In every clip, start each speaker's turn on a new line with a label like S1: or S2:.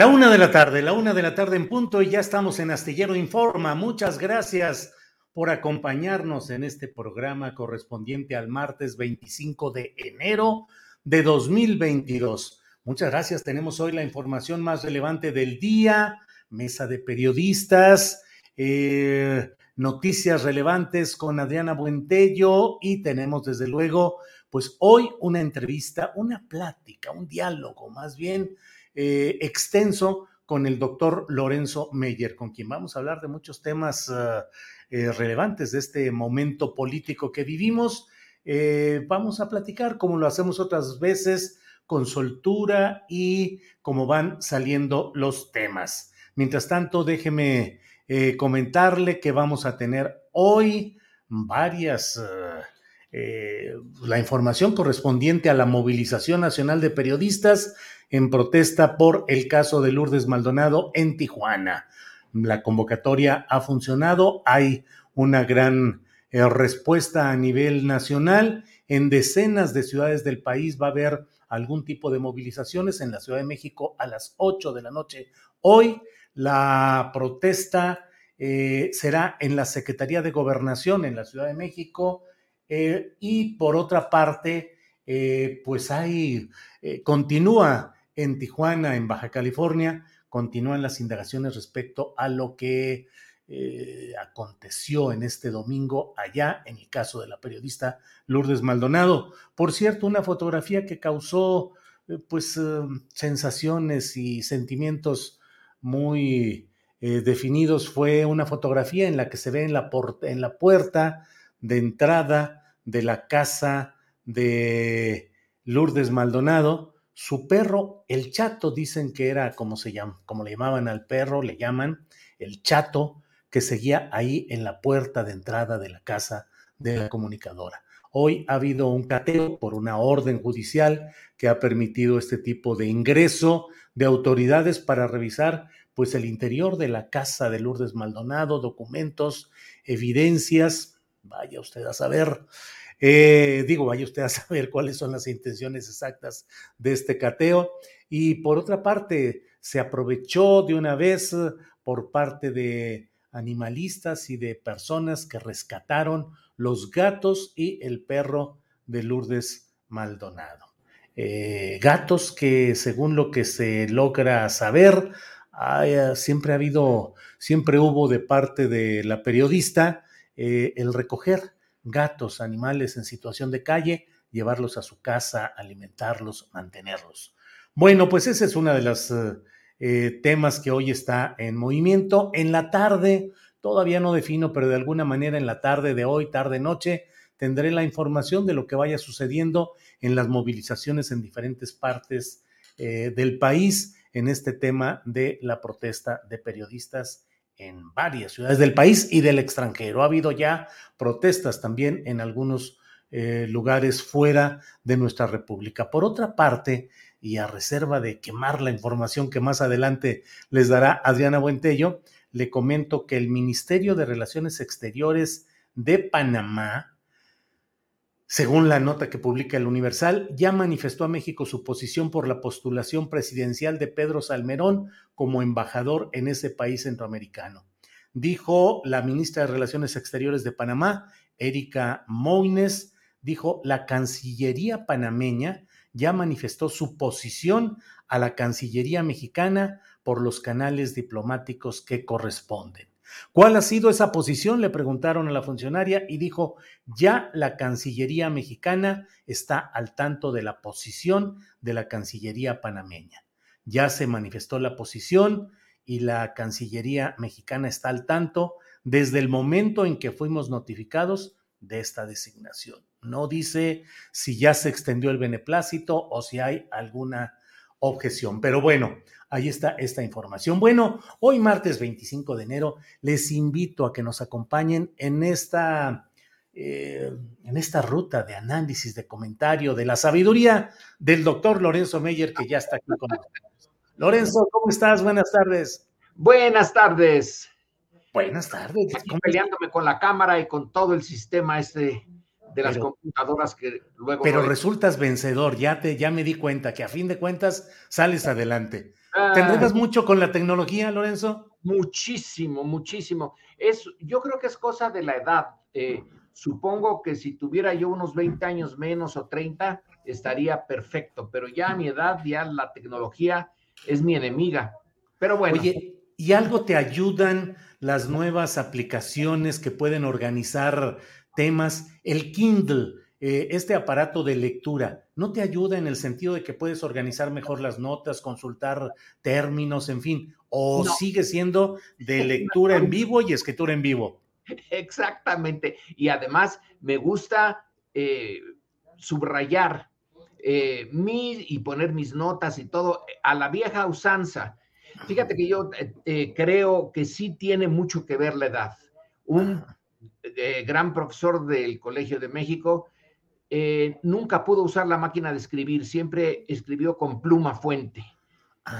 S1: La una de la tarde, la una de la tarde en punto y ya estamos en Astillero Informa. Muchas gracias por acompañarnos en este programa correspondiente al martes 25 de enero de 2022. Muchas gracias. Tenemos hoy la información más relevante del día, mesa de periodistas, eh, noticias relevantes con Adriana Buentello y tenemos desde luego, pues hoy una entrevista, una plática, un diálogo más bien eh, extenso con el doctor Lorenzo Meyer, con quien vamos a hablar de muchos temas uh, eh, relevantes de este momento político que vivimos. Eh, vamos a platicar, como lo hacemos otras veces, con soltura y cómo van saliendo los temas. Mientras tanto, déjeme comentarle que vamos a tener hoy varias... Eh, la información correspondiente a la movilización nacional de periodistas en protesta por el caso de Lourdes Maldonado en Tijuana. La convocatoria ha funcionado, hay una gran eh, respuesta a nivel nacional. En decenas de ciudades del país va a haber algún tipo de movilizaciones. En la Ciudad de México a las 8 de la noche. Hoy la protesta eh, será en la Secretaría de Gobernación en la Ciudad de México eh, y por otra parte, pues hay, continúa en Tijuana, en Baja California, continúan las indagaciones respecto a lo que aconteció en este domingo allá en el caso de la periodista Lourdes Maldonado. Por cierto, una fotografía que causó pues sensaciones y sentimientos muy definidos fue una fotografía en la que se ve en la, en la puerta de entrada de la casa de Lourdes Maldonado, su perro, el chato, dicen que era como se llama, como le llamaban al perro, le llaman el chato, que seguía ahí en la puerta de entrada de la casa de la comunicadora. Hoy ha habido un cateo por una orden judicial que ha permitido este tipo de ingreso de autoridades para revisar pues el interior de la casa de Lourdes Maldonado, documentos, evidencias, vaya usted a saber. Eh, digo, vaya usted a saber cuáles son las intenciones exactas de este cateo. Y por otra parte, se aprovechó de una vez eh, por parte de animalistas y de personas que rescataron los gatos y el perro de Lourdes Maldonado. Eh, gatos que, según lo que se logra saber, siempre ha habido, siempre hubo de parte de la periodista el recoger gatos, animales en situación de calle, llevarlos a su casa, alimentarlos, mantenerlos. Bueno, pues ese es uno de los eh, temas que hoy está en movimiento. En la tarde, todavía no defino, pero de alguna manera en la tarde de hoy, tarde, noche, tendré la información de lo que vaya sucediendo en las movilizaciones en diferentes partes eh, del país en este tema de la protesta de periodistas en varias ciudades del país y del extranjero. Ha habido ya protestas también en algunos eh, lugares fuera de nuestra república. Por otra parte, y a reserva de quemar la información que más adelante les dará Adriana Buentello, le comento que el Ministerio de Relaciones Exteriores de Panamá, según la nota que publica el Universal, ya manifestó a México su posición por la postulación presidencial de Pedro Salmerón como embajador en ese país centroamericano. Dijo la ministra de Relaciones Exteriores de Panamá, Erika Moines, dijo, la Cancillería panameña ya manifestó su posición a la Cancillería mexicana por los canales diplomáticos que corresponden. ¿Cuál ha sido esa posición? Le preguntaron a la funcionaria y dijo, ya la Cancillería mexicana está al tanto de la posición de la Cancillería panameña. Ya se manifestó la posición y la Cancillería mexicana está al tanto desde el momento en que fuimos notificados de esta designación. No dice si ya se extendió el beneplácito o si hay alguna objeción. Pero bueno, ahí está esta información. Bueno, hoy martes 25 de enero les invito a que nos acompañen en esta, eh, en esta ruta de análisis, de comentario, de la sabiduría del doctor Lorenzo Meyer, que ya está aquí con nosotros. Lorenzo, ¿cómo estás? Buenas tardes.
S2: Buenas tardes.
S1: Buenas tardes.
S2: Peleándome con la cámara y con todo el sistema este de las computadoras que luego.
S1: Pero resultas vencedor, ya, te, ya me di cuenta que a fin de cuentas sales adelante. ¿Te enredas mucho con la tecnología, Lorenzo?
S2: Muchísimo, muchísimo. Es, yo creo que es cosa de la edad. Eh, supongo que si tuviera yo unos 20 años menos o 30, estaría perfecto, pero ya a mi edad, ya la tecnología es mi enemiga. Pero bueno.
S1: Oye, ¿y algo te ayudan las nuevas aplicaciones que pueden organizar temas. El Kindle, eh, este aparato de lectura, ¿no te ayuda en el sentido de que puedes organizar mejor las notas, consultar términos, en fin? ¿O sigue siendo de lectura en vivo y escritura en vivo?
S2: Exactamente. Y además me gusta eh, subrayar eh, mi, y poner mis notas y todo a la vieja usanza. Fíjate que yo creo que sí tiene mucho que ver la edad. Un eh, gran profesor del Colegio de México, eh, nunca pudo usar la máquina de escribir, siempre escribió con pluma fuente.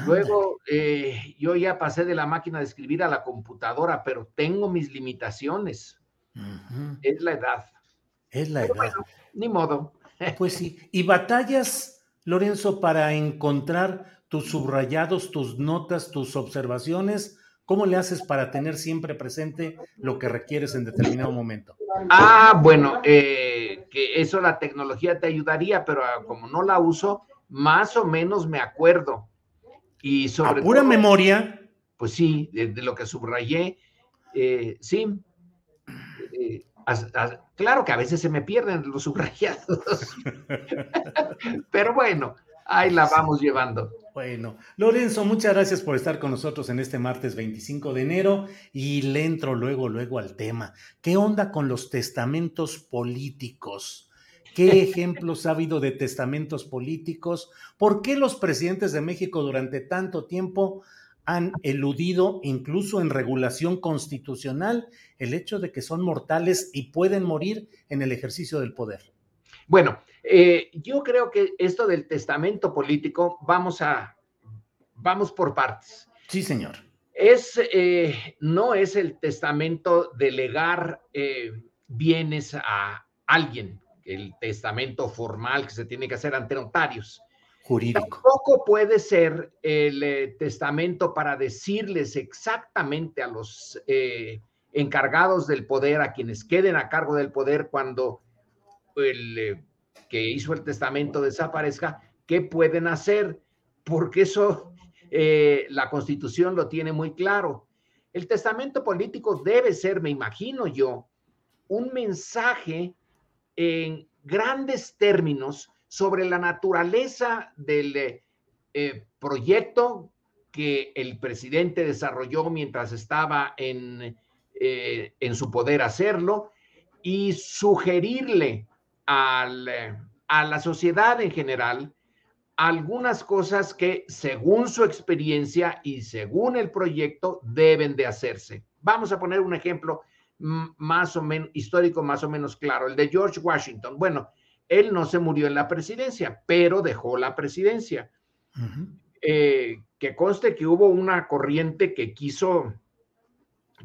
S2: Luego eh, yo ya pasé de la máquina de escribir a la computadora, pero tengo mis limitaciones. Es la edad.
S1: Es la edad.
S2: ni modo.
S1: Pues sí. ¿Y batallas, Lorenzo, para encontrar tus subrayados, tus notas, tus observaciones? ¿Cómo le haces para tener siempre presente lo que requieres en determinado momento?
S2: Ah, bueno, eh, que eso la tecnología te ayudaría, pero ah, como no la uso, más o menos me acuerdo. Y sobre
S1: ¿A pura memoria?
S2: Pues sí, de, lo que subrayé, eh, sí. Eh, claro que a veces se me pierden los subrayados, pero bueno, ahí la vamos llevando.
S1: Bueno, Lorenzo, muchas gracias por estar con nosotros en este martes 25 de enero y le entro luego, luego al tema. ¿Qué onda con los testamentos políticos? ¿Qué ejemplos ha habido de testamentos políticos? ¿Por qué los presidentes de México durante tanto tiempo han eludido, incluso en regulación constitucional, el hecho de que son mortales y pueden morir en el ejercicio del poder?
S2: Bueno, eh, yo creo que esto del testamento político, vamos a, vamos por partes.
S1: Sí, señor.
S2: Es, eh, no es el testamento de legar eh, bienes a alguien, el testamento formal que se tiene que hacer ante notarios.
S1: Jurídico.
S2: Tampoco puede ser el testamento para decirles exactamente a los encargados del poder, a quienes queden a cargo del poder cuando el eh, que hizo el testamento desaparezca, ¿qué pueden hacer? Porque eso eh, la constitución lo tiene muy claro. El testamento político debe ser, me imagino yo, un mensaje en grandes términos sobre la naturaleza del eh, proyecto que el presidente desarrolló mientras estaba en, en su poder hacerlo y sugerirle eh, a la sociedad en general algunas cosas que según su experiencia y según el proyecto deben de hacerse. Vamos a poner un ejemplo más o menos histórico, más o menos claro, el de George Washington. Bueno, él no se murió en la presidencia, pero dejó la presidencia. Eh, que conste que hubo una corriente que quiso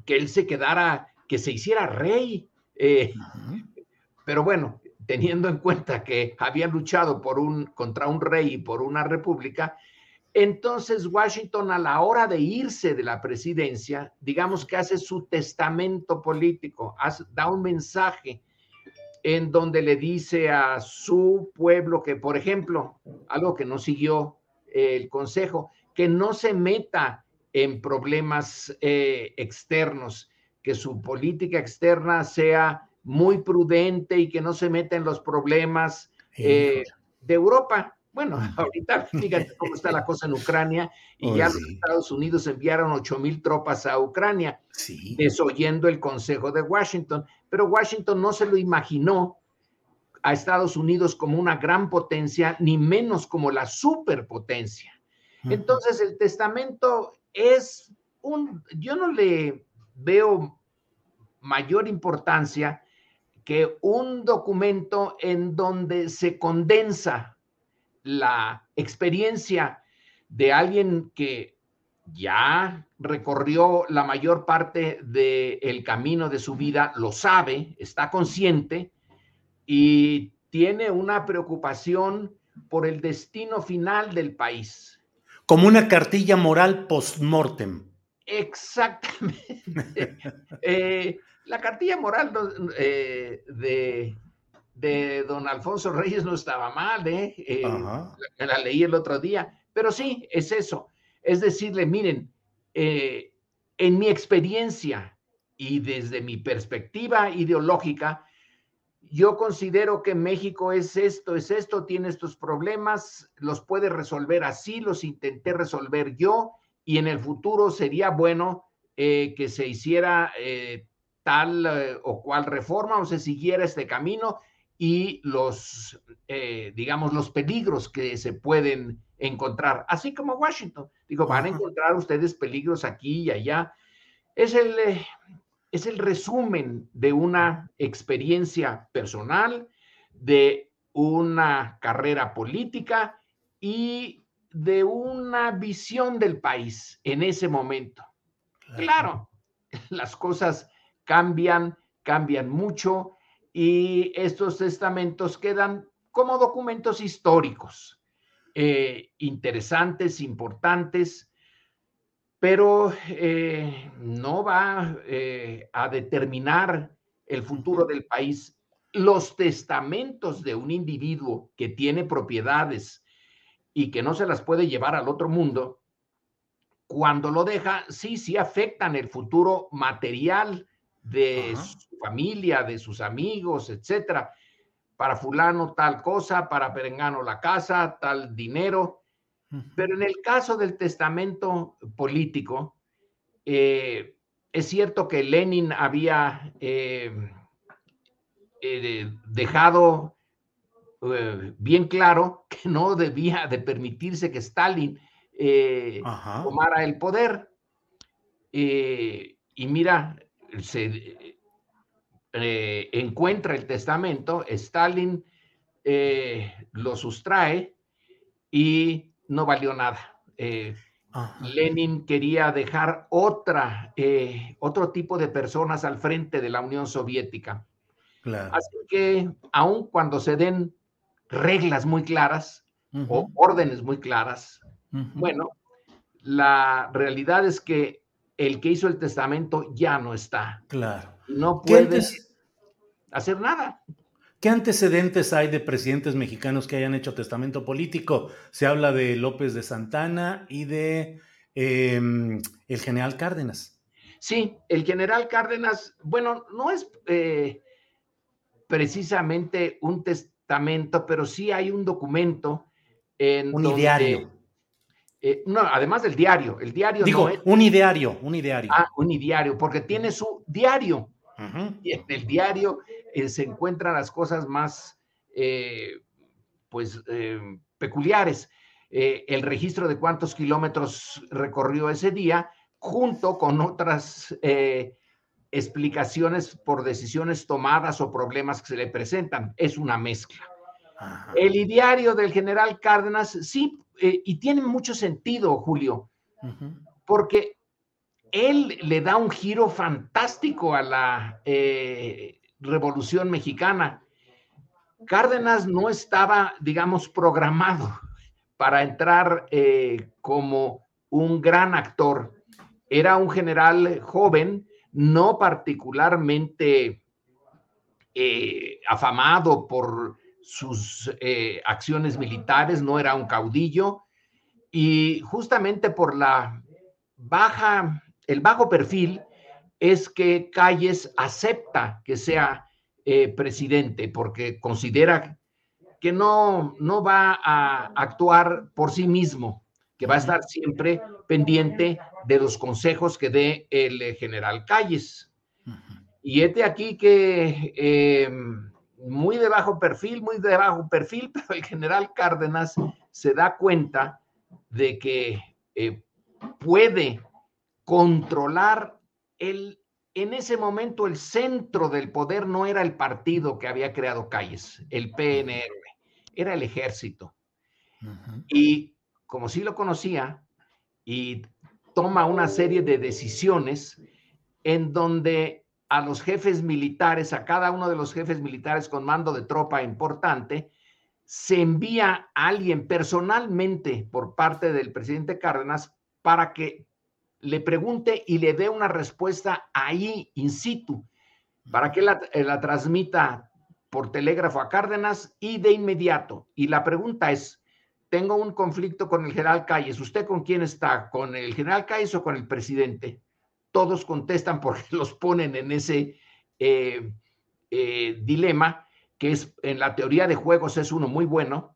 S2: que él se quedara, que se hiciera rey. Eh, pero bueno, teniendo en cuenta que había luchado por un, contra un rey y por una república, entonces Washington a la hora de irse de la presidencia, digamos que hace su testamento político, da un mensaje en donde le dice a su pueblo que, por ejemplo, algo que no siguió el consejo, que no se meta en problemas eh, externos, que su política externa sea muy prudente y que no se meta en los problemas eh, de Europa. Bueno, ahorita fíjate cómo está la cosa en Ucrania y ya los Estados Unidos enviaron ocho mil tropas a Ucrania, desoyendo el Consejo de Washington. Pero Washington no se lo imaginó a Estados Unidos como una gran potencia, ni menos como la superpotencia. Entonces, el testamento es un, yo no le veo mayor importancia que un documento en donde se condensa la experiencia de alguien que ya recorrió la mayor parte del camino de su vida, lo sabe, está consciente y tiene una preocupación por el destino final del país.
S1: Como una cartilla moral post-mortem.
S2: Exactamente. Eh, la cartilla moral eh, de, de, don Alfonso Reyes no estaba mal, ¿eh? eh la, leí el otro día, pero sí, es eso. Es decirle, miren, en mi experiencia y desde mi perspectiva ideológica, yo considero que México es esto, es esto, tiene estos problemas, los puede resolver así, los intenté resolver yo y en el futuro sería bueno eh, que se hiciera eh, tal eh, o cual reforma o se siguiera este camino y los, digamos, los peligros que se pueden encontrar, así como Washington. Digo, van a encontrar ustedes peligros aquí y allá. Es el, es el resumen de una experiencia personal, de una carrera política y de una visión del país en ese momento. Claro, las cosas cambian, cambian mucho y estos testamentos quedan como documentos históricos, eh, interesantes, importantes, pero eh, no va eh, a determinar el futuro del país. Los testamentos de un individuo que tiene propiedades y que no se las puede llevar al otro mundo, cuando lo deja, sí, sí afectan el futuro material de su familia, de sus amigos, etcétera. Para fulano tal cosa, para perengano la casa, tal dinero, pero en el caso del testamento político, eh, es cierto que Lenin había eh, eh, dejado bien claro que no debía de permitirse que Stalin tomara el poder. y mira, se encuentra el testamento, Stalin lo sustrae y no valió nada. Eh, Lenin quería dejar otra, eh, otro tipo de personas al frente de la Unión Soviética. Así que, aun cuando se den reglas muy claras o órdenes muy claras, bueno, la realidad es que el que hizo el testamento ya no está.
S1: Claro.
S2: No puede hacer nada.
S1: ¿Qué antecedentes hay de presidentes mexicanos que hayan hecho testamento político? Se habla de López de Santana y de em, el general Cárdenas.
S2: Sí, el general Cárdenas, bueno, no es eh, precisamente un testamento, pero sí hay un documento en
S1: un ideario.
S2: Eh, no, además del diario, el diario
S1: Digo, un ideario, un ideario.
S2: Ah, un ideario, porque tiene su diario. Y en el diario eh, se encuentran las cosas más, eh, pues, peculiares. el registro de cuántos kilómetros recorrió ese día, junto con otras explicaciones por decisiones tomadas o problemas que se le presentan. Es una mezcla. El ideario del general Cárdenas, sí, eh, y tiene mucho sentido, Julio, porque él le da un giro fantástico a la eh, Revolución Mexicana. Cárdenas no estaba, digamos, programado para entrar eh, como un gran actor. Era un general joven, no particularmente afamado por sus eh, acciones militares, no era un caudillo, y justamente por la baja, el bajo perfil es que Calles acepta que sea eh, presidente porque considera que no, no va a actuar por sí mismo, que va a estar siempre pendiente de los consejos que dé el general Calles. Y este aquí que em, muy de bajo perfil, muy de bajo perfil, pero el general Cárdenas se da cuenta de que eh, puede controlar el, en ese momento el centro del poder no era el partido que había creado Calles, el PNR, era el ejército. Y como sí lo conocía, y toma una serie de decisiones en donde a los jefes militares, a cada uno de los jefes militares con mando de tropa importante, se envía a alguien personalmente por parte del presidente Cárdenas para que le pregunte y le dé una respuesta ahí, in situ, para que la, eh, transmita por telégrafo a Cárdenas y de inmediato. Y la pregunta es, tengo un conflicto con el general Calles, ¿usted con quién está? ¿Con el general Calles o con el presidente? Todos contestan porque los ponen en ese eh, eh, dilema, que es en la teoría de juegos es uno muy bueno,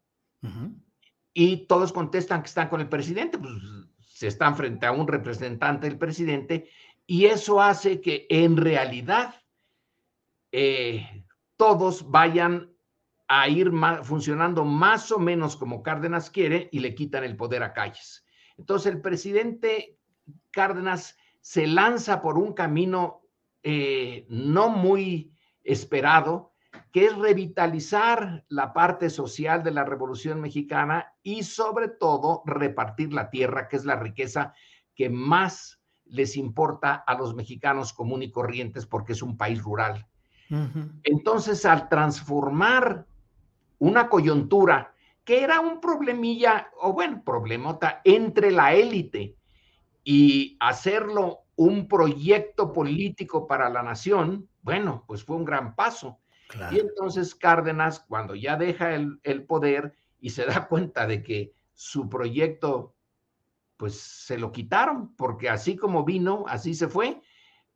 S2: y todos contestan que están con el presidente, pues se están frente a un representante del presidente, y eso hace que en realidad eh, todos vayan a ir funcionando más o menos como Cárdenas quiere y le quitan el poder a Calles. Entonces el presidente Cárdenas se lanza por un camino eh, no muy esperado, que es revitalizar la parte social de la Revolución Mexicana y sobre todo repartir la tierra, que es la riqueza que más les importa a los mexicanos comunes y corrientes porque es un país rural. Entonces, al transformar una coyuntura que era un problemilla, o bueno, problemota entre la élite y hacerlo un proyecto político para la nación, bueno, pues fue un gran paso. Y entonces Cárdenas, cuando ya deja el, el, poder y se da cuenta de que su proyecto, pues se lo quitaron, porque así como vino, así se fue.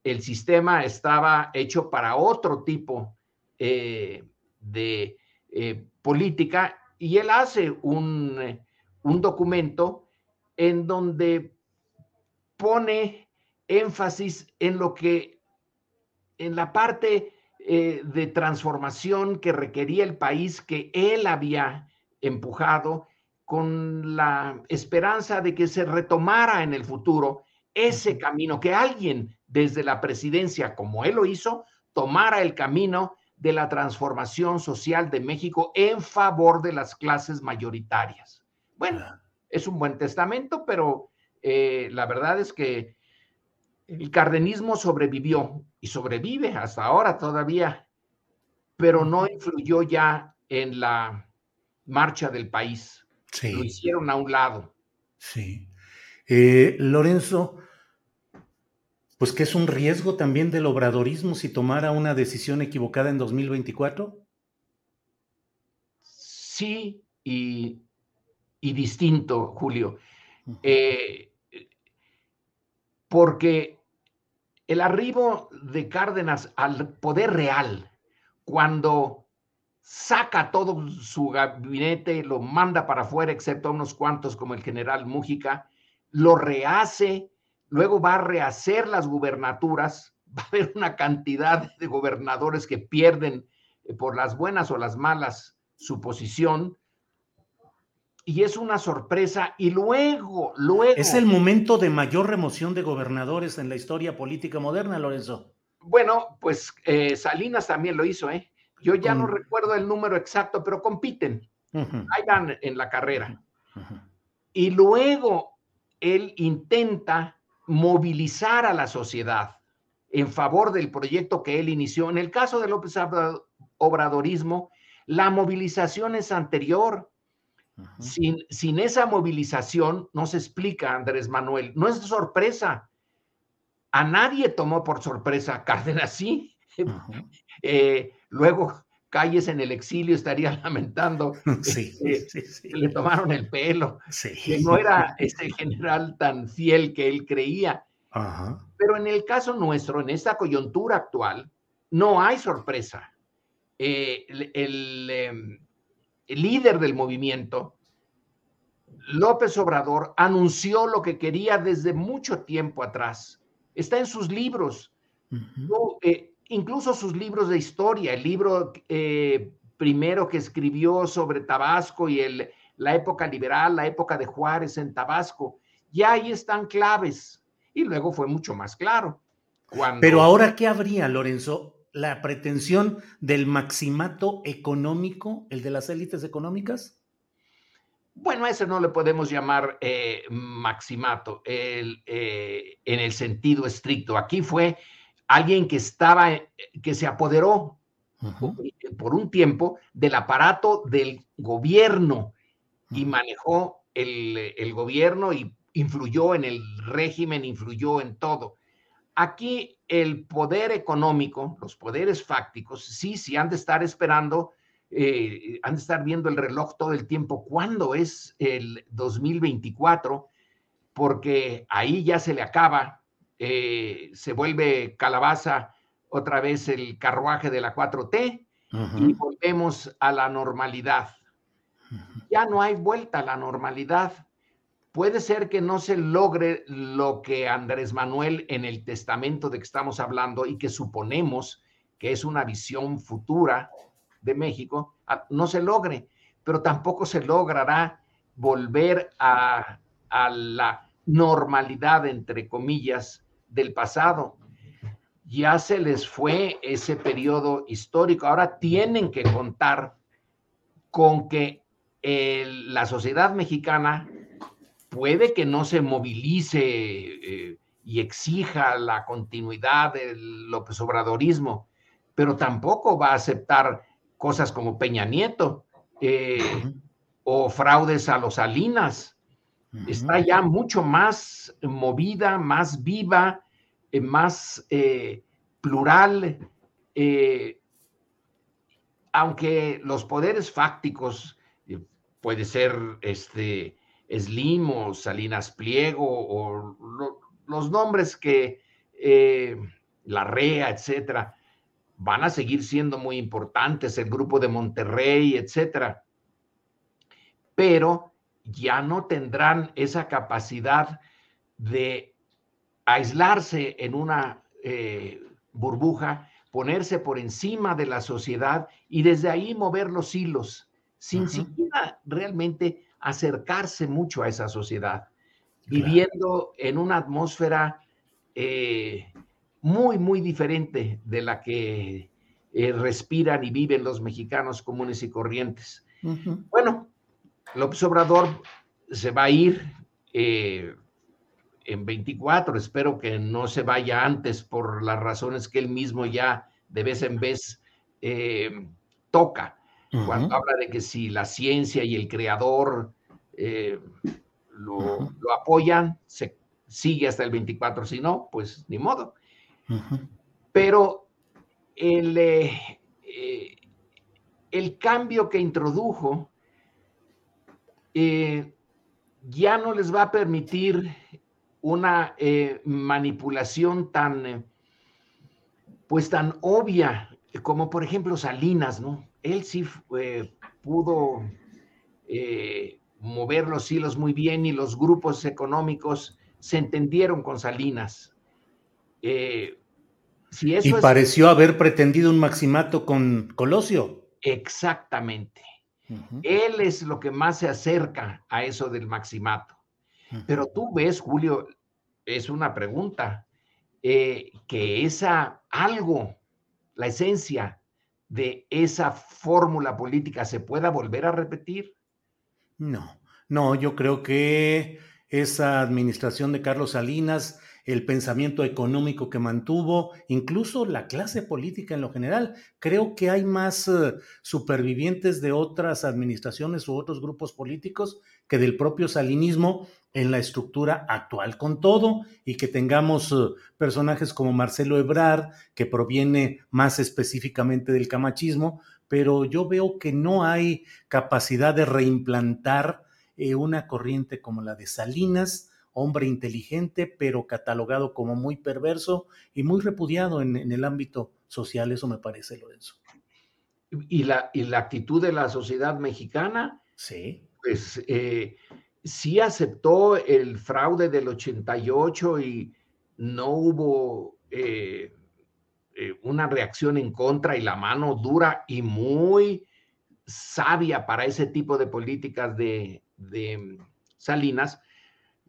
S2: El sistema estaba hecho para otro tipo eh, de eh, política y él hace un, un documento en donde pone énfasis en lo que, en la parte eh, de transformación que requería el país que él había empujado con la esperanza de que se retomara en el futuro ese camino, que alguien desde la presidencia, como él lo hizo, tomara el camino de la transformación social de México en favor de las clases mayoritarias. Bueno, es un buen testamento, pero eh, la verdad es que el cardenismo sobrevivió y sobrevive hasta ahora todavía, pero no influyó ya en la marcha del país. Lo hicieron a un lado.
S1: Sí. Eh, Lorenzo, pues que es un riesgo también del obradorismo si tomara una decisión equivocada en 2024.
S2: Sí, y, distinto, Julio porque el arribo de Cárdenas al poder real, cuando saca todo su gabinete, lo manda para afuera, excepto a unos cuantos como el general Mújica, lo rehace, luego va a rehacer las gubernaturas, va a haber una cantidad de gobernadores que pierden eh, por las buenas o las malas su posición, y es una sorpresa. Y luego, luego.
S1: Es el momento de mayor remoción de gobernadores en la historia política moderna, Lorenzo.
S2: Bueno, pues eh, Salinas también lo hizo, ¿eh? Yo ya no recuerdo el número exacto, pero compiten. Ahí van en la carrera. Y luego él intenta movilizar a la sociedad en favor del proyecto que él inició. En el caso de López Obradorismo, la movilización es anterior. Sin, sin, esa movilización, no se explica, Andrés Manuel, no es sorpresa. A nadie tomó por sorpresa Cárdenas, sí. Eh, luego Calles en el exilio estaría lamentando
S1: sí,
S2: que le tomaron el pelo, que no era ese general tan fiel que él creía. Pero en el caso nuestro, en esta coyuntura actual, no hay sorpresa. Eh, em, el, líder del movimiento, López Obrador, anunció lo que quería desde mucho tiempo atrás. Está en sus libros, eh, incluso sus libros de historia, el libro eh, primero que escribió sobre Tabasco y el, la época liberal, la época de Juárez en Tabasco, ya ahí están claves y luego fue mucho más claro.
S1: Pero ahora, ¿qué habría, Lorenzo? ¿La pretensión del maximato económico, el de las élites económicas?
S2: Bueno, a ese no le podemos llamar eh, maximato el, eh, en el sentido estricto. Aquí fue alguien que estaba, que se apoderó por un tiempo del aparato del gobierno y manejó el, el gobierno y influyó en el régimen, influyó en todo. Aquí el poder económico, los poderes fácticos, sí, sí han de estar esperando, eh, han de estar viendo el reloj todo el tiempo, ¿cuándo es el 2024? Porque ahí ya se le acaba, eh, se vuelve calabaza otra vez el carruaje de la 4T y volvemos a la normalidad. Ya no hay vuelta a la normalidad puede ser que no se logre lo que Andrés Manuel en el testamento de que estamos hablando y que suponemos que es una visión futura de México, ah, no se logre, pero tampoco se logrará volver a, la normalidad, entre comillas, del pasado. Ya se les fue ese periodo histórico. Ahora tienen que contar con que la sociedad mexicana puede que no se movilice eh, y exija la continuidad del López Obradorismo, pero tampoco va a aceptar cosas como Peña Nieto eh, o fraudes a los Salinas. Está ya mucho más movida, más viva, eh, más plural, aunque los poderes fácticos puede ser este Slim o Salinas Pliego o los nombres que eh, la REA, etcétera, van a seguir siendo muy importantes, el grupo de Monterrey, etcétera. Pero ya no tendrán esa capacidad de aislarse en una eh, burbuja, ponerse por encima de la sociedad y desde ahí mover los hilos, sin siquiera realmente acercarse mucho a esa sociedad, viviendo en una atmósfera eh, muy, muy diferente de la que eh, respiran y viven los mexicanos comunes y corrientes. Bueno, López Obrador se va a ir eh, en 24, espero que no se vaya antes por las razones que él mismo ya de vez en vez toca cuando habla de que si la ciencia y el creador eh, lo, apoyan, se sigue hasta el 24, si no, pues ni modo. Pero el, eh, eh, el cambio que introdujo ya no les va a permitir una manipulación tan, pues tan obvia como por ejemplo Salinas, ¿no? Él sí eh, pudo eh, mover los hilos muy bien y los grupos económicos se entendieron con Salinas.
S1: Eh, si eso y pareció haber pretendido un maximato con Colosio.
S2: Exactamente. Él es lo que más se acerca a eso del maximato. Pero tú ves, Julio, es una pregunta, eh, que esa algo, la esencia de esa fórmula política se pueda volver a repetir.
S1: No, no, yo creo que esa administración de Carlos Salinas el pensamiento económico que mantuvo, incluso la clase política en lo general. Creo que hay más eh, supervivientes de otras administraciones u otros grupos políticos que del propio salinismo en la estructura actual con todo y que tengamos eh, personajes como Marcelo Ebrard, que proviene más específicamente del camachismo, pero yo veo que no hay capacidad de reimplantar eh, una corriente como la de Salinas, hombre inteligente, pero catalogado como muy perverso y muy repudiado en, el ámbito social, eso me parece, Lorenzo.
S2: ¿Y la, y la actitud de la sociedad mexicana?
S1: Sí.
S2: Pues eh, sí aceptó el fraude del 88 y no hubo eh, eh, una reacción en contra y la mano dura y muy sabia para ese tipo de políticas de, de Salinas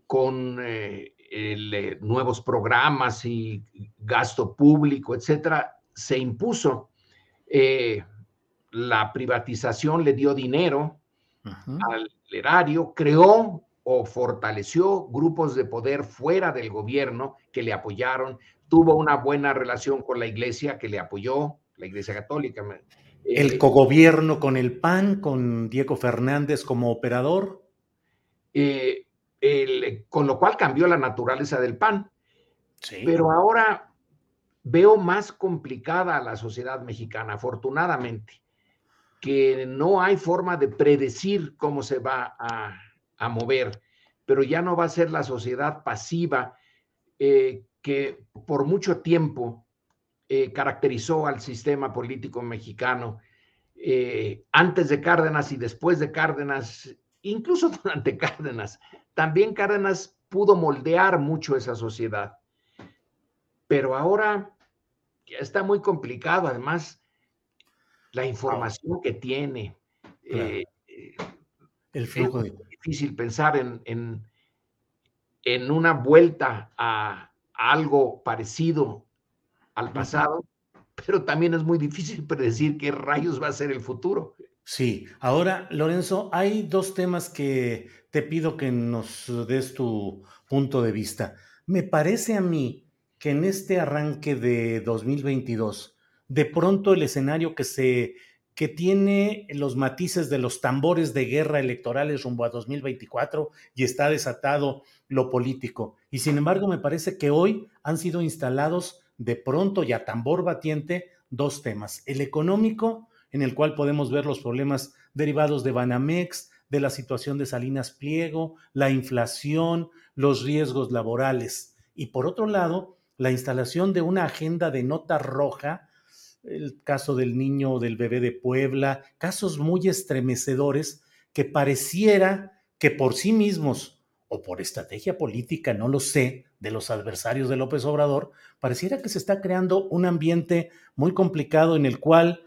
S2: con eh, eh, nuevos programas y gasto público, etcétera, se impuso. La privatización le dio dinero al erario, creó o fortaleció grupos de poder fuera del gobierno que le apoyaron, tuvo una buena relación con la iglesia que le apoyó, la iglesia católica.
S1: El cogobierno con el PAN, con Diego Fernández como operador.
S2: Eh, con lo cual cambió la naturaleza del pan. Pero ahora veo más complicada la sociedad mexicana, afortunadamente, que no hay forma de predecir cómo se va a, mover, pero ya no va a ser la sociedad pasiva eh, que por mucho tiempo eh, caracterizó al sistema político mexicano. Eh, antes de Cárdenas y después de Cárdenas, incluso durante Cárdenas, también Cárdenas pudo moldear mucho esa sociedad. Pero ahora está muy complicado, además, la información que tiene. Eh,
S1: el flujo.
S2: Es difícil pensar en, en, una vuelta a, algo parecido al pasado, pero también es muy difícil predecir qué rayos va a ser el futuro.
S1: Sí, ahora, Lorenzo, hay dos temas que te pido que nos des tu punto de vista. Me parece a mí que en este arranque de 2022, de pronto el escenario que se que tiene los matices de los tambores de guerra electorales rumbo a 2024 y está desatado lo político. Y sin embargo, me parece que hoy han sido instalados de pronto y a tambor batiente dos temas, el económico en el cual podemos ver los problemas derivados de Banamex, de la situación de Salinas Pliego, la inflación, los riesgos laborales. Y por otro lado, la instalación de una agenda de nota roja, el caso del niño o del bebé de Puebla, casos muy estremecedores que pareciera que por sí mismos o por estrategia política, no lo sé, de los adversarios de López Obrador, pareciera que se está creando un ambiente muy complicado en el cual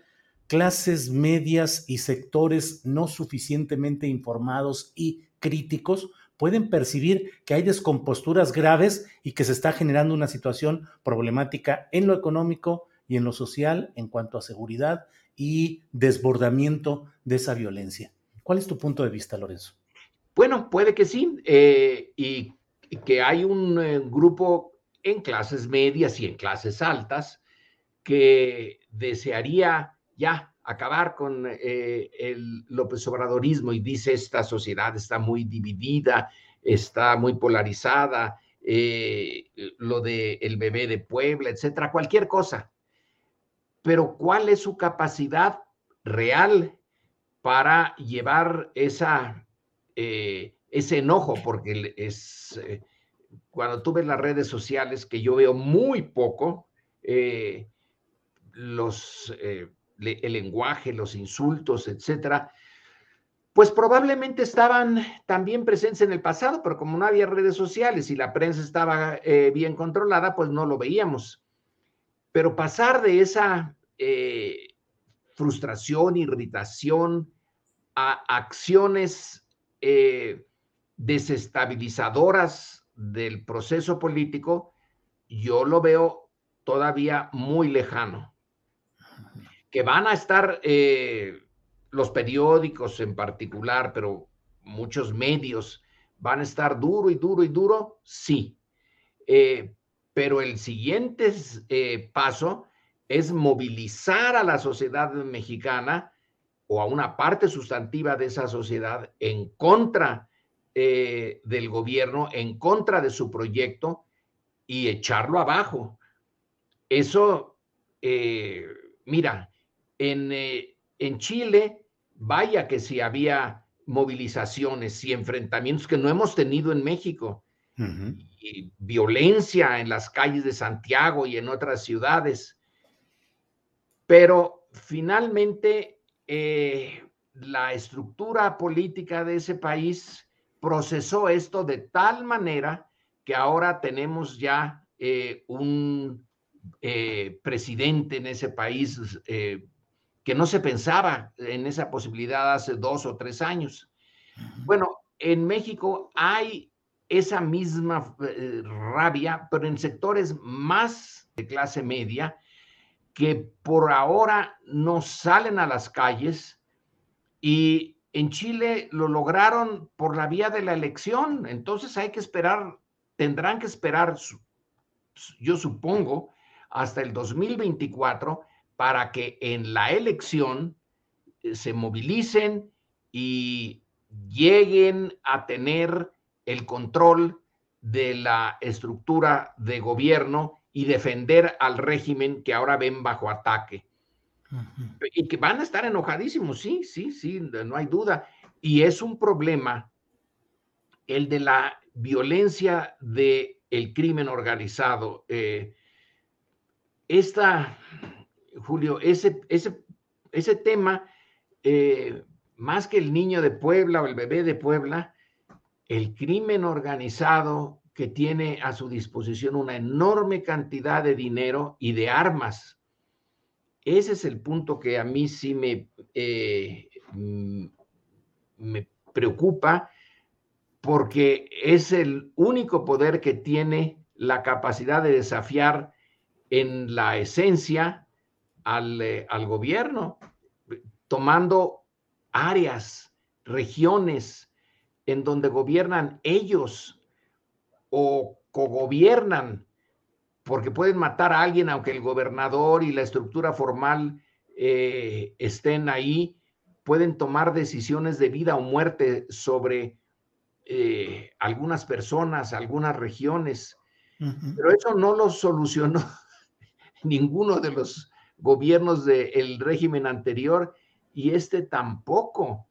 S1: clases medias y sectores no suficientemente informados y críticos pueden percibir que hay descomposturas graves y que se está generando una situación problemática en lo económico y en lo social en cuanto a seguridad y desbordamiento de esa violencia. ¿Cuál es tu punto de vista, Lorenzo?
S2: Bueno, puede que sí, eh, y que hay un eh, grupo en clases medias y en clases altas que desearía ya acabar con eh, el López Obradorismo y dice esta sociedad está muy dividida, está muy polarizada, lo de el bebé de Puebla, etcétera, cualquier cosa. Pero ¿cuál es su capacidad real para llevar esa, eh, ese enojo? Porque es, cuando tú ves las redes sociales, que yo veo muy poco, los el lenguaje, los insultos, etcétera, pues probablemente estaban también presentes en el pasado, pero como no había redes sociales y la prensa estaba eh, bien controlada, pues no lo veíamos. Pero pasar de esa eh, frustración, irritación, a acciones eh, desestabilizadoras del proceso político, yo lo veo todavía muy lejano. Que van a estar eh, los periódicos en particular, pero muchos medios van a estar duro y duro y duro, sí. Pero el siguiente paso es movilizar a la sociedad mexicana o a una parte sustantiva de esa sociedad en contra eh, del gobierno, en contra de su proyecto y echarlo abajo. Eso, mira, en, en Chile, vaya que si había movilizaciones y enfrentamientos que no hemos tenido en México. y violencia en las calles de Santiago y en otras ciudades. Pero finalmente eh, la estructura política de ese país procesó esto de tal manera que ahora tenemos ya eh, un eh, presidente en ese país que no se pensaba en esa posibilidad hace dos o tres años. Bueno, en México hay esa misma eh, rabia, pero en sectores más de clase media que por ahora no salen a las calles y en Chile lo lograron por la vía de la elección, entonces hay que esperar, tendrán que esperar, yo supongo, hasta el 2024 para que en la elección eh, se movilicen y lleguen a tener el control de la estructura de gobierno y defender al régimen que ahora ven bajo ataque. Y que van a estar enojadísimos, sí, sí, sí, no hay duda. Y es un problema el de la violencia del el crimen organizado. Eh, esta, Julio, ese, ese, ese tema, eh, más que el niño de Puebla o el bebé de Puebla, el crimen organizado que tiene a su disposición una enorme cantidad de dinero y de armas. Ese es el punto que a mí sí me, eh, mm, me preocupa porque es el único poder que tiene la capacidad de desafiar en la esencia eh, al, gobierno, tomando áreas, regiones en donde gobiernan ellos o cogobiernan, porque pueden matar a alguien aunque el gobernador y la estructura formal eh, estén ahí, pueden tomar decisiones de vida o muerte sobre eh, algunas personas, algunas regiones, pero eso no lo solucionó ninguno de los gobiernos del régimen anterior y este tampoco.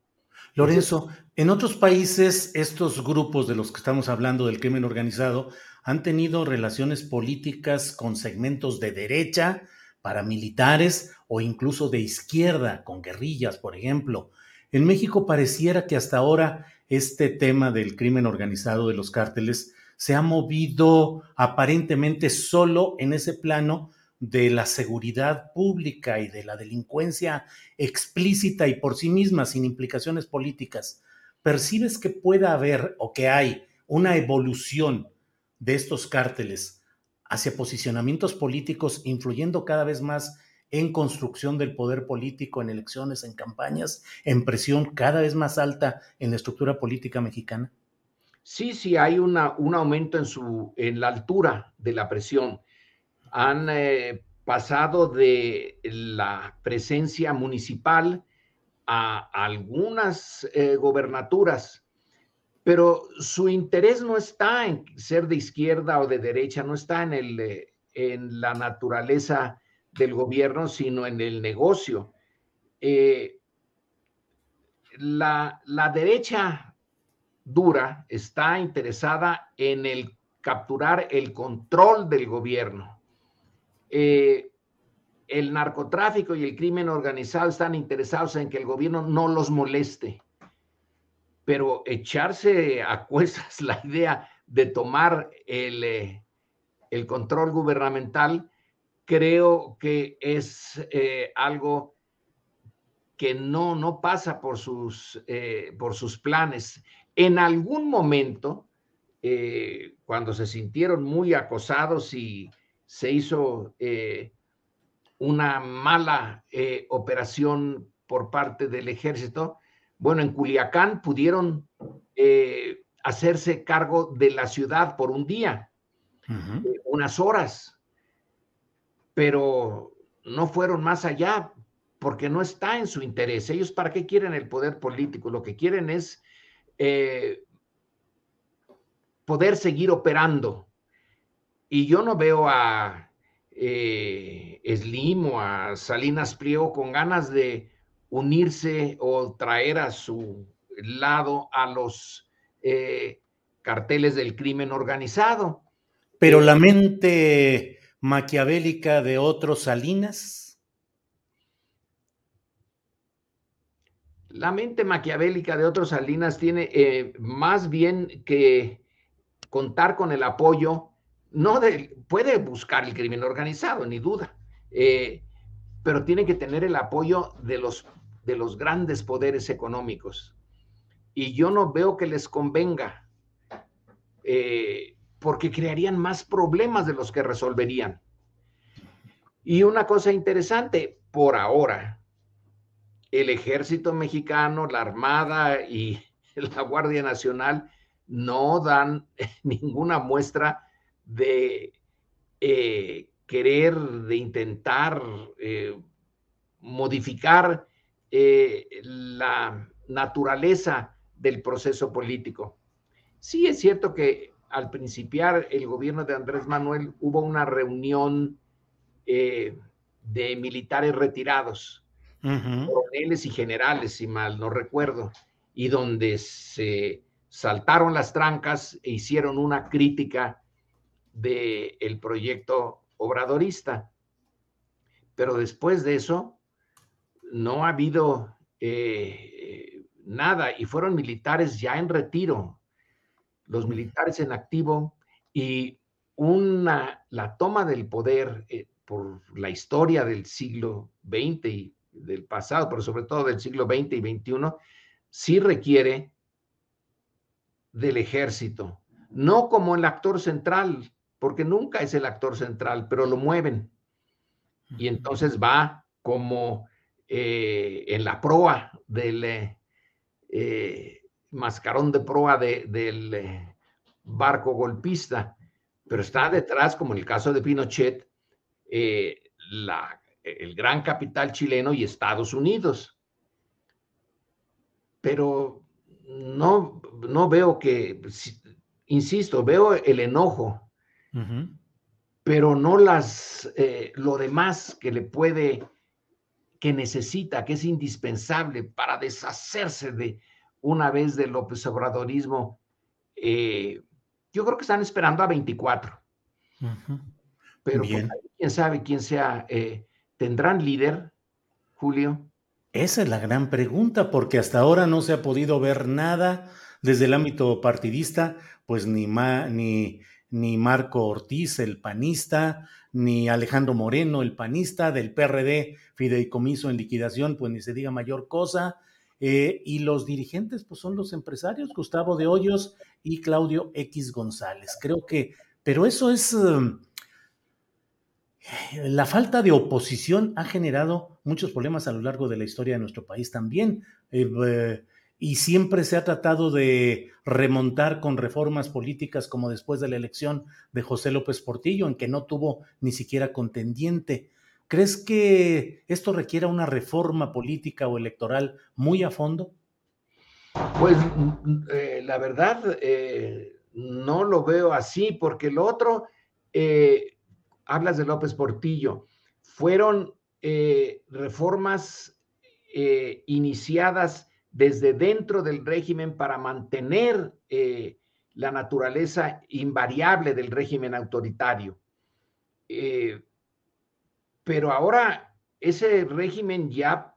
S1: Lorenzo, en otros países estos grupos de los que estamos hablando del crimen organizado han tenido relaciones políticas con segmentos de derecha, paramilitares o incluso de izquierda, con guerrillas, por ejemplo. En México pareciera que hasta ahora este tema del crimen organizado de los cárteles se ha movido aparentemente solo en ese plano de la seguridad pública y de la delincuencia explícita y por sí misma, sin implicaciones políticas, ¿percibes que pueda haber o que hay una evolución de estos cárteles hacia posicionamientos políticos influyendo cada vez más en construcción del poder político, en elecciones, en campañas, en presión cada vez más alta en la estructura política mexicana?
S2: Sí, sí, hay una, un aumento en, su, en la altura de la presión han eh, pasado de la presencia municipal a algunas eh, gobernaturas, pero su interés no está en ser de izquierda o de derecha, no está en, el, eh, en la naturaleza del gobierno, sino en el negocio. la, la derecha dura está interesada en el capturar el control del gobierno eh, el narcotráfico y el crimen organizado están interesados en que el gobierno no los moleste. Pero echarse a cuestas la idea de tomar el, eh, el control gubernamental, creo que es eh, algo que no, no pasa por sus, por sus planes. En algún momento, cuando se sintieron muy acosados y se hizo eh, una mala operación por parte del ejército, bueno, en Culiacán pudieron hacerse cargo de la ciudad por un día, unas horas, pero no fueron más allá porque no está en su interés. Ellos para qué quieren el poder político? Lo que quieren es eh, poder seguir operando. Y yo no veo a eh, Slim o a Salinas Pliego con ganas de unirse o traer a su lado a los eh, carteles del crimen organizado.
S1: Pero la mente maquiavélica de otros Salinas
S2: La mente maquiavélica de otros Salinas tiene eh, más bien que contar con el apoyo, no de, puede buscar el crimen organizado, ni duda, eh, pero tiene que tener el apoyo de los, de los grandes poderes económicos. Y yo no veo que les convenga, eh, porque crearían más problemas de los que resolverían. Y una cosa interesante, por ahora, el ejército mexicano, la Armada y la Guardia Nacional no dan ninguna muestra de eh, querer, de intentar eh, modificar eh, la naturaleza del proceso político. Sí es cierto que al principiar el gobierno de Andrés Manuel hubo una reunión de militares retirados coroneles y generales, si mal no recuerdo, y donde se saltaron las trancas e hicieron una crítica del el proyecto obradorista. Pero después de eso, no ha habido eh, nada y fueron militares ya en retiro, los militares en activo y una, la toma del poder eh, por la historia del siglo XX y del pasado, pero sobre todo del siglo XX y XXI, sí requiere del ejército, no como el actor central, porque nunca es el actor central, pero lo mueven. Y entonces va como eh, en la proa del eh, eh, mascarón de proa del barco golpista, pero está detrás, como en el caso de Pinochet, la el gran capital chileno y Estados Unidos. Pero no, no veo que, insisto, veo el enojo, pero no las, eh, lo demás que le puede, que necesita, que es indispensable para deshacerse de una vez del López Obradorismo. Eh, yo creo que están esperando a 24. Pero pues, quién sabe quién sea eh, ¿Tendrán líder, Julio?
S1: Esa es la gran pregunta, porque hasta ahora no se ha podido ver nada desde el ámbito partidista, pues ni, ni, ni Marco Ortiz, el panista, ni Alejandro Moreno, el panista, del PRD, fideicomiso en liquidación, pues ni se diga mayor cosa. Eh, y los dirigentes, pues son los empresarios, Gustavo de Hoyos y Claudio X González. Creo que, pero eso es, um, la falta de oposición ha generado muchos problemas a lo largo de la historia de nuestro país también. Eh, eh, y siempre se ha tratado de remontar con reformas políticas como después de la elección de José López Portillo, en que no tuvo ni siquiera contendiente. ¿Crees que esto requiera una reforma política o electoral muy a fondo?
S2: Pues eh, la verdad, no lo veo así, porque lo otro, hablas de López Portillo, fueron eh, reformas eh, iniciadas desde dentro del régimen para mantener eh, la naturaleza invariable del régimen autoritario. pero ahora ese régimen ya,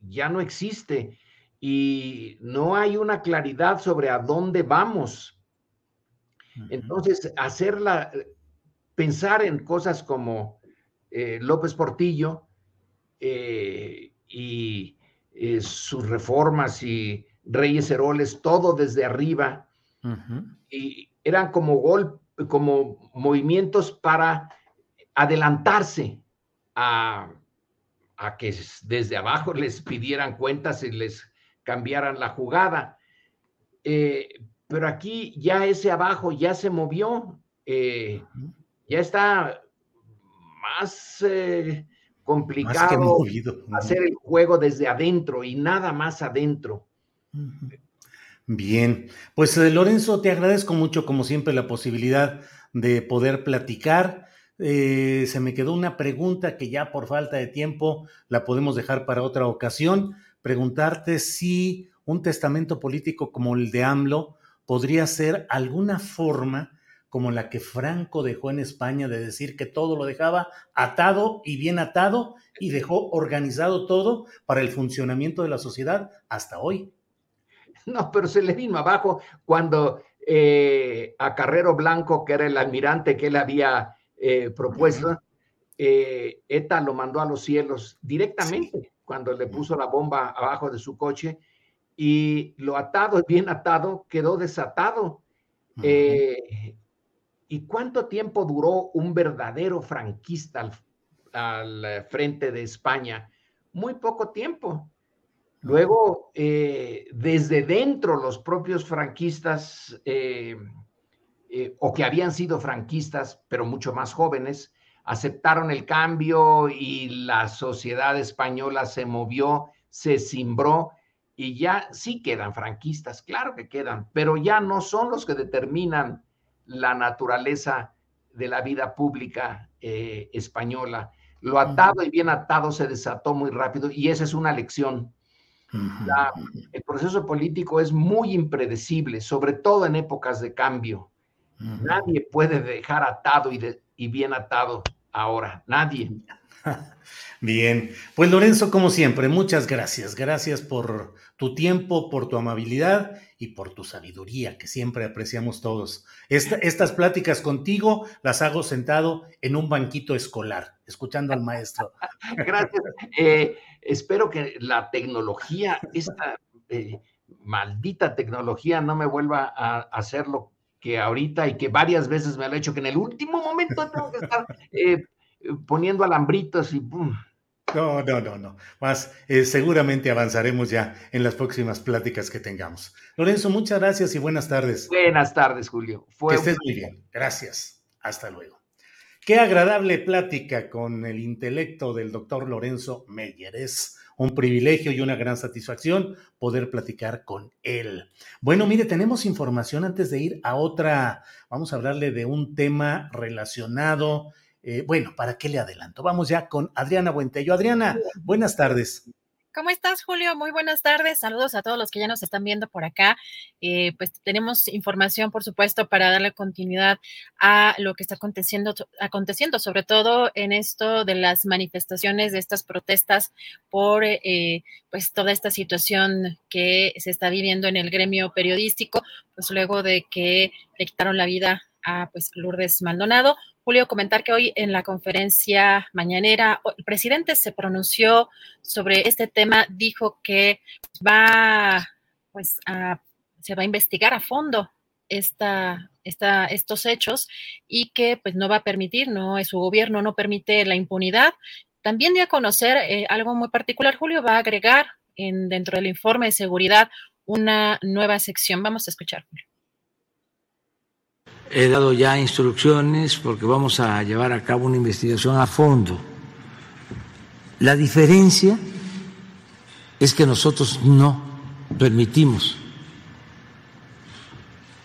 S2: ya no existe y no hay una claridad sobre a dónde vamos entonces, hacerla, pensar en cosas como eh, López Portillo, eh, y eh, sus reformas y Reyes Heroles, todo desde arriba. Y eran como gol, como movimientos para adelantarse a, a que desde abajo les pidieran cuentas y les cambiaran la jugada. Eh, pero aquí ya ese abajo ya se movió, eh, ya está más eh, complicado hacer el juego desde adentro y nada más adentro.
S1: Bien, pues Lorenzo, te agradezco mucho como siempre la posibilidad de poder platicar. se me quedó una pregunta que ya por falta de tiempo la podemos dejar para otra ocasión. Preguntarte si un testamento político como el de AMLO podría ser alguna forma como la que Franco dejó en España de decir que todo lo dejaba atado y bien atado y dejó organizado todo para el funcionamiento de la sociedad hasta hoy.
S2: No, pero se le vino abajo cuando eh, a Carrero Blanco, que era el almirante que él había eh, propuesto, eh, ETA lo mandó a los cielos directamente cuando le puso la bomba abajo de su coche y lo atado, bien atado, quedó desatado. Eh, ¿Y cuánto tiempo duró un verdadero franquista al, frente de España? Muy poco tiempo. Luego, eh, desde dentro, los propios franquistas, eh, o que habían sido franquistas, pero mucho más jóvenes, aceptaron el cambio y la sociedad española se movió, se cimbró y ya sí quedan franquistas, claro que quedan, pero ya no son los que determinan la naturaleza de la vida pública eh, española. Lo atado y bien atado se desató muy rápido y esa es una lección. el proceso político es muy impredecible, sobre todo en épocas de cambio. Nadie puede dejar atado y, y bien atado ahora, nadie.
S1: Bien, pues Lorenzo, como siempre, muchas gracias. Gracias por tu tiempo, por tu amabilidad y por tu sabiduría, que siempre apreciamos todos. estas pláticas contigo las hago sentado en un banquito escolar, escuchando al maestro.
S2: Gracias. Eh, espero que la tecnología, esta eh, maldita tecnología, no me vuelva a hacer lo que ahorita y que varias veces me lo ha hecho, que en el último momento tengo que estar eh, poniendo alambritos y ¡pum!
S1: No, no, no, no. Más, eh, seguramente avanzaremos ya en las próximas pláticas que tengamos. Lorenzo, muchas gracias y buenas tardes.
S2: Buenas tardes, Julio.
S1: que estés muy bien. Gracias. Hasta luego. Qué agradable plática con el intelecto del doctor Lorenzo Meyer. Es un privilegio y una gran satisfacción poder platicar con él. Bueno, mire, tenemos información antes de ir a otra, vamos a hablarle de un tema relacionado eh, bueno, ¿para qué le adelanto? Vamos ya con Adriana Buentello. Adriana, buenas tardes.
S3: ¿Cómo estás, Julio? Muy buenas tardes. Saludos a todos los que ya nos están viendo por acá. Eh, pues tenemos información, por supuesto, para darle continuidad a lo que está aconteciendo, aconteciendo, sobre todo en esto de las manifestaciones, de estas protestas por eh, pues toda esta situación que se está viviendo en el gremio periodístico, pues luego de que le quitaron la vida a pues Lourdes Maldonado. Julio, comentar que hoy en la conferencia mañanera el presidente se pronunció sobre este tema, dijo que va, pues, se va a investigar a fondo esta, esta, estos hechos y que pues no va a permitir, no, su gobierno no permite la impunidad. También dio a conocer eh, algo muy particular, Julio va a agregar en, dentro del informe de seguridad una nueva sección. Vamos a escuchar.
S4: He dado ya instrucciones porque vamos a llevar a cabo una investigación a fondo. La diferencia es que nosotros no permitimos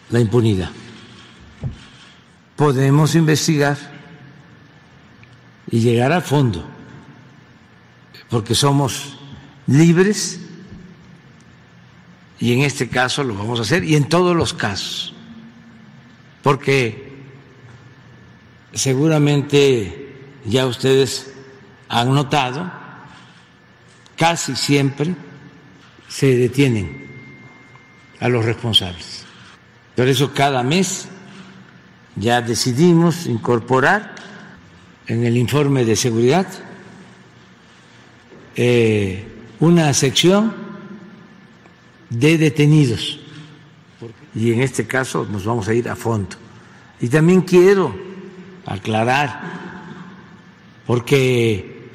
S4: la impunidad. Podemos investigar y llegar a fondo, porque somos libres y en este caso lo vamos a hacer y en todos los casos porque seguramente ya ustedes han notado, casi siempre se detienen a los responsables. Por eso cada mes ya decidimos incorporar en el informe de seguridad eh, una sección de detenidos. Y en este caso nos vamos a ir a fondo. Y también quiero aclarar, porque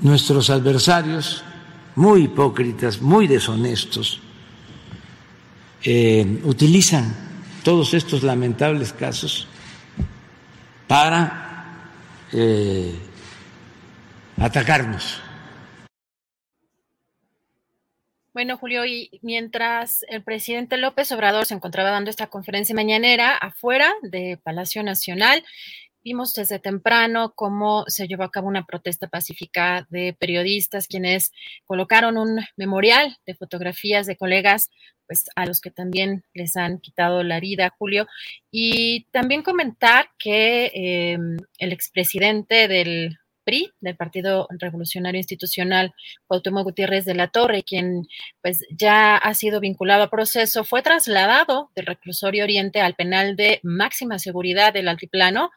S4: nuestros adversarios, muy hipócritas, muy deshonestos, eh, utilizan todos estos lamentables casos para eh, atacarnos.
S3: Bueno, Julio, y mientras el presidente López Obrador se encontraba dando esta conferencia mañanera afuera de Palacio Nacional, vimos desde temprano cómo se llevó a cabo una protesta pacífica de periodistas quienes colocaron un memorial de fotografías de colegas pues a los que también les han quitado la vida, Julio. Y también comentar que eh, el expresidente del PRI, del Partido Revolucionario Institucional, Cuauhtémoc Gutiérrez de la Torre, quien pues ya ha sido vinculado a proceso, fue trasladado del reclusorio Oriente al penal de máxima seguridad del Altiplano.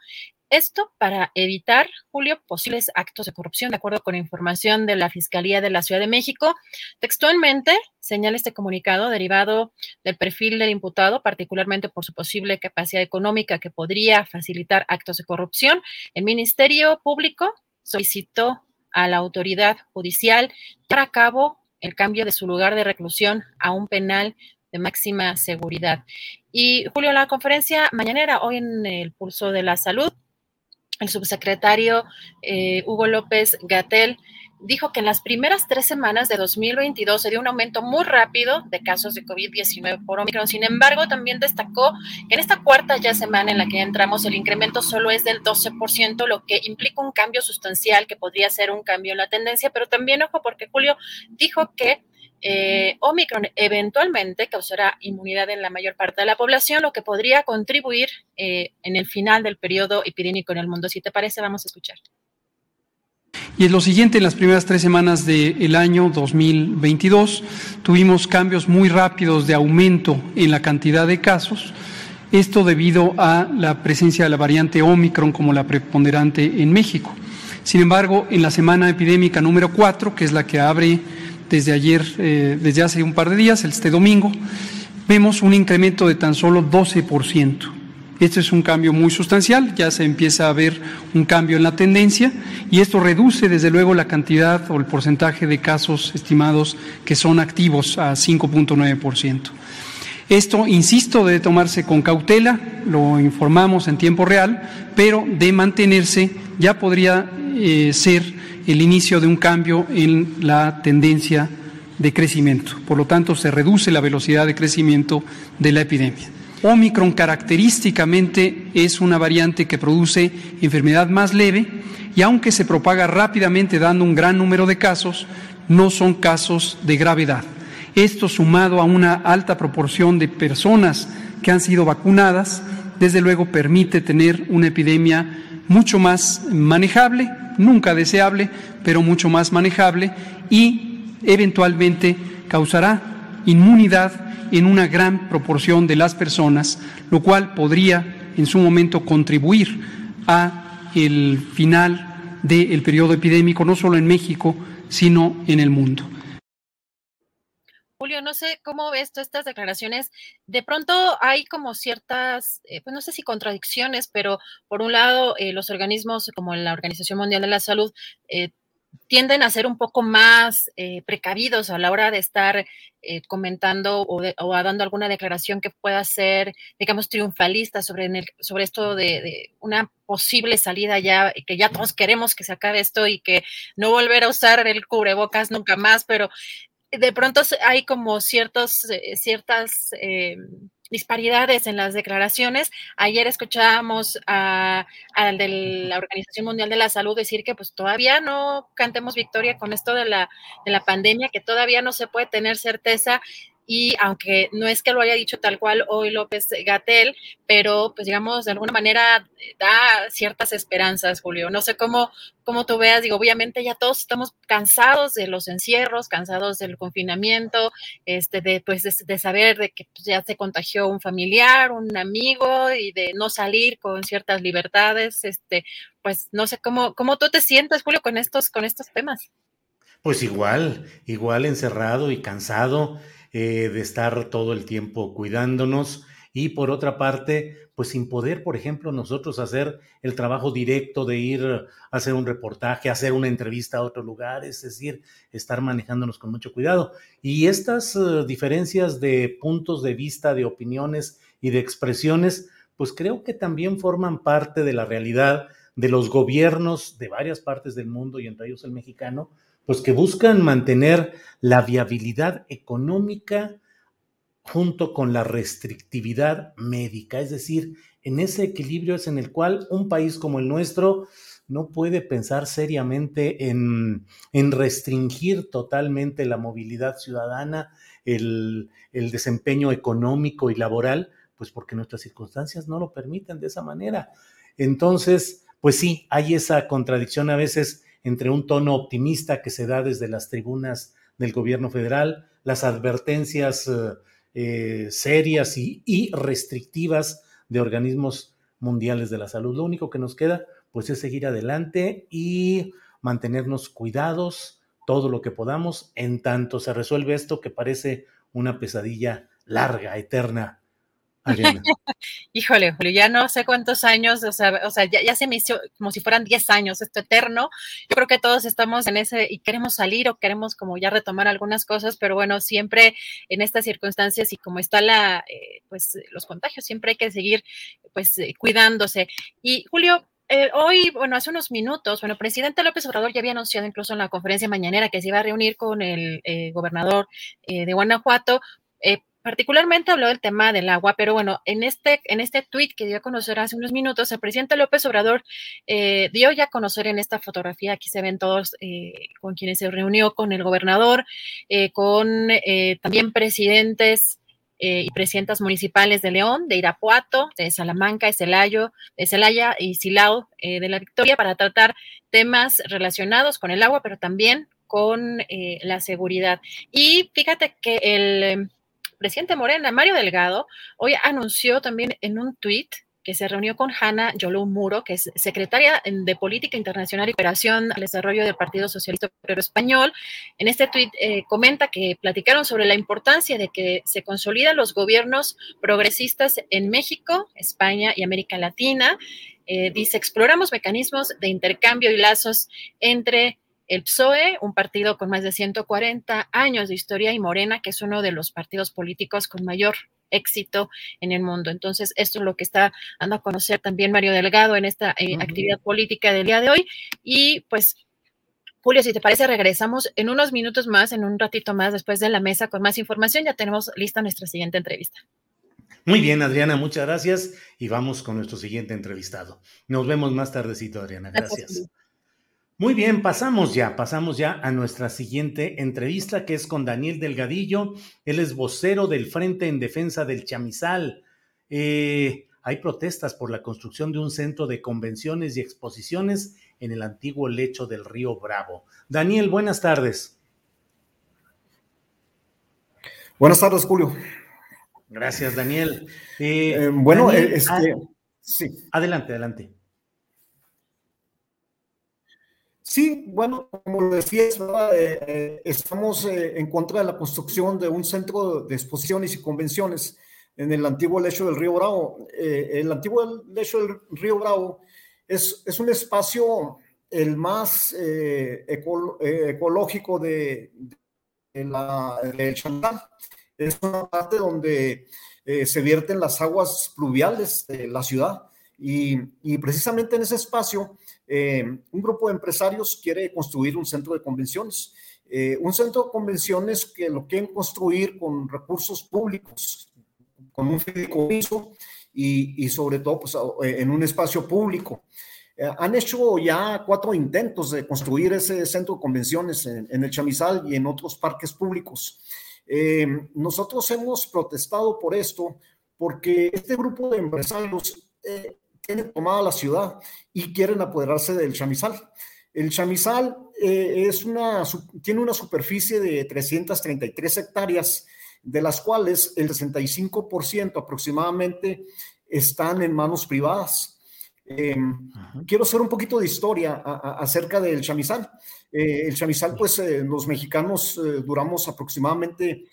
S3: Esto para evitar, Julio, posibles actos de corrupción, de acuerdo con información de la Fiscalía de la Ciudad de México. Textualmente señala este comunicado derivado del perfil del imputado, particularmente por su posible capacidad económica que podría facilitar actos de corrupción. El Ministerio Público solicitó a la autoridad judicial llevar a cabo el cambio de su lugar de reclusión a un penal de máxima seguridad. Y Julio, la conferencia mañanera, hoy en el Pulso de la Salud, el subsecretario eh, Hugo López Gatel dijo que en las primeras tres semanas de 2022 se dio un aumento muy rápido de casos de COVID-19 por Omicron. Sin embargo, también destacó que en esta cuarta ya semana en la que entramos, el incremento solo es del 12%, lo que implica un cambio sustancial que podría ser un cambio en la tendencia. Pero también, ojo, porque Julio dijo que eh, Omicron eventualmente causará inmunidad en la mayor parte de la población, lo que podría contribuir eh, en el final del periodo epidémico en el mundo. Si te parece, vamos a escuchar.
S5: Y en lo siguiente, en las primeras tres semanas del año 2022, tuvimos cambios muy rápidos de aumento en la cantidad de casos. Esto debido a la presencia de la variante Omicron como la preponderante en México. Sin embargo, en la semana epidémica número 4, que es la que abre desde ayer, eh, desde hace un par de días, este domingo, vemos un incremento de tan solo 12 por ciento. Este es un cambio muy sustancial, ya se empieza a ver un cambio en la tendencia y esto reduce desde luego la cantidad o el porcentaje de casos estimados que son activos a 5.9%. Esto, insisto, debe tomarse con cautela, lo informamos en tiempo real, pero de mantenerse ya podría eh, ser el inicio de un cambio en la tendencia de crecimiento. Por lo tanto, se reduce la velocidad de crecimiento de la epidemia. Omicron característicamente es una variante que produce enfermedad más leve y aunque se propaga rápidamente dando un gran número de casos, no son casos de gravedad. Esto sumado a una alta proporción de personas que han sido vacunadas, desde luego permite tener una epidemia mucho más manejable, nunca deseable, pero mucho más manejable y eventualmente causará inmunidad en una gran proporción de las personas, lo cual podría en su momento contribuir a el final del periodo epidémico, no solo en México, sino en el mundo.
S3: Julio, no sé cómo ves tú estas declaraciones. De pronto hay como ciertas, eh, pues no sé si contradicciones, pero por un lado, eh, los organismos como la Organización Mundial de la Salud eh, tienden a ser un poco más eh, precavidos a la hora de estar eh, comentando o, dando alguna declaración que pueda ser, digamos, triunfalista sobre, sobre esto de, una posible salida ya, que ya todos queremos que se acabe esto y que no volver a usar el cubrebocas nunca más, pero de pronto hay como ciertos, eh, ciertas disparidades en las declaraciones. Ayer escuchábamos al de la Organización Mundial de la Salud decir que pues todavía no cantemos victoria con esto de la, de la pandemia, que todavía no se puede tener certeza y aunque no es que lo haya dicho tal cual hoy López Gatel, pero pues digamos de alguna manera da ciertas esperanzas, Julio. No sé cómo, cómo tú veas, digo, obviamente ya todos estamos cansados de los encierros, cansados del confinamiento, este, de pues de, saber de que pues, ya se contagió un familiar, un amigo y de no salir con ciertas libertades, este, pues no sé cómo, cómo tú te sientes, Julio, con estos, con estos temas.
S1: Pues igual, igual encerrado y cansado eh, de estar todo el tiempo cuidándonos y por otra parte, pues sin poder, por ejemplo, nosotros hacer el trabajo directo de ir a hacer un reportaje, hacer una entrevista a otro lugar, es decir, estar manejándonos con mucho cuidado. Y estas uh, diferencias de puntos de vista, de opiniones y de expresiones, pues creo que también forman parte de la realidad de los gobiernos de varias partes del mundo y entre ellos el mexicano, pues que buscan mantener la viabilidad económica junto con la restrictividad médica. Es decir, en ese equilibrio es en el cual un país como el nuestro no puede pensar seriamente en, en restringir totalmente la movilidad ciudadana, el, el desempeño económico y laboral, pues porque nuestras circunstancias no lo permiten de esa manera. Entonces, pues sí, hay esa contradicción a veces entre un tono optimista que se da desde las tribunas del gobierno federal, las advertencias eh, eh, serias y, restrictivas de organismos mundiales de la salud. Lo único que nos queda, pues, es seguir adelante y mantenernos cuidados todo lo que podamos en tanto se resuelve esto que parece una pesadilla larga, eterna
S3: Híjole, Julio, ya no sé cuántos años, o sea, o sea ya, se me hizo como si fueran 10 años, esto eterno. Yo creo que todos estamos en ese y queremos salir o queremos como ya retomar algunas cosas, pero bueno, siempre en estas circunstancias y como está la, eh, pues los contagios, siempre hay que seguir pues eh, cuidándose. Y Julio, eh, hoy, bueno, hace unos minutos, bueno, el presidente López Obrador ya había anunciado incluso en la conferencia mañanera que se iba a reunir con el gobernador de Guanajuato Particularmente habló del tema del agua, pero bueno, en este, en este tweet que dio a conocer hace unos minutos, el presidente López Obrador eh, dio ya a conocer en esta fotografía, aquí se ven todos eh, con quienes se reunió con el gobernador, eh, con también presidentes y presidentas municipales de León, de Irapuato, de Salamanca, de Celayo, de Celaya y Silao de la Victoria para tratar temas relacionados con el agua, pero también con la seguridad. Y fíjate que el presidente Morena, Mario Delgado, hoy anunció también en un tuit que se reunió con Hanna Yolou Muro, que es secretaria de Política Internacional y Operación al Desarrollo del Partido Socialista Obrero Español. En este tuit eh, comenta que platicaron sobre la importancia de que se consolidan los gobiernos progresistas en México, España y América Latina. Eh, dice, exploramos mecanismos de intercambio y lazos entre el PSOE, un partido con más de 140 años de historia, y Morena, que es uno de los partidos políticos con mayor éxito en el mundo. Entonces, esto es lo que está dando a conocer también Mario Delgado en esta eh, actividad política del día de hoy. Y pues, Julio, si te parece, regresamos en unos minutos más, en un ratito más, después de la mesa con más información. Ya tenemos lista nuestra siguiente entrevista.
S1: Muy bien, Adriana, muchas gracias. Y vamos con nuestro siguiente entrevistado. Nos vemos más tardecito, Adriana. Gracias. Muy bien, pasamos ya, pasamos ya a nuestra siguiente entrevista que es con Daniel Delgadillo. Él es vocero del Frente en Defensa del Chamizal. Eh, hay protestas por la construcción de un centro de convenciones y exposiciones en el antiguo lecho del río Bravo. Daniel, buenas tardes.
S6: Buenas tardes, Julio.
S1: Gracias, Daniel.
S6: Eh, eh, bueno, este, ah, sí.
S1: Adelante, adelante.
S6: Sí, bueno, como lo decías, eh, eh, estamos eh, en contra de la construcción de un centro de exposiciones y convenciones en el antiguo lecho del río Bravo. el antiguo lecho del río Bravo es, es un espacio el más ecológico de, de la, Chantal. Es una parte donde se vierten las aguas pluviales de la ciudad y, y precisamente en ese espacio eh, un grupo de empresarios quiere construir un centro de convenciones. Eh, un centro de convenciones que lo quieren construir con recursos públicos, con un fideicomiso y, y sobre todo pues, eh, en un espacio público. han hecho ya cuatro intentos de construir ese centro de convenciones en, en el Chamizal y en otros parques públicos. nosotros hemos protestado por esto porque este grupo de empresarios tienen tomada la ciudad y quieren apoderarse del chamizal. El chamizal eh, es una, tiene una superficie de 333 hectáreas, de las cuales el 65% aproximadamente están en manos privadas. Em, quiero hacer un poquito de historia acerca del chamizal. Eh, el chamizal, pues eh, los mexicanos eh, duramos aproximadamente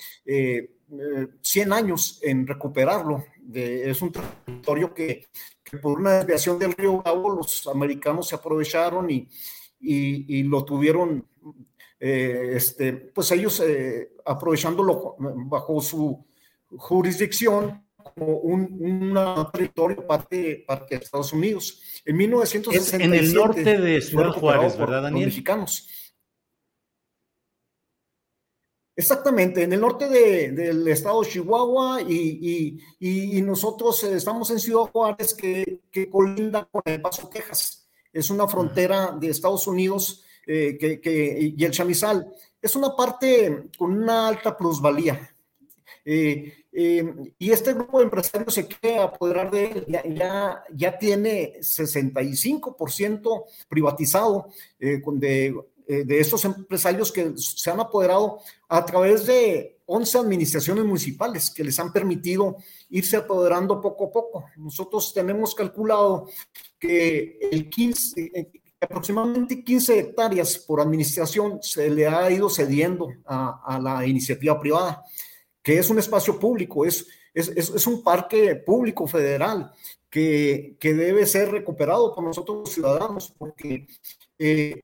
S6: 100 años en recuperarlo. es un territorio que, por una desviación del río Bravo los americanos se aprovecharon y, y, lo tuvieron, este, pues ellos aprovechándolo bajo su jurisdicción como un, territorio parte, parte de Estados Unidos. En 1967.
S1: en el norte de Ciudad Juárez, ¿verdad, Daniel?
S6: mexicanos. Exactamente, en el norte del estado de Chihuahua y, nosotros estamos en Ciudad Juárez que, que, colinda con El Paso, Texas. Es una frontera de Estados Unidos eh, que, y el chamizal. Es una parte con una alta plusvalía. Eh, eh, y este grupo de empresarios se quiere apoderar de él, ya, ya, tiene 65% privatizado eh, de, de estos empresarios que se han apoderado a través de 11 administraciones municipales que les han permitido irse apoderando poco a poco. Nosotros tenemos calculado que el 15, aproximadamente 15 hectáreas por administración se le ha ido cediendo a, a la iniciativa privada que es un espacio público, es, es, un parque público federal que, debe ser recuperado por nosotros los ciudadanos, porque eh,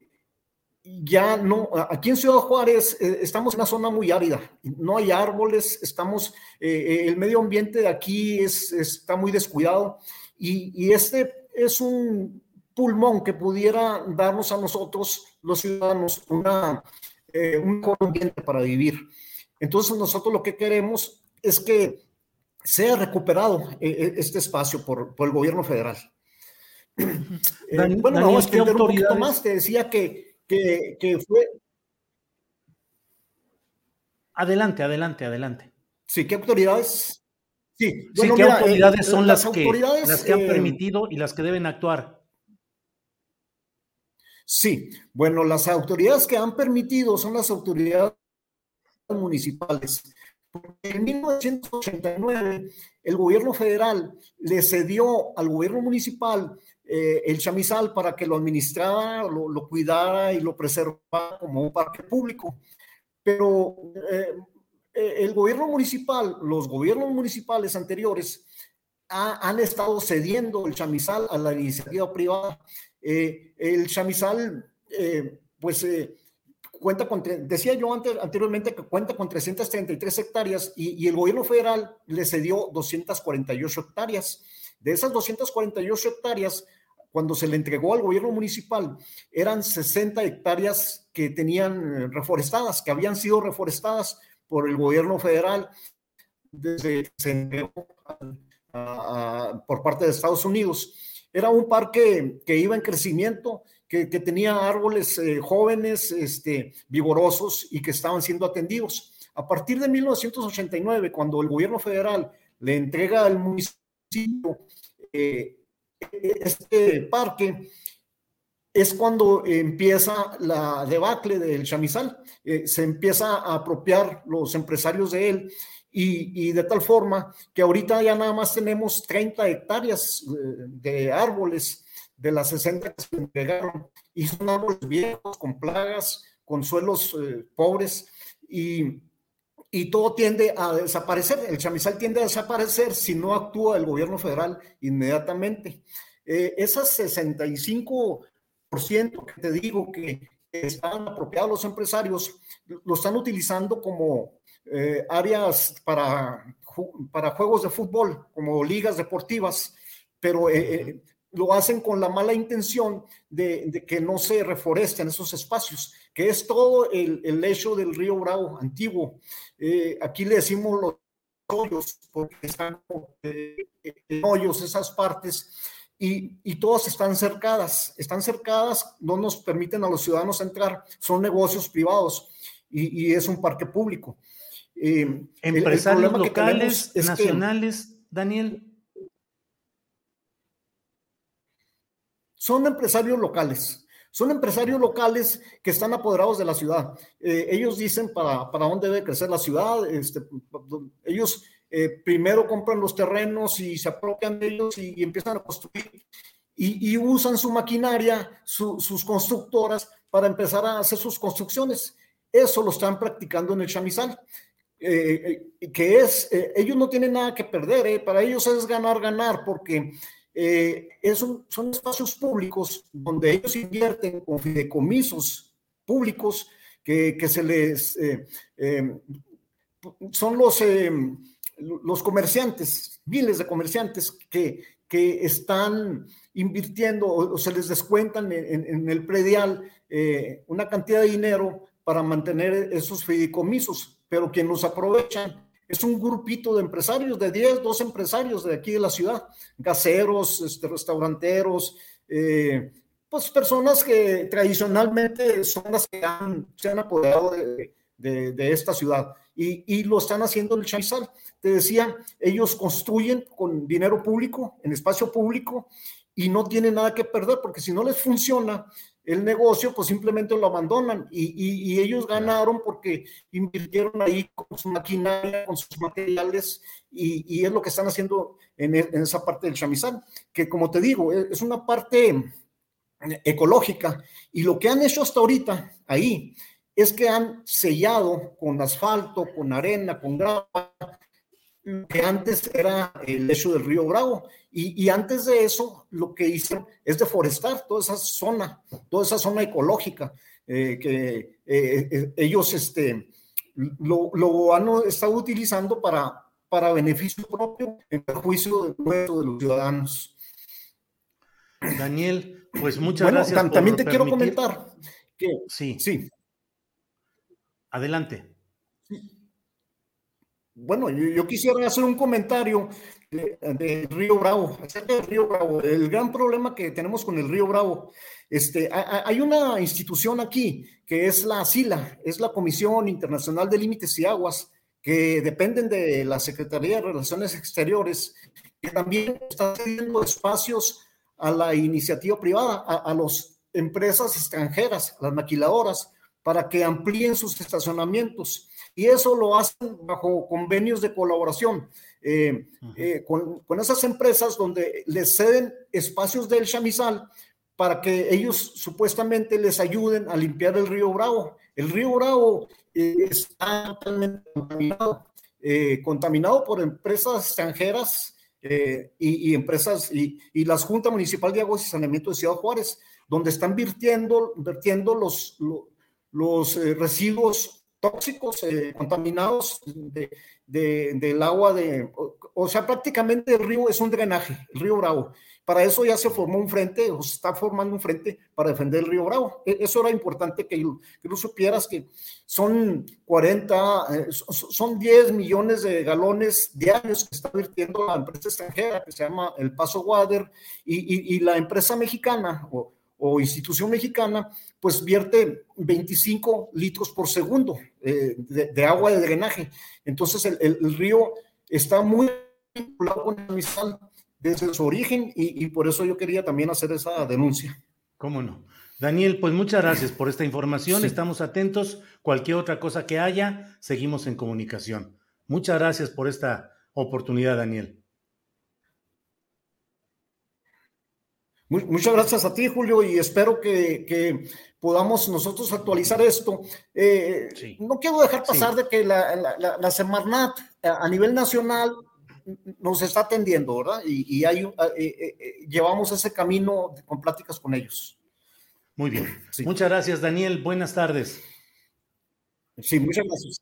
S6: ya no, aquí en Ciudad Juárez eh, estamos en una zona muy árida, no hay árboles, estamos, eh, el medio ambiente de aquí es, está muy descuidado y, este es un pulmón que pudiera darnos a nosotros, los ciudadanos, una, un mejor ambiente para vivir. Entonces nosotros lo que queremos es que sea recuperado eh, eh, este espacio por, el gobierno federal. Eh, bueno, vamos a extender un poquito más. Te decía que, que, fue...
S1: Adelante, adelante, adelante.
S6: Sí, ¿qué autoridades?
S1: Sí, ¿qué autoridades son las, que, las que han permitido y las que deben actuar?
S6: Sí, bueno, las autoridades que han permitido son las autoridades municipales. En 1989, el gobierno federal le cedió al gobierno municipal eh, el chamizal para que lo administrara, lo, cuidara y lo preservara como un parque público. Pero eh, eh, el gobierno municipal, los gobiernos municipales anteriores han estado cediendo el chamizal a la iniciativa privada. el chamizal, pues cuenta con, decía yo antes, anteriormente que cuenta con 333 hectáreas y, el gobierno federal le cedió 248 hectáreas. De esas 248 hectáreas, cuando se le entregó al gobierno municipal, eran 60 hectáreas que tenían eh, reforestadas, que habían sido reforestadas por el gobierno federal desde que se entregó por parte de Estados Unidos. Era un parque que iba en crecimiento que, tenía árboles eh, jóvenes, este, vigorosos y que estaban siendo atendidos. A partir de 1989, cuando el gobierno federal le entrega al municipio eh, este parque, es cuando empieza la debacle del chamizal, eh, se empieza a apropiar los empresarios de él y, y, de tal forma que ahorita ya nada más tenemos 30 hectáreas de árboles de las 60 que se entregaron, y son árboles viejos, con plagas, con suelos eh, pobres, y, y, todo tiende a desaparecer. El chamizal tiende a desaparecer si no actúa el gobierno federal inmediatamente. Eh, esas 65% que te digo que están apropiados los empresarios, lo están utilizando como eh, áreas para, para juegos de fútbol, como ligas deportivas, pero lo hacen con la mala intención de, que no se reforesten esos espacios, que es todo el, el lecho del río Bravo antiguo. Eh, aquí le decimos los hoyos, porque están eh, en hoyos esas partes, y, y, todas están cercadas, están cercadas, no nos permiten a los ciudadanos entrar, son negocios privados y, y es un parque público.
S1: Eh, Empresarios locales, nacionales, Daniel,
S6: son empresarios locales. Son empresarios locales que están apoderados de la ciudad. Eh, ellos dicen para, para dónde debe crecer la ciudad. Este, ellos eh, primero compran los terrenos y se apropian de ellos y, empiezan a construir. y, usan su maquinaria, sus constructoras para empezar a hacer sus construcciones. Eso lo están practicando en el chamizal. Eh, que es, ellos no tienen nada que perder, para ellos es ganar, ganar, porque es son espacios públicos donde ellos invierten con fideicomisos públicos que, que se les, son los, los comerciantes, miles de comerciantes que, que están invirtiendo o, se les descuentan en, el predial una cantidad de dinero para mantener esos fideicomisos pero quien los aprovechan es un grupito de empresarios, de 10, 12 empresarios de aquí de la ciudad, gaseros, este, restauranteros, eh, pues personas que tradicionalmente son las que se han apoderado de, esta ciudad y, y, lo están haciendo en el Chaizal. Te decía, ellos construyen con dinero público, en espacio público, y no tienen nada que perder, porque si no les funciona, el negocio, pues simplemente lo abandonan. Y, ellos ganaron porque invirtieron ahí con su maquinaria, con sus materiales y, es lo que están haciendo en, e, esa parte del chamizal, que como te digo, e, es una parte ecológica. Y lo que han hecho hasta ahorita ahí es que han sellado con asfalto, con arena, con grava, que antes era el lecho del río Bravo. Y, antes de eso, lo que hicieron es deforestar toda esa zona, toda esa zona ecológica, eh, que eh, eh, ellos este, lo, han estado utilizando para, para beneficio propio, en perjuicio de, de los ciudadanos.
S1: Daniel, pues muchas gracias.
S6: también te quiero comentar que.
S1: Sí. Sí. Adelante.
S6: Bueno, yo, quisiera hacer un comentario de, Río Bravo, acerca del Río Bravo, el gran problema que tenemos con el Río Bravo. Este, hay una institución aquí que es la SILA, es la Comisión Internacional de Límites y Aguas, que dependen de la Secretaría de Relaciones Exteriores, que también está cediendo espacios a la iniciativa privada, a, a las empresas extranjeras, las maquiladoras, para que amplíen sus estacionamientos y eso lo hacen bajo convenios de colaboración eh, eh, con, con, esas empresas donde les ceden espacios del chamizal para que ellos supuestamente les ayuden a limpiar el río Bravo. El río Bravo eh, está totalmente contaminado, contaminado por empresas extranjeras y, y, empresas y, y las Junta Municipal de Aguas y Saneamiento de Ciudad Juárez, donde están vertiendo, vertiendo los, los, los residuos tóxicos eh, contaminados del agua de, o, sea, prácticamente el río es un drenaje, el río Bravo. Para eso ya se formó un frente, o se está formando un frente para defender el río Bravo. E, eso era importante que, que tú supieras que son 40, eh, son 10 millones de galones diarios que está virtiendo la empresa extranjera que se llama El Paso Water y, y la empresa mexicana, o, o institución mexicana, pues vierte 25 litros por segundo eh, de, agua de drenaje. Entonces el, río está muy vinculado con el misal desde su origen y, por eso yo quería también hacer esa denuncia.
S1: ¿Cómo no? Daniel, pues muchas gracias por esta información. Estamos atentos. Cualquier otra cosa que haya, seguimos en comunicación. Muchas gracias por esta oportunidad, Daniel.
S6: Muchas gracias a ti, Julio, y espero que, podamos nosotros actualizar esto. Eh, no quiero dejar pasar de que la, la, Semarnat a nivel nacional nos está atendiendo, ¿verdad? Y, hay, eh, eh, llevamos ese camino con pláticas con ellos.
S1: Muy bien. Muchas gracias, Daniel. Buenas tardes.
S6: Sí, muchas gracias.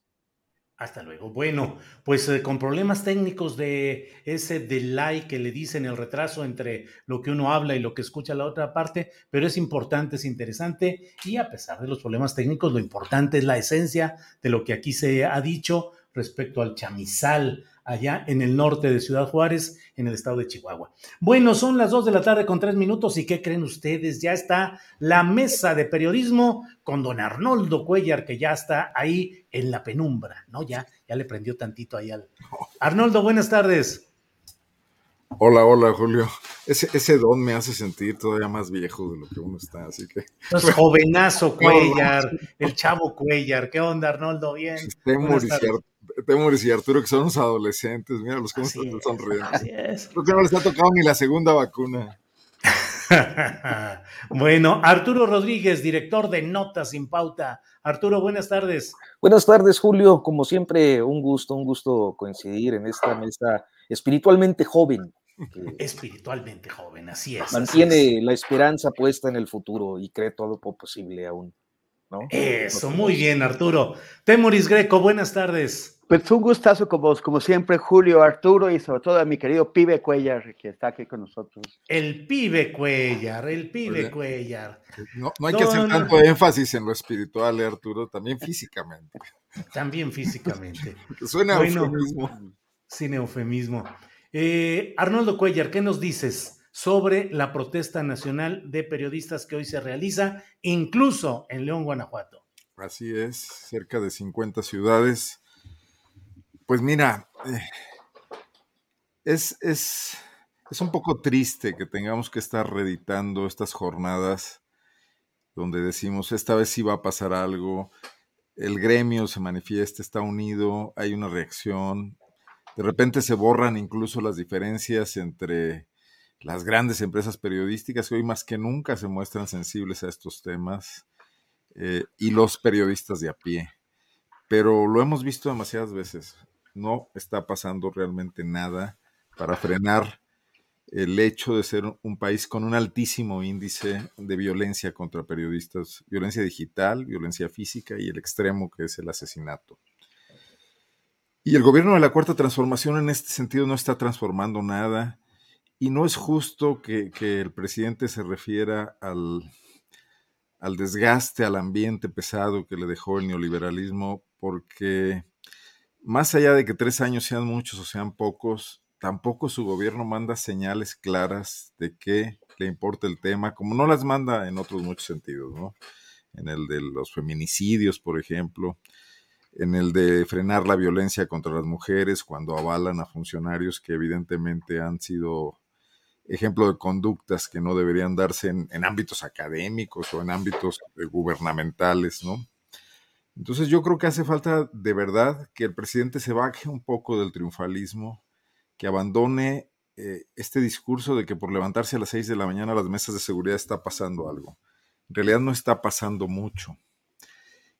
S1: Hasta luego. Bueno, pues eh, con problemas técnicos de ese delay que le dicen el retraso entre lo que uno habla y lo que escucha la otra parte, pero es importante, es interesante y a pesar de los problemas técnicos, lo importante es la esencia de lo que aquí se ha dicho respecto al chamizal, allá en el norte de Ciudad Juárez, en el estado de Chihuahua. Bueno, son las dos de la tarde con tres minutos y ¿qué creen ustedes? Ya está la mesa de periodismo con don Arnoldo Cuellar, que ya está ahí en la penumbra, ¿no? Ya, ya le prendió tantito ahí al... Arnoldo, buenas tardes.
S7: Hola, hola, Julio. Ese, ese don me hace sentir todavía más viejo de lo que uno está, así que.
S1: Es jovenazo Cuellar, el chavo Cuellar. ¿Qué onda, Arnoldo? Bien.
S7: Temuris y Arturo, que son unos adolescentes, mira los cómo están sonriendo. Así es. Creo que no les ha tocado ni la segunda vacuna.
S1: bueno, Arturo Rodríguez, director de Notas sin Pauta. Arturo, buenas tardes.
S8: Buenas tardes, Julio. Como siempre, un gusto, un gusto coincidir en esta mesa espiritualmente joven.
S1: Espiritualmente joven, así es.
S8: Mantiene la esperanza puesta en el futuro y cree todo lo posible aún. ¿no?
S1: Eso, muy bien, Arturo. Temoris Greco, buenas tardes.
S9: Pues un gustazo con vos, como siempre, Julio, Arturo y sobre todo a mi querido Pibe Cuellar, que está aquí con nosotros.
S1: El Pibe Cuellar, el Pibe Cuellar.
S7: No, no hay que hacer tanto énfasis en lo espiritual, Arturo, también físicamente.
S1: También físicamente.
S7: Suena bueno, eufemismo.
S1: Sin eufemismo. Eh, Arnoldo Cuellar, ¿qué nos dices sobre la protesta nacional de periodistas que hoy se realiza, incluso en León, Guanajuato?
S7: Así es, cerca de 50 ciudades pues mira, eh, es, es, es, un poco triste que tengamos que estar reeditando estas jornadas donde decimos, esta vez sí va a pasar algo, el gremio se manifiesta, está unido, hay una reacción, de repente se borran incluso las diferencias entre las grandes empresas periodísticas que hoy más que nunca se muestran sensibles a estos temas eh, y los periodistas de a pie. Pero lo hemos visto demasiadas veces no está pasando realmente nada para frenar el hecho de ser un país con un altísimo índice de violencia contra periodistas, violencia digital, violencia física y el extremo que es el asesinato. Y el gobierno de la Cuarta Transformación en este sentido no está transformando nada y no es justo que, el presidente se refiera al, al desgaste, al ambiente pesado que le dejó el neoliberalismo, porque más allá de que tres años sean muchos o sean pocos, tampoco su gobierno manda señales claras de que le importa el tema, como no las manda en otros muchos sentidos, ¿no? En el de los feminicidios, por ejemplo, en el de frenar la violencia contra las mujeres cuando avalan a funcionarios que evidentemente han sido ejemplo de conductas que no deberían darse en, ámbitos académicos o en ámbitos eh, gubernamentales, ¿no? Entonces yo creo que hace falta de verdad que el presidente se baje un poco del triunfalismo, que abandone eh, este discurso de que por levantarse a las 6 de la mañana las mesas de seguridad está pasando algo. En realidad no está pasando mucho.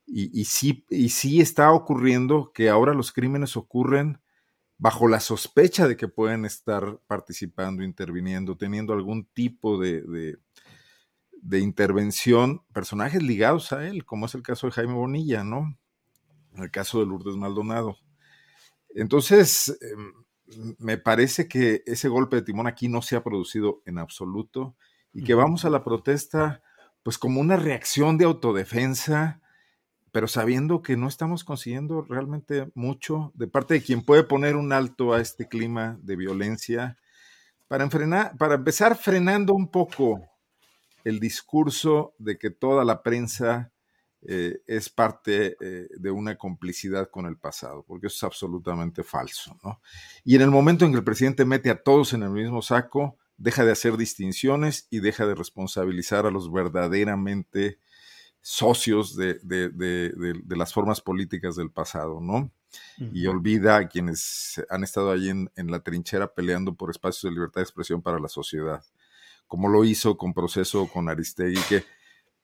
S7: Y, sí, y sí está ocurriendo que ahora los crímenes ocurren bajo la sospecha de que pueden estar participando, interviniendo, teniendo algún tipo de de intervención personajes ligados a él, como es el caso de Jaime Bonilla, ¿no? El caso de Lourdes Maldonado. Entonces, em, me parece que ese golpe de timón aquí no se ha producido en absoluto y que vamos a la protesta pues como una reacción de autodefensa, pero sabiendo que no estamos consiguiendo realmente mucho de parte de quien puede poner un alto a este clima de violencia para, para empezar frenando un poco el discurso de que toda la prensa eh, es parte eh, de una complicidad con el pasado, porque eso es absolutamente falso. ¿no? Y en el momento en que el presidente mete a todos en el mismo saco, deja de hacer distinciones y deja de responsabilizar a los verdaderamente socios de, las formas políticas del pasado, ¿no? Y olvida a quienes han estado allí en, en, la trinchera peleando por espacios de libertad de expresión para la sociedad como lo hizo con Proceso con Aristegui, que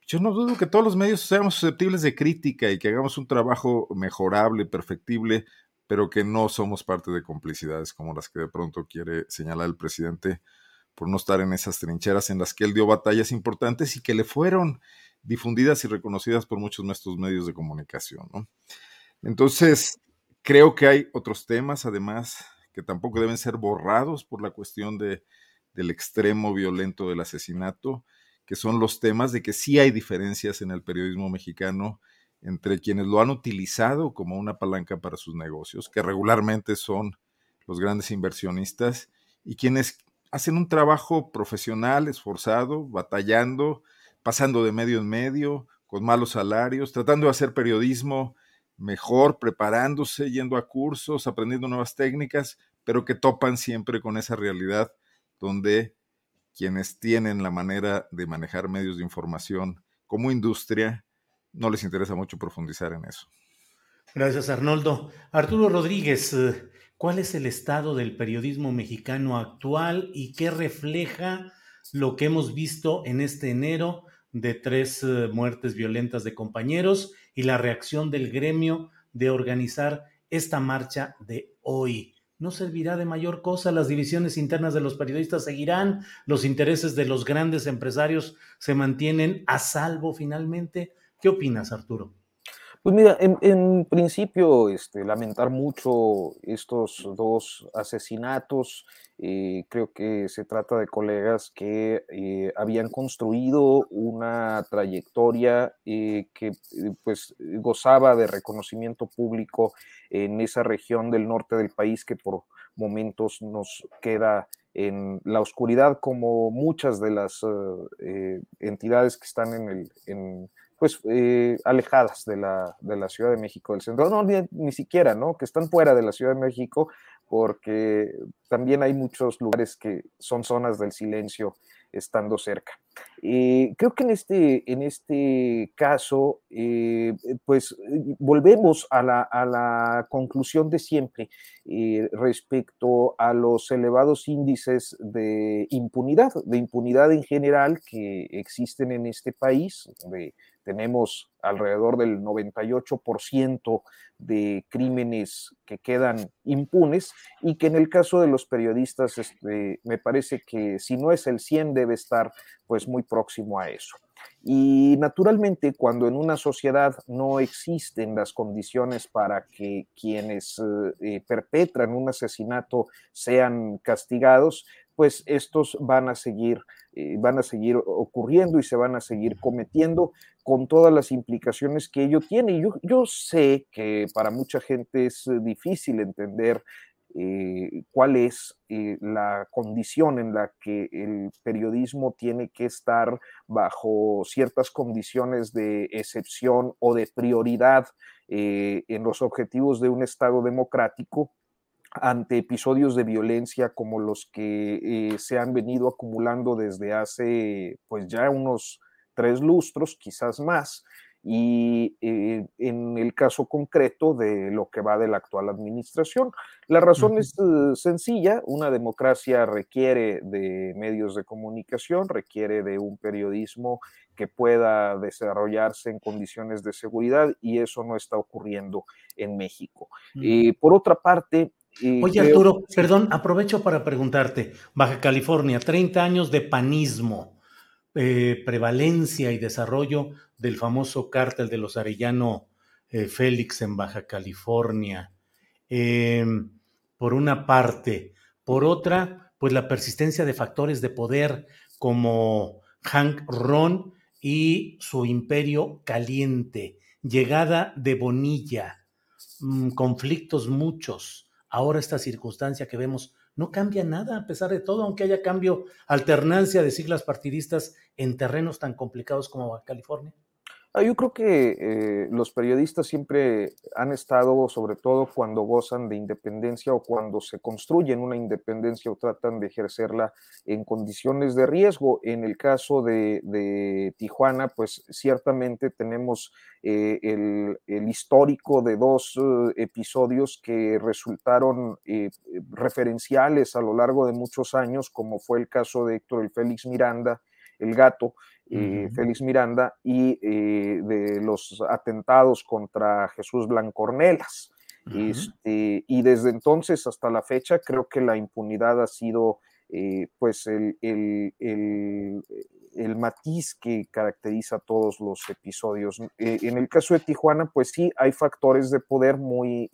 S7: yo no dudo que todos los medios seamos susceptibles de crítica y que hagamos un trabajo mejorable, perfectible, pero que no somos parte de complicidades como las que de pronto quiere señalar el presidente por no estar en esas trincheras en las que él dio batallas importantes y que le fueron difundidas y reconocidas por muchos de nuestros medios de comunicación. Entonces, creo que hay otros temas, además, que tampoco deben ser borrados por la cuestión de del extremo violento del asesinato, que son los temas de que sí hay diferencias en el periodismo mexicano entre quienes lo han utilizado como una palanca para sus negocios, que regularmente son los grandes inversionistas, y quienes hacen un trabajo profesional, esforzado, batallando, pasando de medio en medio, con malos salarios, tratando de hacer periodismo mejor, preparándose, yendo a cursos, aprendiendo nuevas técnicas, pero que topan siempre con esa realidad donde quienes tienen la manera de manejar medios de información como industria, no les interesa mucho profundizar en eso.
S1: Gracias, Arnoldo. Arturo Rodríguez, ¿cuál es el estado del periodismo mexicano actual y qué refleja lo que hemos visto en este enero de tres eh, muertes violentas de compañeros y la reacción del gremio de organizar esta marcha de hoy. No servirá de mayor cosa, las divisiones internas de los periodistas seguirán, los intereses de los grandes empresarios se mantienen a salvo finalmente. ¿Qué opinas, Arturo?
S8: Pues mira, en, principio, este, lamentar mucho estos dos asesinatos. Eh, creo que se trata de colegas que eh, habían construido una trayectoria eh, que pues gozaba de reconocimiento público en esa región del norte del país que por momentos nos queda en la oscuridad como muchas de las entidades que están en el... En, pues eh, alejadas de la, de la, Ciudad de México, del centro, no, ni, siquiera, ¿no? Que están fuera de la Ciudad de México, porque también hay muchos lugares que son zonas del silencio estando cerca. Eh, creo que en este, en este caso, eh, pues volvemos a la, a la, conclusión de siempre respecto a los elevados índices de impunidad, de impunidad en general que existen en este país, de tenemos alrededor del 98% de crímenes que quedan impunes y que en el caso de los periodistas este, me parece que si no es el 100 debe estar pues muy próximo a eso. Y naturalmente cuando en una sociedad no existen las condiciones para que quienes eh, perpetran un asesinato sean castigados, pues estos van a seguir, eh, van a seguir ocurriendo y se van a seguir cometiendo con todas las implicaciones que ello tiene. Yo, yo sé que para mucha gente es difícil entender eh, cuál es eh, la condición en la que el periodismo tiene que estar bajo ciertas condiciones de excepción o de prioridad en los objetivos de un Estado democrático ante episodios de violencia como los que eh, se han venido acumulando desde hace pues ya unos tres lustros, quizás más, y eh, en el caso concreto de lo que va de la actual administración. La razón es eh, sencilla, una democracia requiere de medios de comunicación, requiere de un periodismo que pueda desarrollarse en condiciones de seguridad y eso no está ocurriendo en México. por otra parte,
S1: Oye, Arturo, perdón, aprovecho para preguntarte. Baja California, 30 años de panismo, eh, prevalencia y desarrollo del famoso cártel de los Arellano eh, Félix en Baja California. Em, por una parte. Por otra, pues la persistencia de factores de poder como Hank Ron y su imperio caliente, llegada de Bonilla, mm, conflictos muchos ahora esta circunstancia que vemos no cambia nada a pesar de todo, aunque haya cambio, alternancia de siglas partidistas en terrenos tan complicados como California.
S8: Ah, yo creo que eh, los periodistas siempre han estado, sobre todo cuando gozan de independencia o cuando se construyen una independencia o tratan de ejercerla en condiciones de riesgo. En el caso de, Tijuana, pues ciertamente tenemos eh, el, histórico de dos eh, episodios que resultaron referenciales a lo largo de muchos años, como fue el caso de Héctor el Félix Miranda, el gato, eh, Félix Miranda, y eh, de los atentados contra Jesús Blancornelas. Este, y desde entonces hasta la fecha creo que la impunidad ha sido eh, pues el, el, matiz que caracteriza todos los episodios. en el caso de Tijuana, pues sí, hay factores de poder muy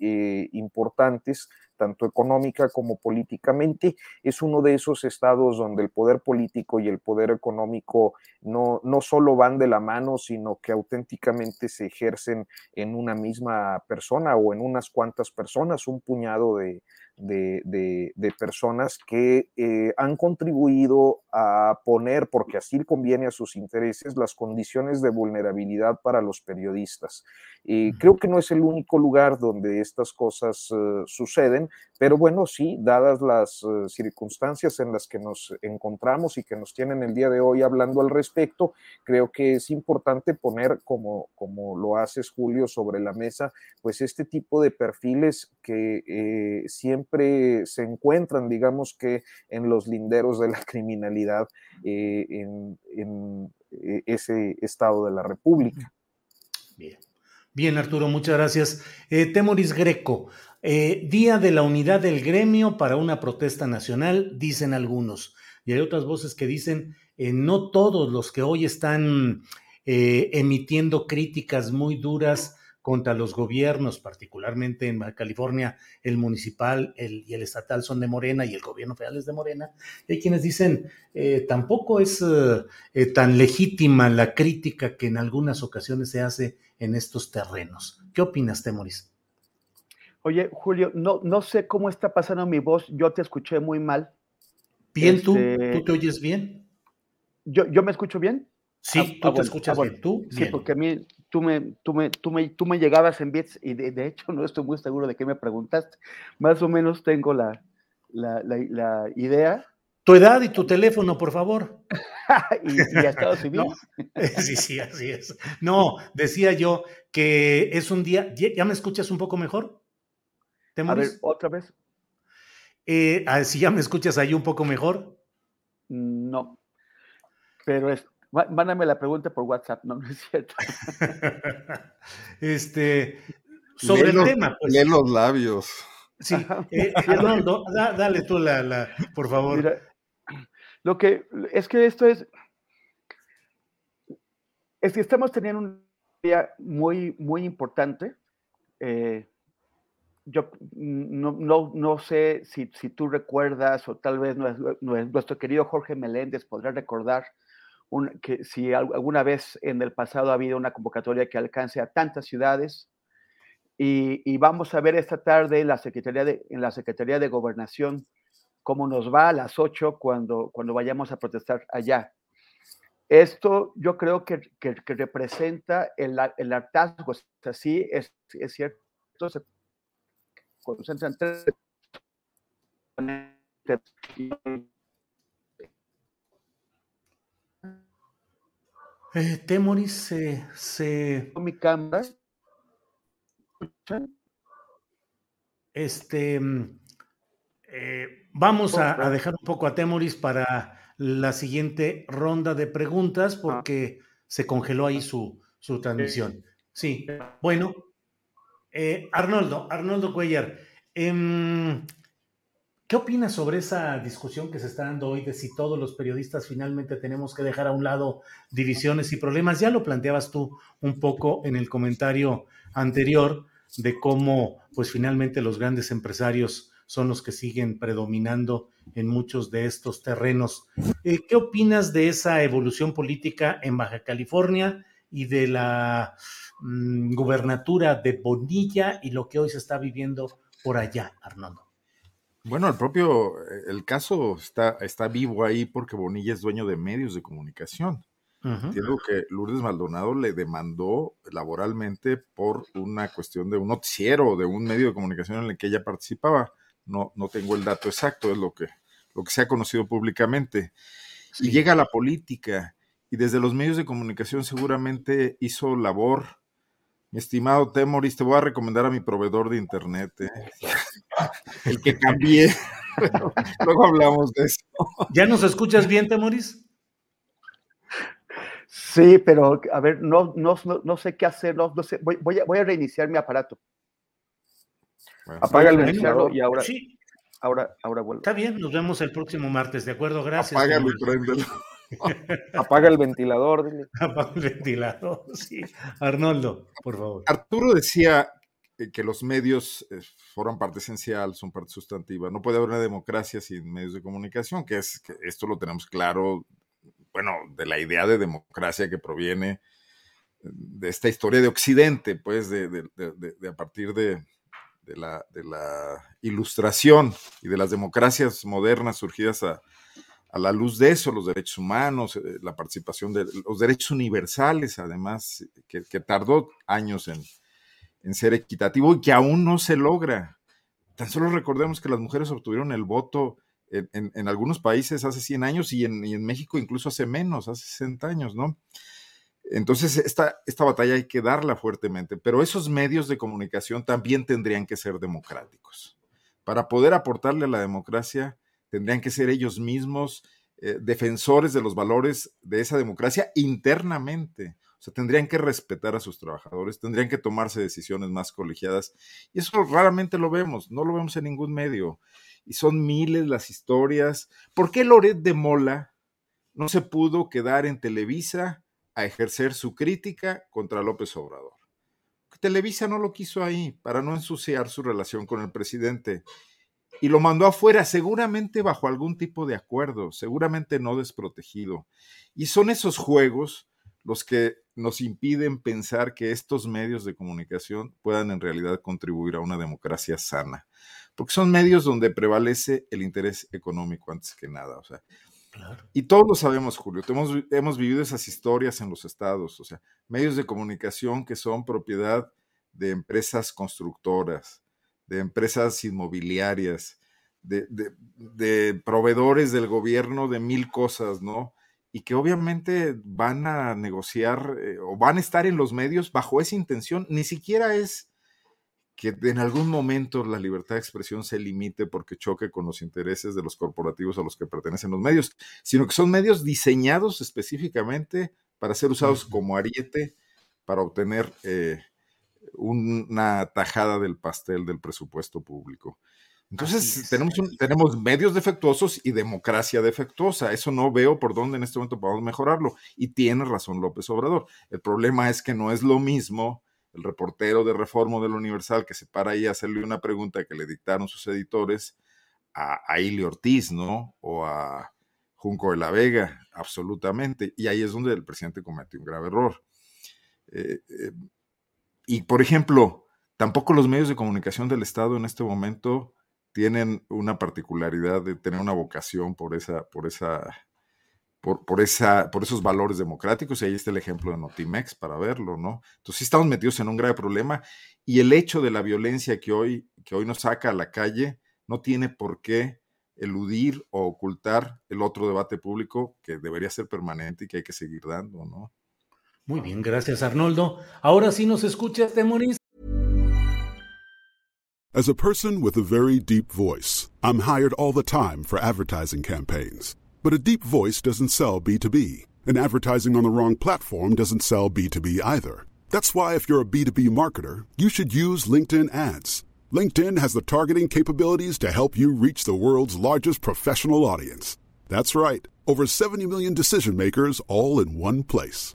S8: importantes tanto económica como políticamente. Es uno de esos estados donde el poder político y el poder económico no, no solo van de la mano, sino que auténticamente se ejercen en una misma persona o en unas cuantas personas, un puñado de, de, personas que eh, han contribuido a poner, porque así conviene a sus intereses, las condiciones de vulnerabilidad para los periodistas. y creo que no es el único lugar donde estas cosas eh, suceden, pero bueno, sí, dadas las eh, circunstancias en las que nos encontramos y que nos tienen el día de hoy hablando al respecto, creo que es importante poner, como, como lo haces Julio, sobre la mesa, pues este tipo de perfiles que eh, siempre se encuentran, digamos que, en los linderos de la criminalidad eh, en, en ese estado de la República.
S1: Bien. Bien, Arturo, muchas gracias. Temoris Greco, Día de la Unidad del Gremio para una protesta nacional, dicen algunos. Y hay otras voces que dicen, no todos los que hoy están emitiendo críticas muy duras contra los gobiernos, particularmente en California, el municipal y el estatal son de Morena y el gobierno federal es de Morena. Y hay quienes dicen, eh, tampoco es eh, tan legítima la crítica que en algunas ocasiones se hace en estos terrenos. ¿Qué opinas, Temoris?
S9: Oye, Julio, no, no sé cómo está pasando mi voz, yo te escuché muy mal.
S1: ¿Bien tú? Este, ¿Tú te oyes bien?
S9: ¿Yo, yo me escucho bien?
S1: Sí, ah, tú ah, te escuchas ah, bien. ¿Tú?
S9: Sí, porque a mí tú me, tú me, tú me, tú me llegabas en bits y de, hecho no estoy muy seguro de qué me preguntaste. Más o menos tengo la, la, la, idea.
S1: Tu edad y tu teléfono, por favor.
S9: y, y Estado Civil.
S1: sí, sí, así es. No, decía yo que es un día. ¿Ya me escuchas un poco mejor?
S9: ¿Te a ver, otra vez.
S1: Eh, si ya me escuchas ahí un poco mejor.
S9: No. Pero es, Mándame la pregunta por WhatsApp, no, no es cierto.
S1: este, sobre el tema.
S7: Pues. Lee los labios.
S1: Sí, eh, Arnoldo, dale tú la, la, por favor. Mira,
S9: lo que es que esto es, es que estamos teniendo un día muy, muy importante. Eh, yo no, no, no sé si, si, tú recuerdas o tal vez nuestro querido Jorge Meléndez podrá recordar que si alguna vez en el pasado ha habido una convocatoria que alcance a tantas ciudades. Y, vamos a ver esta tarde la Secretaría de, en la Secretaría de Gobernación cómo nos va a las 8 cuando, cuando vayamos a protestar allá. Esto yo creo que, que, representa el, el, hartazgo, así es, es cierto, se concentran tres
S1: Eh, Temoris se, se...
S9: Mi cámara.
S1: Este, mm, eh, vamos a, dejar un poco a Temoris para la siguiente ronda de preguntas ah. porque se congeló ahí su, su transmisión. Sí, bueno. Eh, Arnoldo, Arnoldo Cuellar, em, ¿Qué opinas sobre esa discusión que se está dando hoy de si todos los periodistas finalmente tenemos que dejar a un lado divisiones y problemas? Ya lo planteabas tú un poco en el comentario anterior de cómo pues finalmente los grandes empresarios son los que siguen predominando en muchos de estos terrenos. Eh, ¿Qué opinas de esa evolución política en Baja California y de la mm, gubernatura de Bonilla y lo que hoy se está viviendo por allá, Arnoldo?
S7: Bueno, el propio, eh, el caso está, está vivo ahí porque Bonilla es dueño de medios de comunicación. Entiendo que Lourdes Maldonado le demandó laboralmente por una cuestión de un noticiero, de un medio de comunicación en el que ella participaba. No, no tengo el dato exacto, es lo que, lo que se ha conocido públicamente. Y llega a la política y desde los medios de comunicación seguramente hizo labor estimado Temoris, te voy a recomendar a mi proveedor de internet, ¿eh? el que cambié. Luego hablamos de eso.
S1: ¿Ya nos escuchas bien, Temoris?
S9: Sí, pero a ver, no, no, no, sé qué hacer, no, sé, voy, voy, a, voy, a, reiniciar mi aparato. Apaga el ventilador y ahora, sí. ahora, ahora vuelvo.
S1: Está bien, nos vemos el próximo martes, ¿de acuerdo? Gracias.
S7: Apágalo y préndelo.
S8: Apaga el ventilador, dile.
S1: Apaga el ventilador, sí. Arnoldo, por favor.
S7: Arturo decía que los medios eh, forman parte esencial, son parte sustantiva. No puede haber una democracia sin medios de comunicación, que es que esto lo tenemos claro, bueno, de la idea de democracia que proviene de esta historia de Occidente, pues, de, de a partir de, la, de la ilustración y de las democracias modernas surgidas a, a la luz de eso, los derechos humanos, eh, la participación de los derechos universales, además, que, tardó años en, ser equitativo y que aún no se logra. Tan solo recordemos que las mujeres obtuvieron el voto en, algunos países hace 100 años y en, México incluso hace menos, hace 60 años, ¿no? Entonces, esta, esta batalla hay que darla fuertemente, pero esos medios de comunicación también tendrían que ser democráticos. Para poder aportarle a la democracia, tendrían que ser ellos mismos eh, defensores de los valores de esa democracia internamente. O sea, tendrían que respetar a sus trabajadores, tendrían que tomarse decisiones más colegiadas. Y eso raramente lo vemos, no lo vemos en ningún medio. Y son miles las historias. ¿Por qué Loret de Mola no se pudo quedar en Televisa a ejercer su crítica contra López Obrador? Televisa no lo quiso ahí para no ensuciar su relación con el presidente y lo mandó afuera, seguramente bajo algún tipo de acuerdo, seguramente no desprotegido. Y son esos juegos los que nos impiden pensar que estos medios de comunicación puedan en realidad contribuir a una democracia sana, porque son medios donde prevalece el interés económico antes que nada. O sea, Y todos lo sabemos, Julio, hemos, hemos vivido esas historias en los estados, o sea, medios de comunicación que son propiedad de empresas constructoras, de empresas inmobiliarias, de, de, proveedores del gobierno de mil cosas, ¿no? y que obviamente van a negociar eh, o van a estar en los medios bajo esa intención. Ni siquiera es que en algún momento la libertad de expresión se limite porque choque con los intereses de los corporativos a los que pertenecen los medios, sino que son medios diseñados específicamente para ser usados como ariete para obtener eh, una tajada del pastel del presupuesto público. Entonces, tenemos, tenemos medios defectuosos y democracia defectuosa. Eso no veo por dónde en este momento podemos mejorarlo. Y tiene razón López Obrador. El problema es que no es lo mismo el reportero de Reforma del Universal que se para ahí a hacerle una pregunta que le dictaron sus editores a, a Ili Ortiz, ¿no? O a Junco de la Vega, absolutamente. Y ahí es donde el presidente cometió un grave error. Eh, eh, y, por ejemplo, tampoco los medios de comunicación del Estado en este momento tienen una particularidad de tener una vocación por esa, por esa, por, esa, por esos valores democráticos, y ahí está el ejemplo de Notimex para verlo, ¿no? Entonces sí estamos metidos en un grave problema, y el hecho de la violencia que hoy, que hoy nos saca a la calle no tiene por qué eludir o ocultar el otro debate público que debería ser permanente y que hay que seguir dando, ¿no?
S1: Muy bien, gracias Arnoldo. Ahora sí nos escuchas, Temoris.
S10: As a person with a very deep voice, I'm hired all the time for advertising campaigns. But a deep voice doesn't sell B2B, and advertising on the wrong platform doesn't sell B2B either. That's why, if you're a B2B marketer, you should use LinkedIn ads. LinkedIn has the targeting capabilities to help you reach the world's largest professional audience. That's right, over 70 million decision makers all in one place.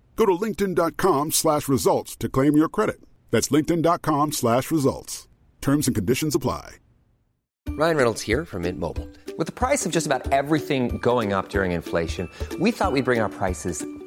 S10: Go to linkedin.com slash results to claim your credit. That's linkedin.com slash results. Terms and conditions apply.
S11: Ryan Reynolds here from Mint Mobile. With the price of just about everything going up during inflation, we thought we'd bring our prices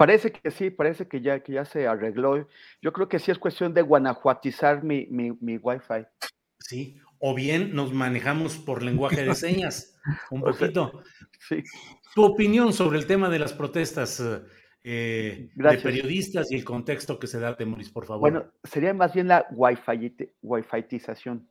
S9: Parece que sí, parece que ya, que ya se arregló. Yo creo que sí es cuestión de guanajuatizar mi, mi, mi Wi-Fi.
S1: Sí, o bien nos manejamos por lenguaje de señas, un poquito.
S9: sí.
S1: Tu opinión sobre el tema de las protestas eh, de periodistas y el contexto que se da, Temoris, por favor.
S9: Bueno, sería más bien la Wi-Fi, Wi-Fiización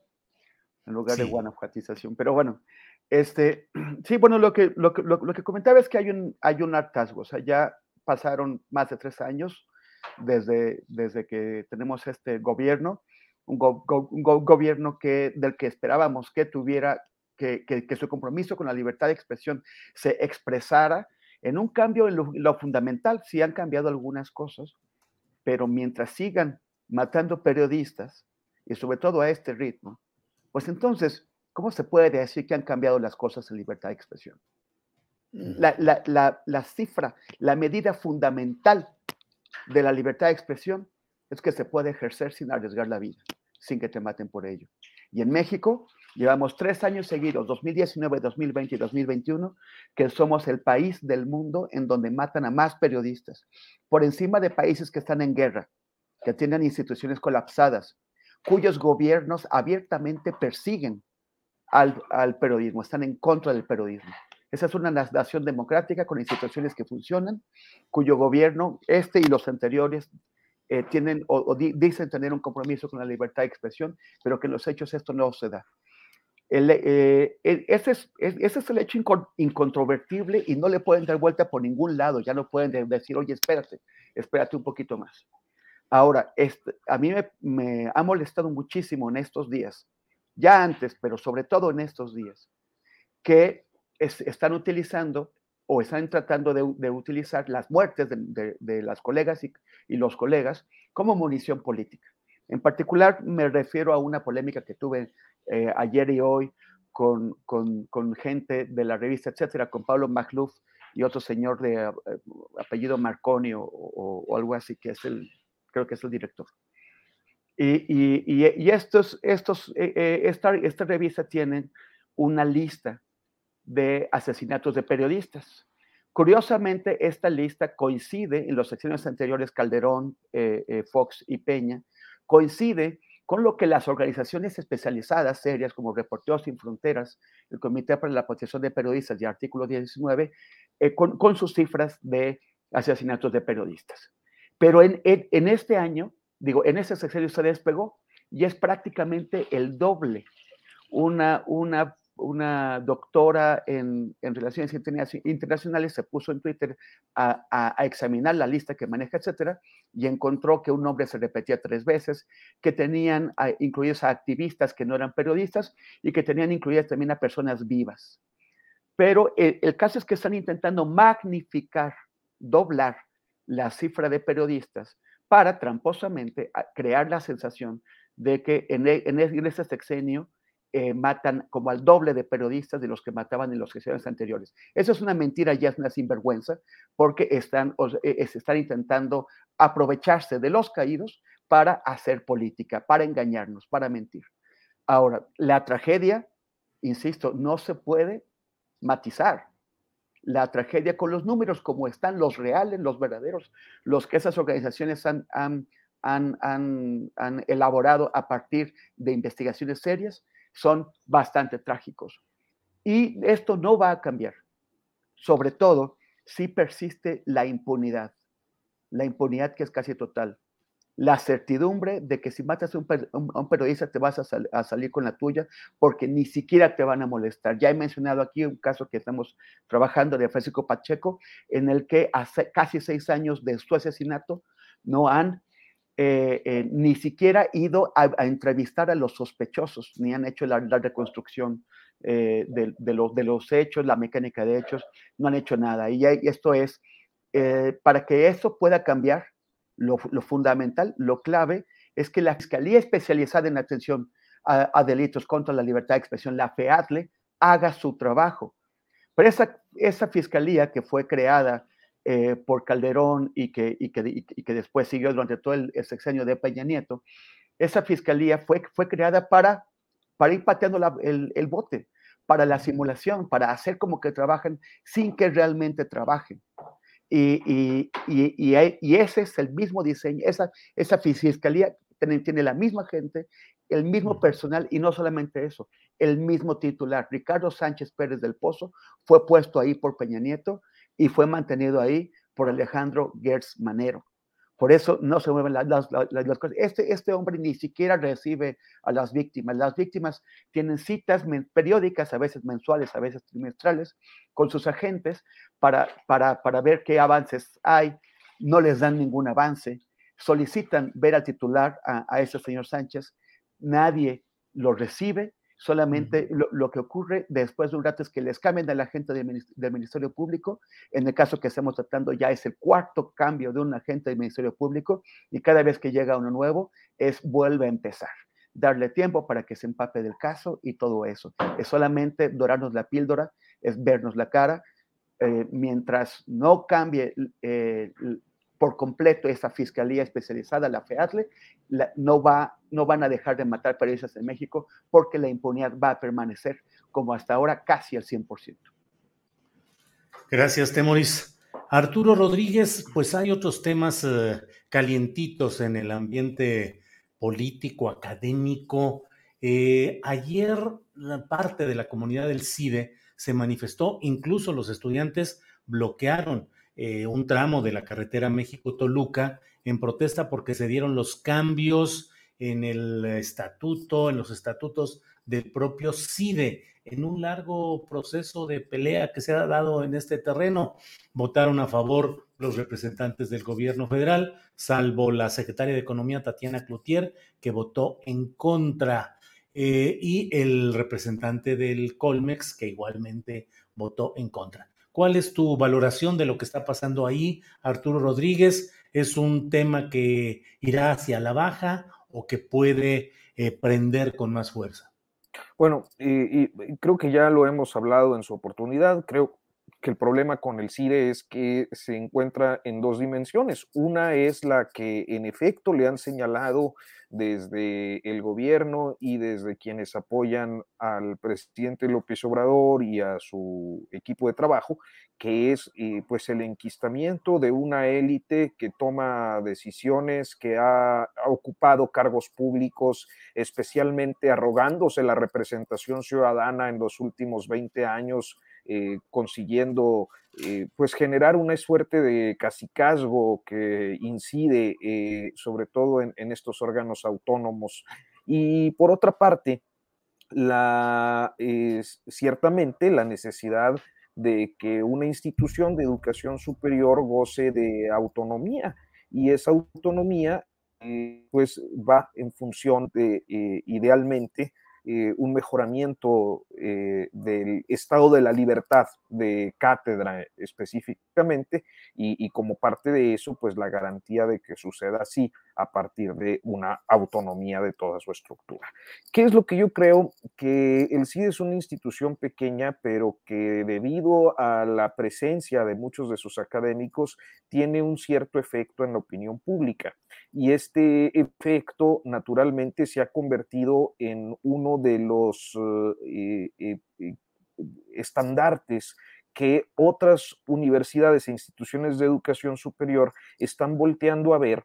S9: en lugar de guanajuatización. Pero bueno, este, sí, bueno, lo que, lo, que- lo- lo que comentaba es que hay un, hay un hartazgo, o sea, ya pasaron más de tres años desde, desde que tenemos este gobierno, un, go- go- un go- gobierno que, del que esperábamos que tuviera, que, que- que su compromiso con la libertad de expresión se expresara en un cambio en lo, lo fundamental. Sí han cambiado algunas cosas, pero mientras sigan matando periodistas, y sobre todo a este ritmo, pues entonces, ¿cómo se puede decir que han cambiado las cosas en libertad de expresión? La, la, la, la cifra, la medida fundamental de la libertad de expresión es que se puede ejercer sin arriesgar la vida, sin que te maten por ello. Y en México llevamos tres años seguidos, 2019, 2020 y 2021, que somos el país del mundo en donde matan a más periodistas, por encima de países que están en guerra, que tienen instituciones colapsadas, cuyos gobiernos abiertamente persiguen al, al periodismo, están en contra del periodismo. Esa es una nación democrática con instituciones que funcionan, cuyo gobierno, este y los anteriores, eh, tienen o, o di, dicen tener un compromiso con la libertad de expresión, pero que en los hechos esto no se da. Eh, ese, es, ese, es, el hecho incontrovertible y no le pueden dar vuelta por ningún lado. Ya no pueden decir, oye, espérate, espérate un poquito más. Ahora, este, a mí me, me, ha molestado muchísimo en estos días, ya antes, pero sobre todo en estos días, que es, están utilizando o están tratando de, utilizar las muertes de, las colegas y, los colegas como munición política. En particular, me refiero a una polémica que tuve eh, ayer y hoy con, con, gente de la revista, etcétera, con Pablo Magluf y otro señor de uh, apellido Marconi o, o, algo así, que es el, creo que es el director. Y, y, estos, estos, eh, eh, esta, esta revista tiene una lista de asesinatos de periodistas. Curiosamente, esta lista coincide en los secciones anteriores, Calderón, eh, eh, Fox y Peña, coincide con lo que las organizaciones especializadas, serias como Reporteros Sin Fronteras, el Comité para la Protección de Periodistas y Artículo 19, eh, con, sus cifras de asesinatos de periodistas. Pero en, en, este año, digo, en ese sexenio se despegó y es prácticamente el doble. Una, una una doctora en, en, Relaciones Internacionales se puso en Twitter a, a, examinar la lista que maneja, etcétera, y encontró que un nombre se repetía tres veces, que tenían incluidos a activistas que no eran periodistas y que tenían incluidas también a personas vivas. Pero el, caso es que están intentando magnificar, doblar la cifra de periodistas para tramposamente crear la sensación de que en, en, en ese sexenio eh, matan como al doble de periodistas de los que mataban en los sesiones anteriores. Eso es una mentira, ya es una sinvergüenza, porque están, eh, están intentando aprovecharse de los caídos para hacer política, para engañarnos, para mentir. Ahora, la tragedia, insisto, no se puede matizar. La tragedia con los números como están, los reales, los verdaderos, los que esas organizaciones han, han, han, han elaborado a partir de investigaciones serias, son bastante trágicos. Y esto no va a cambiar, sobre todo si persiste la impunidad, la impunidad que es casi total, la certidumbre de que si matas a un, periodista te vas a, a, salir con la tuya porque ni siquiera te van a molestar. Ya he mencionado aquí un caso que estamos trabajando de Francisco Pacheco, en el que hace casi seis años de su asesinato no han eh, eh, ni siquiera ido a, a, entrevistar a los sospechosos, ni han hecho la, la reconstrucción eh, de, de, los, de, los, hechos, la mecánica de hechos, no han hecho nada. Y, esto es, para que eso pueda cambiar, lo, lo, fundamental, lo clave, es que la Fiscalía Especializada en Atención a, a, Delitos contra la Libertad de Expresión, la FEADLE, haga su trabajo. Pero esa, esa fiscalía que fue creada eh, por Calderón y que, y, que, y que, después siguió durante todo el, el, sexenio de Peña Nieto, esa fiscalía fue, fue creada para, para ir pateando la, el, el, bote, para la simulación, para hacer como que trabajan sin que realmente trabajen. Y, y, y, y, ese es el mismo diseño, esa, esa fiscalía tiene, tiene la misma gente, el mismo personal y no solamente eso, el mismo titular. Ricardo Sánchez Pérez del Pozo fue puesto ahí por Peña Nieto y fue mantenido ahí por Alejandro Gertz Manero. Por eso no se mueven las, las, las, cosas. Este, este hombre ni siquiera recibe a las víctimas. Las víctimas tienen citas periódicas, a veces mensuales, a veces trimestrales, con sus agentes para, para, para ver qué avances hay. No les dan ningún avance. Solicitan ver al titular, a, a ese señor Sánchez. Nadie lo recibe. Solamente lo, que ocurre después de un rato es que les cambian a la gente del, del, Ministerio Público. En el caso que estamos tratando ya es el cuarto cambio de un agente del Ministerio Público y cada vez que llega uno nuevo es vuelve a empezar. Darle tiempo para que se empape del caso y todo eso. Es solamente dorarnos la píldora, es vernos la cara. Eh, mientras no cambie eh, por completo esa fiscalía especializada, la FEATLE, no, va, no van a dejar de matar periodistas en México porque la impunidad va a permanecer como hasta ahora casi al 100%.
S1: Gracias, Temoris. Arturo Rodríguez, pues hay otros temas eh, calientitos en el ambiente político, académico. Eh, ayer la parte de la comunidad del CIDE se manifestó, incluso los estudiantes bloquearon eh, un tramo de la carretera México-Toluca en protesta porque se dieron los cambios en el estatuto, en los estatutos del propio CIDE, en un largo proceso de pelea que se ha dado en este terreno. Votaron a favor los representantes del gobierno federal, salvo la secretaria de Economía, Tatiana Cloutier, que votó en contra, eh, y el representante del Colmex, que igualmente votó en contra. ¿Cuál es tu valoración de lo que está pasando ahí, Arturo Rodríguez? ¿Es un tema que irá hacia la baja o que puede eh, prender con más fuerza?
S8: Bueno, y, creo que ya lo hemos hablado en su oportunidad. Creo que el problema con el CIRE es que se encuentra en dos dimensiones. Una es la que en efecto le han señalado desde el gobierno y desde quienes apoyan al presidente López Obrador y a su equipo de trabajo, que es eh, pues el enquistamiento de una élite que toma decisiones, que ha, ocupado cargos públicos, especialmente arrogándose la representación ciudadana en los últimos 20 años, eh, consiguiendo eh, pues generar una suerte de casicazgo que incide eh, sobre todo en, estos órganos autónomos. Y por otra parte, la, ciertamente la necesidad de que una institución de educación superior goce de autonomía y esa autonomía pues va en función de idealmente eh, un mejoramiento eh, del estado de la libertad de cátedra específicamente y, como parte de eso, pues la garantía de que suceda así a partir de una autonomía de toda su estructura. ¿Qué es lo que yo creo? Que el CID es una institución pequeña, pero que debido a la presencia de muchos de sus académicos, tiene un cierto efecto en la opinión pública. Y este efecto, naturalmente, se ha convertido en uno de los eh, eh, eh, estandartes que otras universidades e instituciones de educación superior están volteando a ver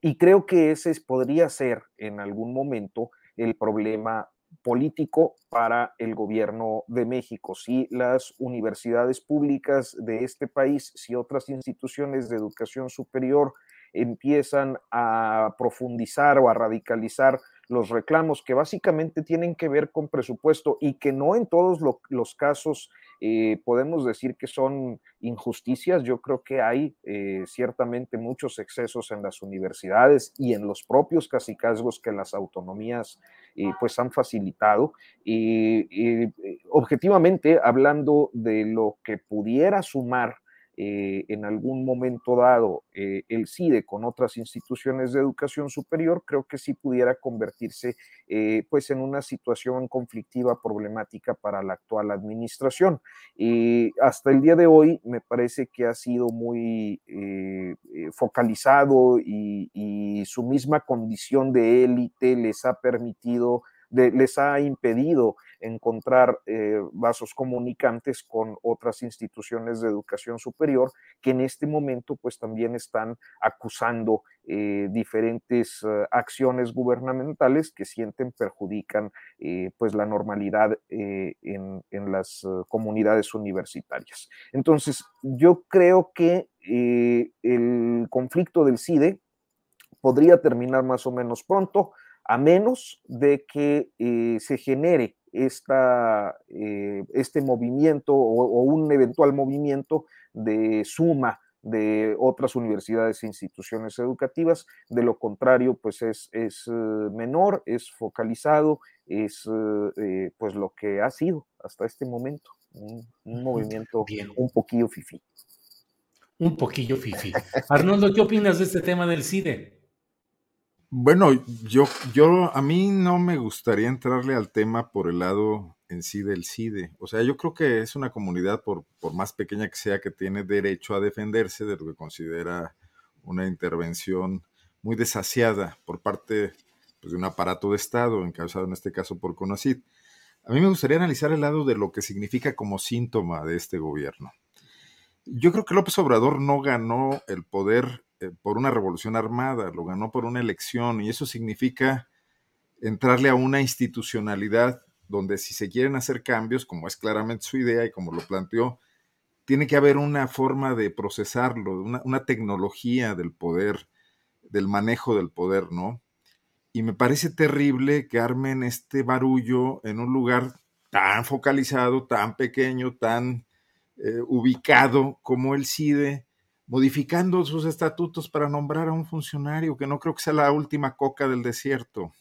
S8: y creo que ese podría ser en algún momento el problema político para el gobierno de México. Si las universidades públicas de este país, si otras instituciones de educación superior empiezan a profundizar o a radicalizar los reclamos que básicamente tienen que ver con presupuesto y que no en todos los casos eh, podemos decir que son injusticias. Yo creo que hay eh, ciertamente muchos excesos en las universidades y en los propios casicazgos que las autonomías eh, pues han facilitado. Y objetivamente, hablando de lo que pudiera sumar eh, en algún momento dado eh, el CIDE con otras instituciones de educación superior, creo que sí pudiera convertirse eh, pues en una situación conflictiva problemática para la actual administración. Hasta el día de hoy me parece que ha sido muy focalizado y su misma condición de élite les ha permitido les ha impedido encontrar eh, vasos comunicantes con otras instituciones de educación superior que en este momento pues también están acusando eh, diferentes eh, acciones gubernamentales que sienten perjudican pues la normalidad en, en, las comunidades universitarias. Entonces yo creo que el conflicto del CIDE podría terminar más o menos pronto a menos de que eh, se genere esta, eh, este movimiento o, un eventual movimiento de suma de otras universidades e instituciones educativas. De lo contrario, pues es, es eh, menor, es focalizado, es eh, pues lo que ha sido hasta este momento, un, un movimiento un poquillo fifí.
S1: Un poquillo fifi. Arnoldo, ¿qué opinas de este tema del CIDE?
S7: Bueno, yo, yo, a mí no me gustaría entrarle al tema por el lado en sí del CIDE. O sea, yo creo que es una comunidad, por, por más pequeña que sea, que tiene derecho a defenderse de lo que considera una intervención muy desasiada por parte pues, de un aparato de Estado, encabezado en este caso por CONACID. A mí me gustaría analizar el lado de lo que significa como síntoma de este gobierno. Yo creo que López Obrador no ganó el poder por una revolución armada, lo ganó por una elección y eso significa entrarle a una institucionalidad donde si se quieren hacer cambios, como es claramente su idea y como lo planteó, tiene que haber una forma de procesarlo, una, una tecnología del poder, del manejo del poder, ¿no? Y me parece terrible que armen este barullo en un lugar tan focalizado, tan pequeño, tan eh, ubicado como el CIDE, modificando sus estatutos para nombrar a un funcionario, que no creo que sea la última coca del desierto.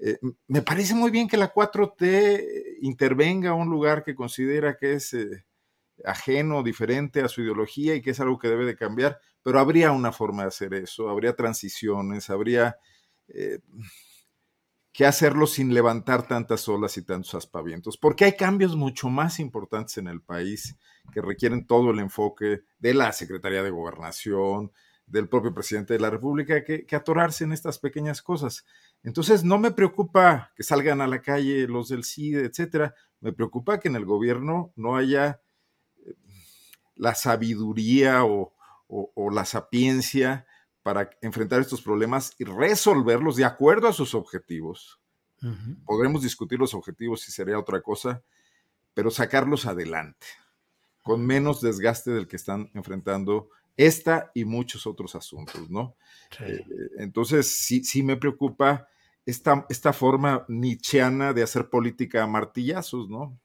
S7: Eh, me parece muy bien que la 4T intervenga a un lugar que considera que es eh, ajeno, diferente a su ideología y que es algo que debe de cambiar, pero habría una forma de hacer eso, habría transiciones, habría que hacerlo sin levantar tantas olas y tantos aspavientos, porque hay cambios mucho más importantes en el país que requieren todo el enfoque de la Secretaría de Gobernación, del propio presidente de la República, que, atorarse en estas pequeñas cosas. Entonces, no me preocupa que salgan a la calle los del CIDE, etcétera. Me preocupa que en el gobierno no haya eh, la sabiduría o la sapiencia para enfrentar estos problemas y resolverlos de acuerdo a sus objetivos. Podremos discutir los objetivos si sería otra cosa, pero sacarlos adelante, con menos desgaste del que están enfrentando esta y muchos otros asuntos, ¿no? Eh, entonces, sí, sí me preocupa esta, esta forma nichiana de hacer política a martillazos, ¿no?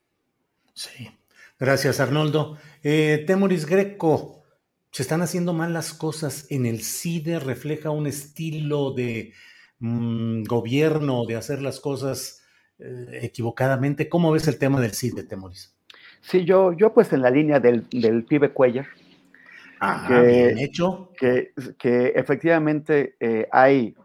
S1: Sí. Gracias, Arnoldo. Eh, Temoris Greco, se están haciendo mal las cosas en el CIDE, refleja un estilo de mm, gobierno, de hacer las cosas eh, equivocadamente. ¿Cómo ves el tema del CIDE, Temoris?
S9: Sí, yo, yo pues en la línea del, del pibe Cuellar.
S1: Ah, que, bien hecho.
S9: Que, que efectivamente eh, hay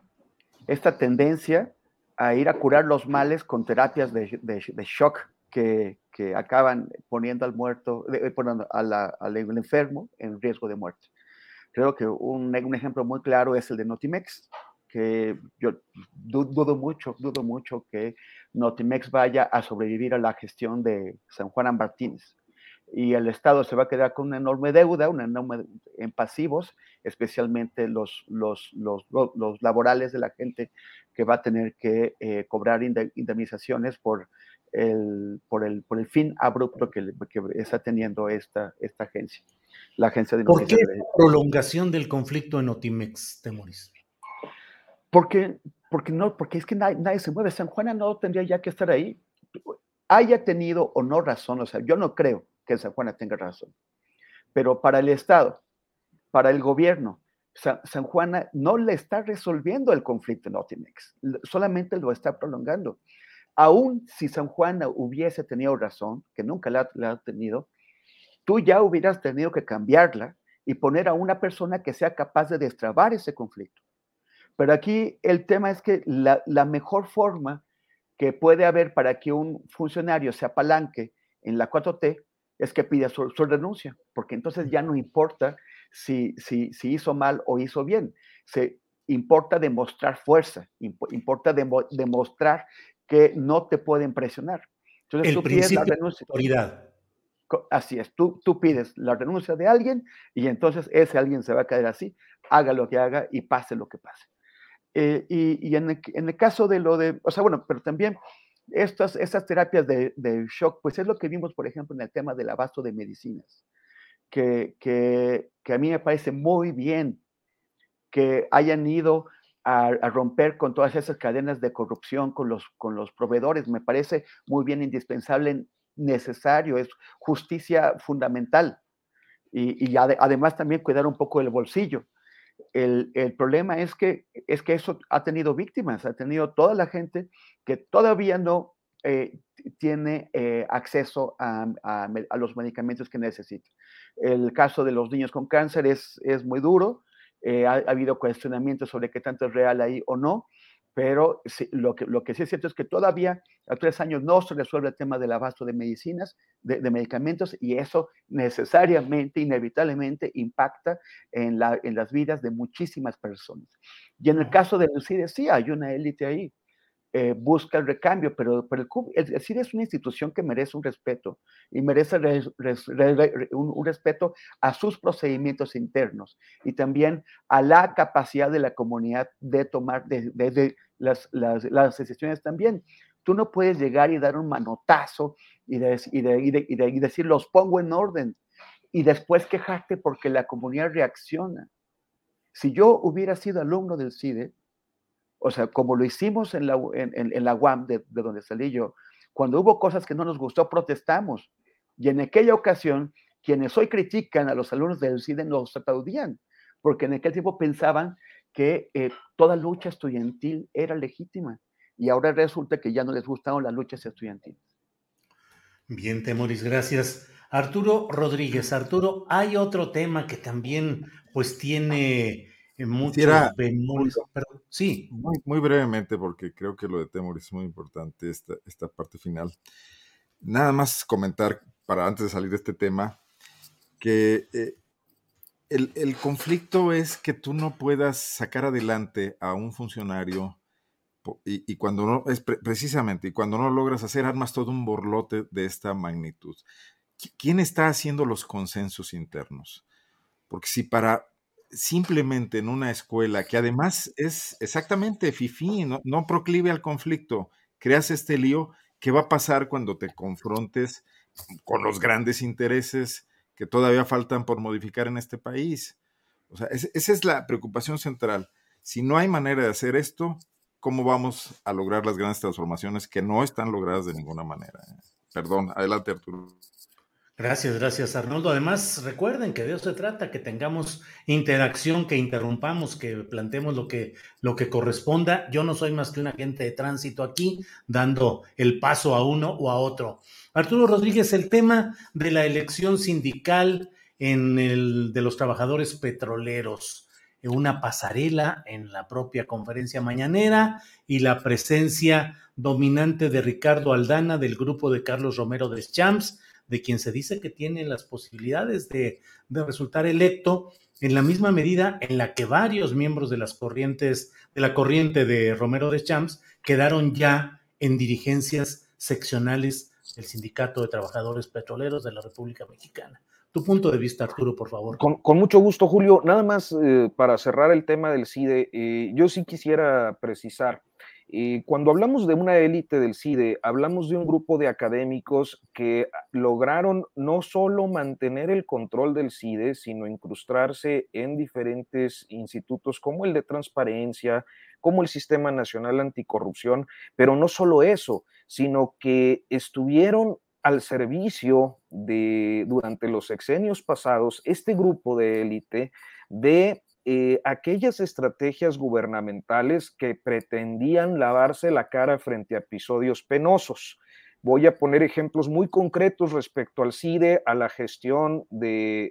S9: esta tendencia a ir a curar los males con terapias de, de, de shock que, que acaban poniendo al muerto, eh, poniendo al enfermo en riesgo de muerte. Creo que un, un, ejemplo muy claro es el de Notimex, que yo dudo mucho, dudo mucho que Notimex vaya a sobrevivir a la gestión de San Juan Martínez. Y el Estado se va a quedar con una enorme deuda, una enorme en pasivos, especialmente los, los, los, los laborales de la gente que va a tener que eh, cobrar indemnizaciones por el, por, el, por el fin abrupto que, que está teniendo esta, esta agencia, la agencia de
S1: ¿Por qué de... prolongación del conflicto en Otimex, Temoris?
S9: Porque, porque, no, porque es que nadie, nadie, se mueve. San Juana no tendría ya que estar ahí. Haya tenido o no razón, o sea, yo no creo que San Juana tenga razón. Pero para el Estado, para el gobierno, San, San Juana no le está resolviendo el conflicto en Otimex, solamente lo está prolongando aún si San Juan hubiese tenido razón, que nunca la, ha tenido, tú ya hubieras tenido que cambiarla y poner a una persona que sea capaz de destrabar ese conflicto. Pero aquí el tema es que la, la mejor forma que puede haber para que un funcionario se apalanque en la 4T es que pida su, su renuncia, porque entonces ya no importa si, si, si, hizo mal o hizo bien. Se importa demostrar fuerza, importa demostrar que no te pueden presionar.
S1: Entonces, El tú pides la renuncia. De autoridad.
S9: Así es, tú, tú pides la renuncia de alguien y entonces ese alguien se va a caer así, haga lo que haga y pase lo que pase. Eh, y, y en, el, caso de lo de, o sea, bueno, pero también estas, estas terapias de, shock, pues es lo que vimos, por ejemplo, en el tema del abasto de medicinas, que, que, a mí me parece muy bien que hayan ido a, romper con todas esas cadenas de corrupción con los, con los proveedores. Me parece muy bien indispensable, necesario, es justicia fundamental. y, además también cuidar un poco el bolsillo. El, problema es que, es que eso ha tenido víctimas, ha tenido toda la gente que todavía no eh, tiene eh, acceso a, los medicamentos que necesita. El caso de los niños con cáncer es, es muy duro, eh, ha, habido cuestionamientos sobre qué tanto es real ahí o no, pero lo, que, lo que sí es cierto es que todavía a tres años no se resuelve el tema del abasto de medicinas, de, medicamentos, y eso necesariamente, inevitablemente impacta en, la, en, las vidas de muchísimas personas. Y en el caso de CIDE, sí hay una élite ahí. Eh, busca el recambio, pero, el, CIDE es una institución que merece un respeto y merece un, respeto a sus procedimientos internos y también a la capacidad de la comunidad de tomar de, las, las, las, decisiones también. Tú no puedes llegar y dar un manotazo y, y decir los pongo en orden y después quejarte porque la comunidad reacciona. Si yo hubiera sido alumno del CIDE, o sea, como lo hicimos en la, en, la UAM, de, donde salí yo, cuando hubo cosas que no nos gustó, protestamos. Y en aquella ocasión, quienes hoy critican a los alumnos del CIDE nos aplaudían, porque en aquel tiempo pensaban que eh, toda lucha estudiantil era legítima. Y ahora resulta que ya no les gustaron las luchas estudiantiles.
S1: Bien, Temoris, gracias. Arturo Rodríguez, Arturo, hay otro tema que también pues tiene muchos
S7: pero sí. Muy, brevemente, porque creo que lo de Temor es muy importante, esta, esta parte final. Nada más comentar, para antes de salir de este tema, que eh, el, conflicto es que tú no puedas sacar adelante a un funcionario y, cuando no, es precisamente, y cuando no logras hacer, armas todo un borlote de esta magnitud. ¿Quién está haciendo los consensos internos? Porque si para simplemente en una escuela que además es exactamente FIFI, no, proclive al conflicto, creas este lío, ¿qué va a pasar cuando te confrontes con los grandes intereses que todavía faltan por modificar en este país? O sea, esa es la preocupación central. Si no hay manera de hacer esto, ¿cómo vamos a lograr las grandes transformaciones que no están logradas de ninguna manera? Perdón, adelante Arturo.
S1: Gracias, gracias Arnoldo. Además, recuerden que de eso se trata, que tengamos interacción, que interrumpamos, que planteemos lo que, lo que corresponda. Yo no soy más que un agente de tránsito aquí, dando el paso a uno o a otro. Arturo Rodríguez, el tema de la elección sindical en el de los trabajadores petroleros, una pasarela en la propia conferencia mañanera y la presencia dominante de Ricardo Aldana del grupo de Carlos Romero de Champs de quien se dice que tiene las posibilidades de, resultar electo en la misma medida en la que varios miembros de las corrientes, de la corriente de Romero de Champs, quedaron ya en dirigencias seccionales del Sindicato de Trabajadores Petroleros de la República Mexicana. Tu punto de vista, Arturo, por favor.
S8: Con, mucho gusto, Julio. Nada más eh, para cerrar el tema del CIDE, eh, yo sí quisiera precisar cuando hablamos de una élite del CIDE, hablamos de un grupo de académicos que lograron no solo mantener el control del CIDE, sino incrustarse en diferentes institutos como el de transparencia, como el Sistema Nacional Anticorrupción, pero no solo eso, sino que estuvieron al servicio de, durante los sexenios pasados, este grupo de élite de eh, aquellas estrategias gubernamentales que pretendían lavarse la cara frente a episodios penosos. Voy a poner ejemplos muy concretos respecto al CIDE, a la gestión de,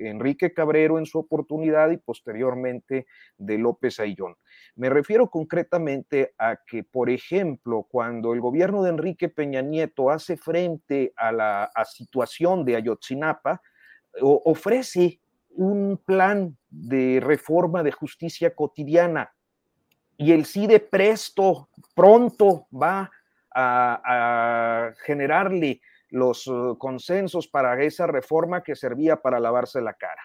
S8: Enrique Cabrero en su oportunidad y posteriormente de López Ayllón. Me refiero concretamente a que, por ejemplo, cuando el gobierno de Enrique Peña Nieto hace frente a la situación de Ayotzinapa, ofrece un plan de reforma de justicia cotidiana y el CIDE presto, pronto va a, generarle los uh, consensos para esa reforma que servía para lavarse la cara.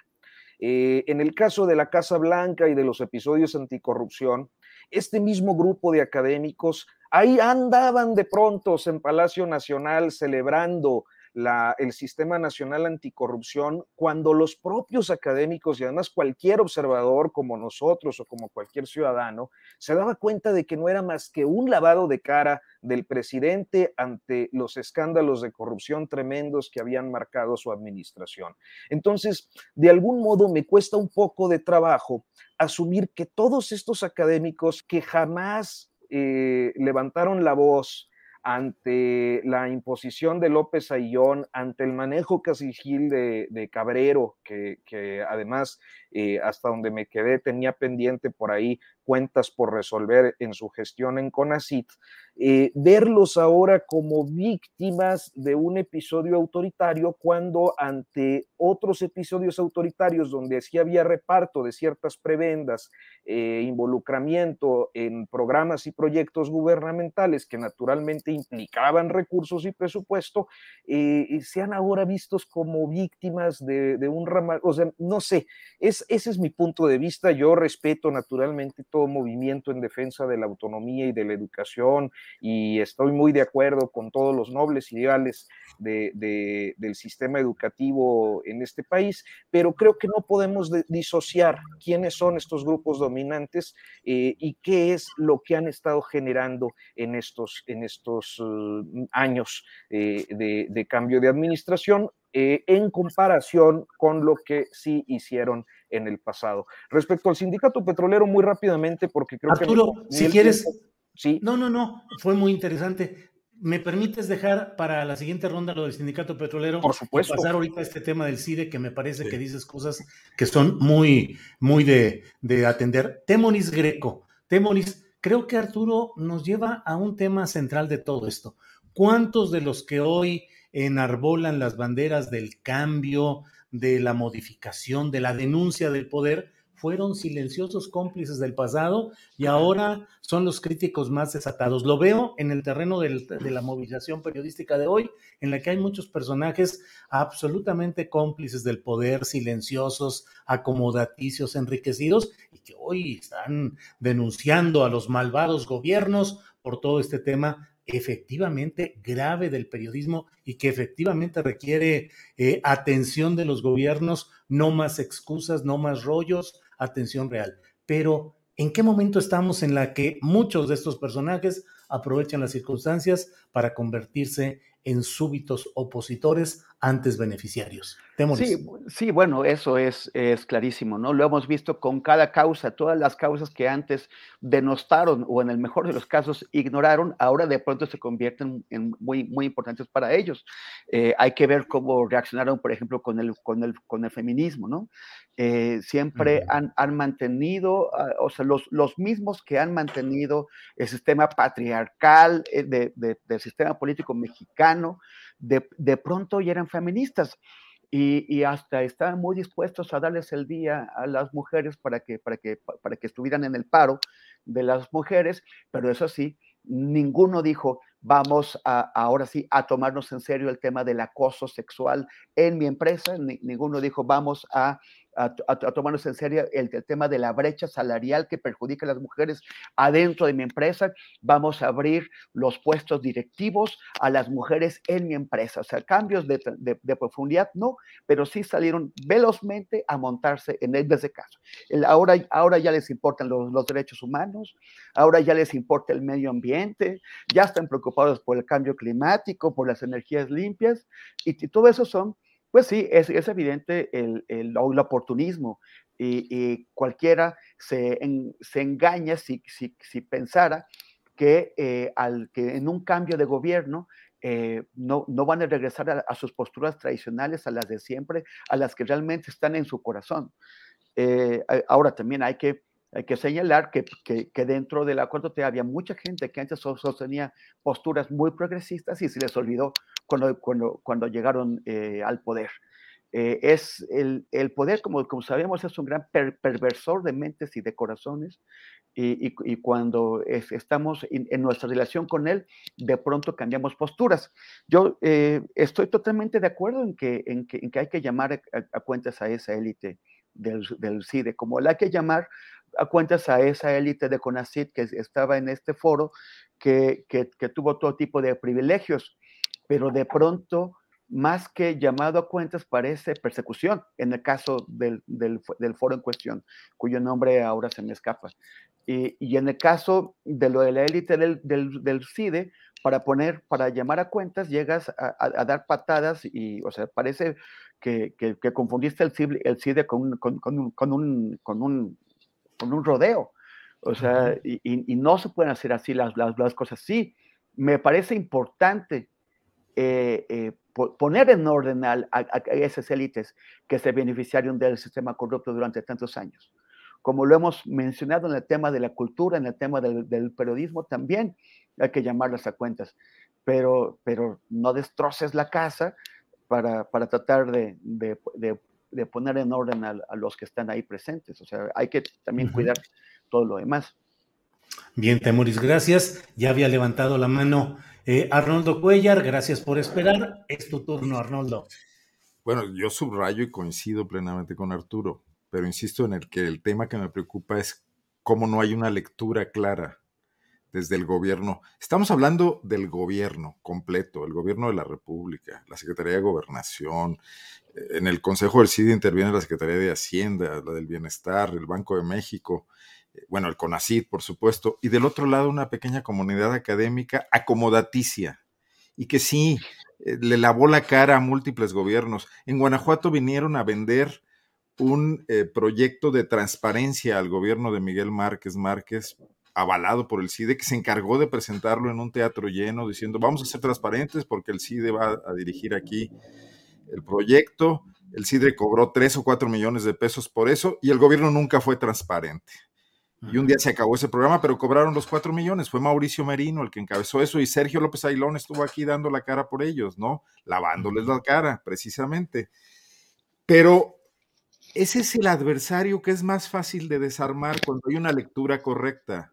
S8: Eh, en el caso de la Casa Blanca y de los episodios anticorrupción, este mismo grupo de académicos ahí andaban de pronto en Palacio Nacional celebrando el Sistema Nacional Anticorrupción cuando los propios académicos y además cualquier observador como nosotros o como cualquier ciudadano se daba cuenta de que no era más que un lavado de cara del presidente ante los escándalos de corrupción tremendos que habían marcado su administración. Entonces, de algún modo me cuesta un poco de trabajo asumir que todos estos académicos que jamás eh, levantaron la voz, ante la imposición de López Ayllón, ante el manejo casi gil de, de Cabrero, que, que además eh, hasta donde me quedé tenía pendiente por ahí cuentas por resolver en su gestión en CONACIT, eh, verlos ahora como víctimas de un episodio autoritario cuando ante otros episodios autoritarios donde sí había reparto de ciertas prebendas, eh, involucramiento en programas y proyectos gubernamentales que naturalmente implicaban recursos y presupuesto, sean ahora vistos como víctimas de, de un ramal, o sea, no sé, es, ese es mi punto de vista. Yo respeto naturalmente todo movimiento en defensa de la autonomía y de la educación y estoy muy de acuerdo con todos los nobles ideales de, del sistema educativo en este país, pero creo que no podemos disociar quiénes son estos grupos dominantes eh, y qué es lo que han estado generando en estos, en estos uh, años eh, de cambio de administración eh, en comparación con lo que sí hicieron en el pasado. Respecto al sindicato petrolero, muy rápidamente, porque creo
S1: que...
S8: Arturo,
S1: si quieres... sí. No, no, no, fue muy interesante. ¿Me permites dejar para la siguiente ronda lo del sindicato petrolero?
S8: Por supuesto.
S1: pasar ahorita este tema del CIDE, que me parece que dices cosas que son muy, muy de, de atender. Temonis Greco. Temonis, creo que Arturo nos lleva a un tema central de todo esto. ¿Cuántos de los que hoy enarbolan las banderas del cambio, de la modificación, de la denuncia del poder, fueron silenciosos cómplices del pasado y ahora son los críticos más desatados. Lo veo en el terreno del, de la movilización periodística de hoy, en la que hay muchos personajes absolutamente cómplices del poder, silenciosos, acomodaticios, enriquecidos, y que hoy están denunciando a los malvados gobiernos por todo este tema efectivamente grave del periodismo y que efectivamente requiere eh, atención de los gobiernos, no más excusas, no más rollos, atención real. Pero, ¿en qué momento estamos en la que muchos de estos personajes aprovechan las circunstancias para convertirse en súbitos opositores antes beneficiarios.
S9: Sí, sí, bueno, eso es, es clarísimo, ¿no? Lo hemos visto con cada causa, todas las causas que antes denostaron o en el mejor de los casos ignoraron, ahora de pronto se convierten en muy, muy importantes para ellos. Eh, hay que ver cómo reaccionaron, por ejemplo, con el, con el, con el feminismo, ¿no? Eh, siempre han, han, mantenido, ah, o sea, los, los mismos que han mantenido el sistema patriarcal eh, de, de, del sistema político mexicano, de, de pronto ya eran feministas. Y, y, hasta estaban muy dispuestos a darles el día a las mujeres para que, para, que, para que estuvieran en el paro de las mujeres, pero eso sí, ninguno dijo, vamos ahora sí a tomarnos en serio el tema del acoso sexual en mi empresa, ninguno dijo, vamos a a, tomarnos en serio el, tema de la brecha salarial que perjudica a las mujeres adentro de mi empresa. Vamos a abrir los puestos directivos a las mujeres en mi empresa. O sea, cambios de, profundidad no, pero sí salieron velozmente a montarse en, ese caso. ahora, ahora ya les importan los, derechos humanos, ahora ya les importa el medio ambiente, ya están preocupados por el cambio climático, por las energías limpias, y todo eso son pues sí, es, es evidente el, el, oportunismo y, cualquiera se, se engaña si, si, si, pensara que, eh, al, que en un cambio de gobierno eh, no, no, van a regresar a, sus posturas tradicionales, a las de siempre, a las que realmente están en su corazón. Eh, ahora también hay que, hay que señalar que, que, que, dentro del acuerdo había mucha gente que antes sostenía posturas muy progresistas y se les olvidó cuando, cuando, cuando llegaron eh, al poder. Eh, es el, el, poder, como, como sabemos, es un gran perversor de mentes y de corazones, y, y, y cuando es, estamos en, en, nuestra relación con él, de pronto cambiamos posturas. Yo eh, estoy totalmente de acuerdo en que, en que, en que hay que llamar a, a, cuentas a esa élite del, del CIDE, como la hay que llamar a cuentas a esa élite de CONACID que estaba en este foro, que, que, que tuvo todo tipo de privilegios pero de pronto más que llamado a cuentas parece persecución en el caso del, del, del foro en cuestión, cuyo nombre ahora se me escapa. Y, y en el caso de lo de la élite del, del, del, CIDE, para poner, para llamar a cuentas, llegas a, a, a dar patadas y, o sea, parece que, que, que confundiste el CIDE, el CIDE con, con, con, un, con, un, con, un, con un rodeo. O sea, y, y, no se pueden hacer así las, las, las cosas. Sí, me parece importante eh, eh, poner en orden a, a, a, esas élites que se beneficiaron del sistema corrupto durante tantos años. Como lo hemos mencionado en el tema de la cultura, en el tema del, del periodismo, también hay que llamarlas a cuentas, pero, pero no destroces la casa para, para tratar de, de, de, de, poner en orden a, a, los que están ahí presentes. O sea, hay que también uh -huh. cuidar todo lo demás.
S1: Bien, Temuris, gracias. Ya había levantado la mano eh, Arnoldo Cuellar, gracias por esperar. Es tu turno, Arnoldo.
S7: Bueno, yo subrayo y coincido plenamente con Arturo, pero insisto en el que el tema que me preocupa es cómo no hay una lectura clara desde el gobierno. Estamos hablando del gobierno completo, el gobierno de la República, la Secretaría de Gobernación. En el Consejo del CIDE interviene la Secretaría de Hacienda, la del Bienestar, el Banco de México bueno, el CONACID, por supuesto, y del otro lado una pequeña comunidad académica acomodaticia, y que sí, eh, le lavó la cara a múltiples gobiernos. En Guanajuato vinieron a vender un eh, proyecto de transparencia al gobierno de Miguel Márquez Márquez, avalado por el CIDE, que se encargó de presentarlo en un teatro lleno, diciendo, vamos a ser transparentes porque el CIDE va a dirigir aquí el proyecto. El CIDE cobró tres o cuatro millones de pesos por eso y el gobierno nunca fue transparente. Y un día se acabó ese programa, pero cobraron los cuatro millones. Fue Mauricio Merino el que encabezó eso y Sergio López Ailón estuvo aquí dando la cara por ellos, ¿no? Lavándoles la cara, precisamente. Pero ese es el adversario que es más fácil de desarmar cuando hay una lectura correcta.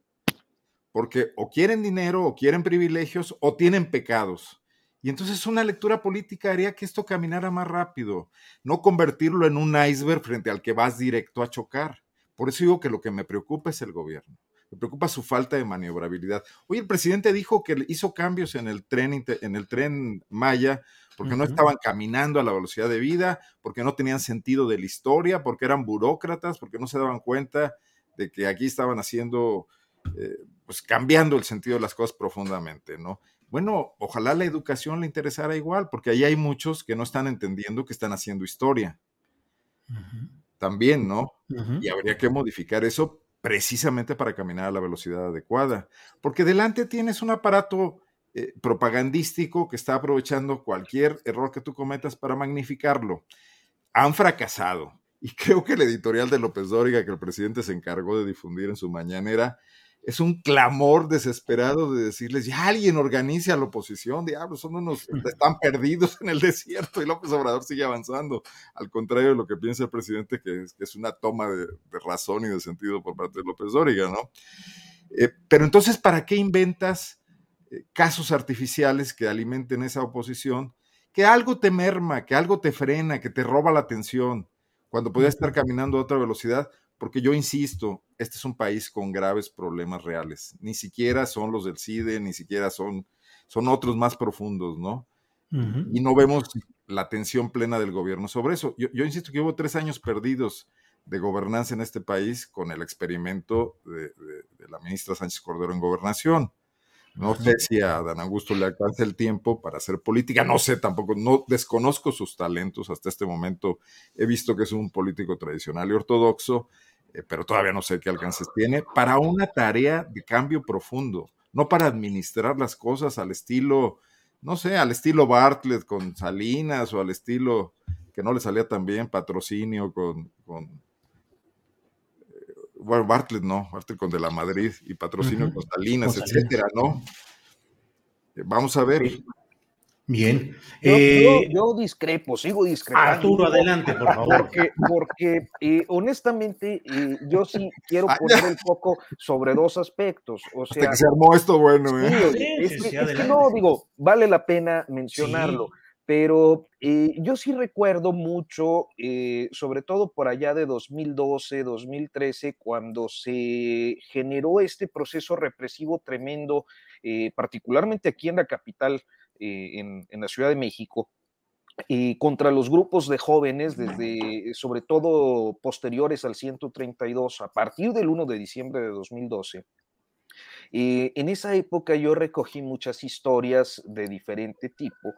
S7: Porque o quieren dinero, o quieren privilegios, o tienen pecados. Y entonces una lectura política haría que esto caminara más rápido, no convertirlo en un iceberg frente al que vas directo a chocar. Por eso digo que lo que me preocupa es el gobierno. Me preocupa su falta de maniobrabilidad. Hoy el presidente dijo que hizo cambios en el tren, en el tren Maya porque uh -huh. no estaban caminando a la velocidad de vida, porque no tenían sentido de la historia, porque eran burócratas, porque no se daban cuenta de que aquí estaban haciendo, eh, pues cambiando el sentido de las cosas profundamente, ¿no? Bueno, ojalá la educación le interesara igual, porque ahí hay muchos que no están entendiendo que están haciendo historia. Uh -huh también, ¿no? Uh -huh. Y habría que modificar eso precisamente para caminar a la velocidad adecuada, porque delante tienes un aparato eh, propagandístico que está aprovechando cualquier error que tú cometas para magnificarlo. Han fracasado. Y creo que el editorial de López Dóriga que el presidente se encargó de difundir en su mañanera es un clamor desesperado de decirles, ya alguien organice a la oposición, diablos, son unos, están perdidos en el desierto y López Obrador sigue avanzando, al contrario de lo que piensa el presidente, que es, que es una toma de, de, razón y de sentido por parte de López Dóriga, ¿no? Eh, pero entonces, ¿para qué inventas eh, casos artificiales que alimenten esa oposición? Que algo te merma, que algo te frena, que te roba la atención, cuando podías estar caminando a otra velocidad, porque yo insisto, este es un país con graves problemas reales. Ni siquiera son los del CIDE, ni siquiera son, son otros más profundos, ¿no? Uh -huh. Y no vemos la atención plena del gobierno sobre eso. Yo, yo, insisto que hubo tres años perdidos de gobernanza en este país con el experimento de, de, de la ministra Sánchez Cordero en gobernación. No sé si a Dan Augusto le alcanza el tiempo para hacer política, no sé tampoco, no desconozco sus talentos hasta este momento. He visto que es un político tradicional y ortodoxo, eh, pero todavía no sé qué alcances tiene, para una tarea de cambio profundo, no para administrar las cosas al estilo, no sé, al estilo Bartlett con Salinas o al estilo que no le salía tan bien, patrocinio con, con bueno, Bartlett no, Bartlett con De la Madrid y patrocinio uh -huh. con Salinas, con etcétera, ¿no? Eh, vamos a ver.
S1: Bien.
S8: Yo, eh, yo, yo, discrepo, sigo discrepando.
S1: Arturo, adelante, por favor.
S8: Porque, porque eh, honestamente, eh, yo sí quiero poner el foco sobre dos aspectos. O sea,
S7: Hasta que se armó esto bueno, ¿eh?
S8: Sí, es, sí, que, es que, no, digo, vale la pena mencionarlo. Pero yo sí recuerdo mucho, sobre todo por allá de 2012, 2013, cuando se generó este proceso represivo tremendo, particularmente aquí en la capital, eh, en, la Ciudad de México, contra los grupos de jóvenes, desde sobre todo posteriores al 132, a partir del 1 de diciembre de 2012. Eh, en esa época yo recogí muchas historias de diferente tipo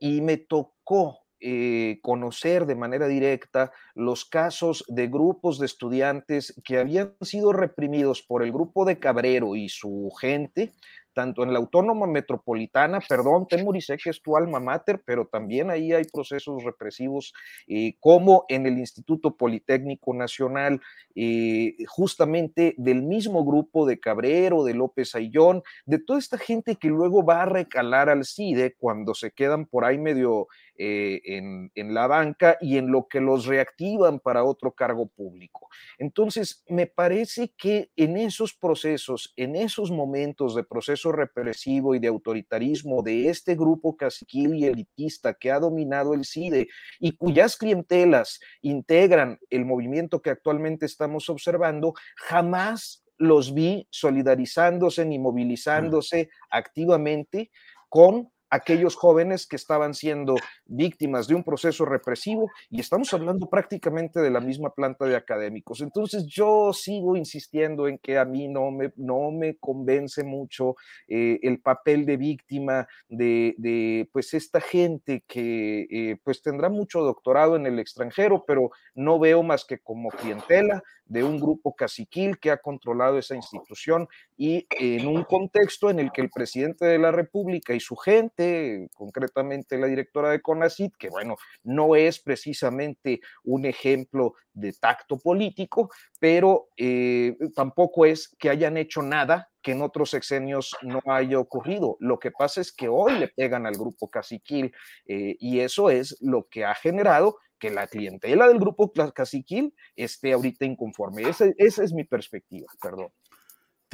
S8: y me tocó eh, conocer de manera directa los casos de grupos de estudiantes que habían sido reprimidos por el grupo de Cabrero y su gente, tanto en la Autónoma Metropolitana, perdón, Temuri, sé que es tu alma mater, pero también ahí hay procesos represivos, eh, como en el Instituto Politécnico Nacional, eh, justamente del mismo grupo de Cabrero, de López Ayllón, de toda esta gente que luego va a recalar al CIDE cuando se quedan por ahí medio eh, en, en, la banca y en lo que los reactivan para otro cargo público. Entonces, me parece que en esos procesos, en esos momentos de proceso represivo y de autoritarismo de este grupo caciquil y elitista que ha dominado el CIDE y cuyas clientelas integran el movimiento que actualmente estamos observando, jamás los vi solidarizándose ni movilizándose activamente con aquellos jóvenes que estaban siendo víctimas de un proceso represivo y estamos hablando prácticamente de la misma planta de académicos. Entonces yo sigo insistiendo en que a mí no me, no me convence mucho eh, el papel de víctima de, de, pues esta gente que eh, pues tendrá mucho doctorado en el extranjero, pero no veo más que como clientela de un grupo caciquil que ha controlado esa institución y en un contexto en el que el presidente de la República y su gente, concretamente la directora de CONACIT, que bueno, no es precisamente un ejemplo de tacto político, pero eh, tampoco es que hayan hecho nada que en otros sexenios no haya ocurrido. Lo que pasa es que hoy le pegan al grupo caciquil eh, y eso es lo que ha generado que la clientela del grupo caciquil esté ahorita inconforme. Esa, esa es mi perspectiva, perdón.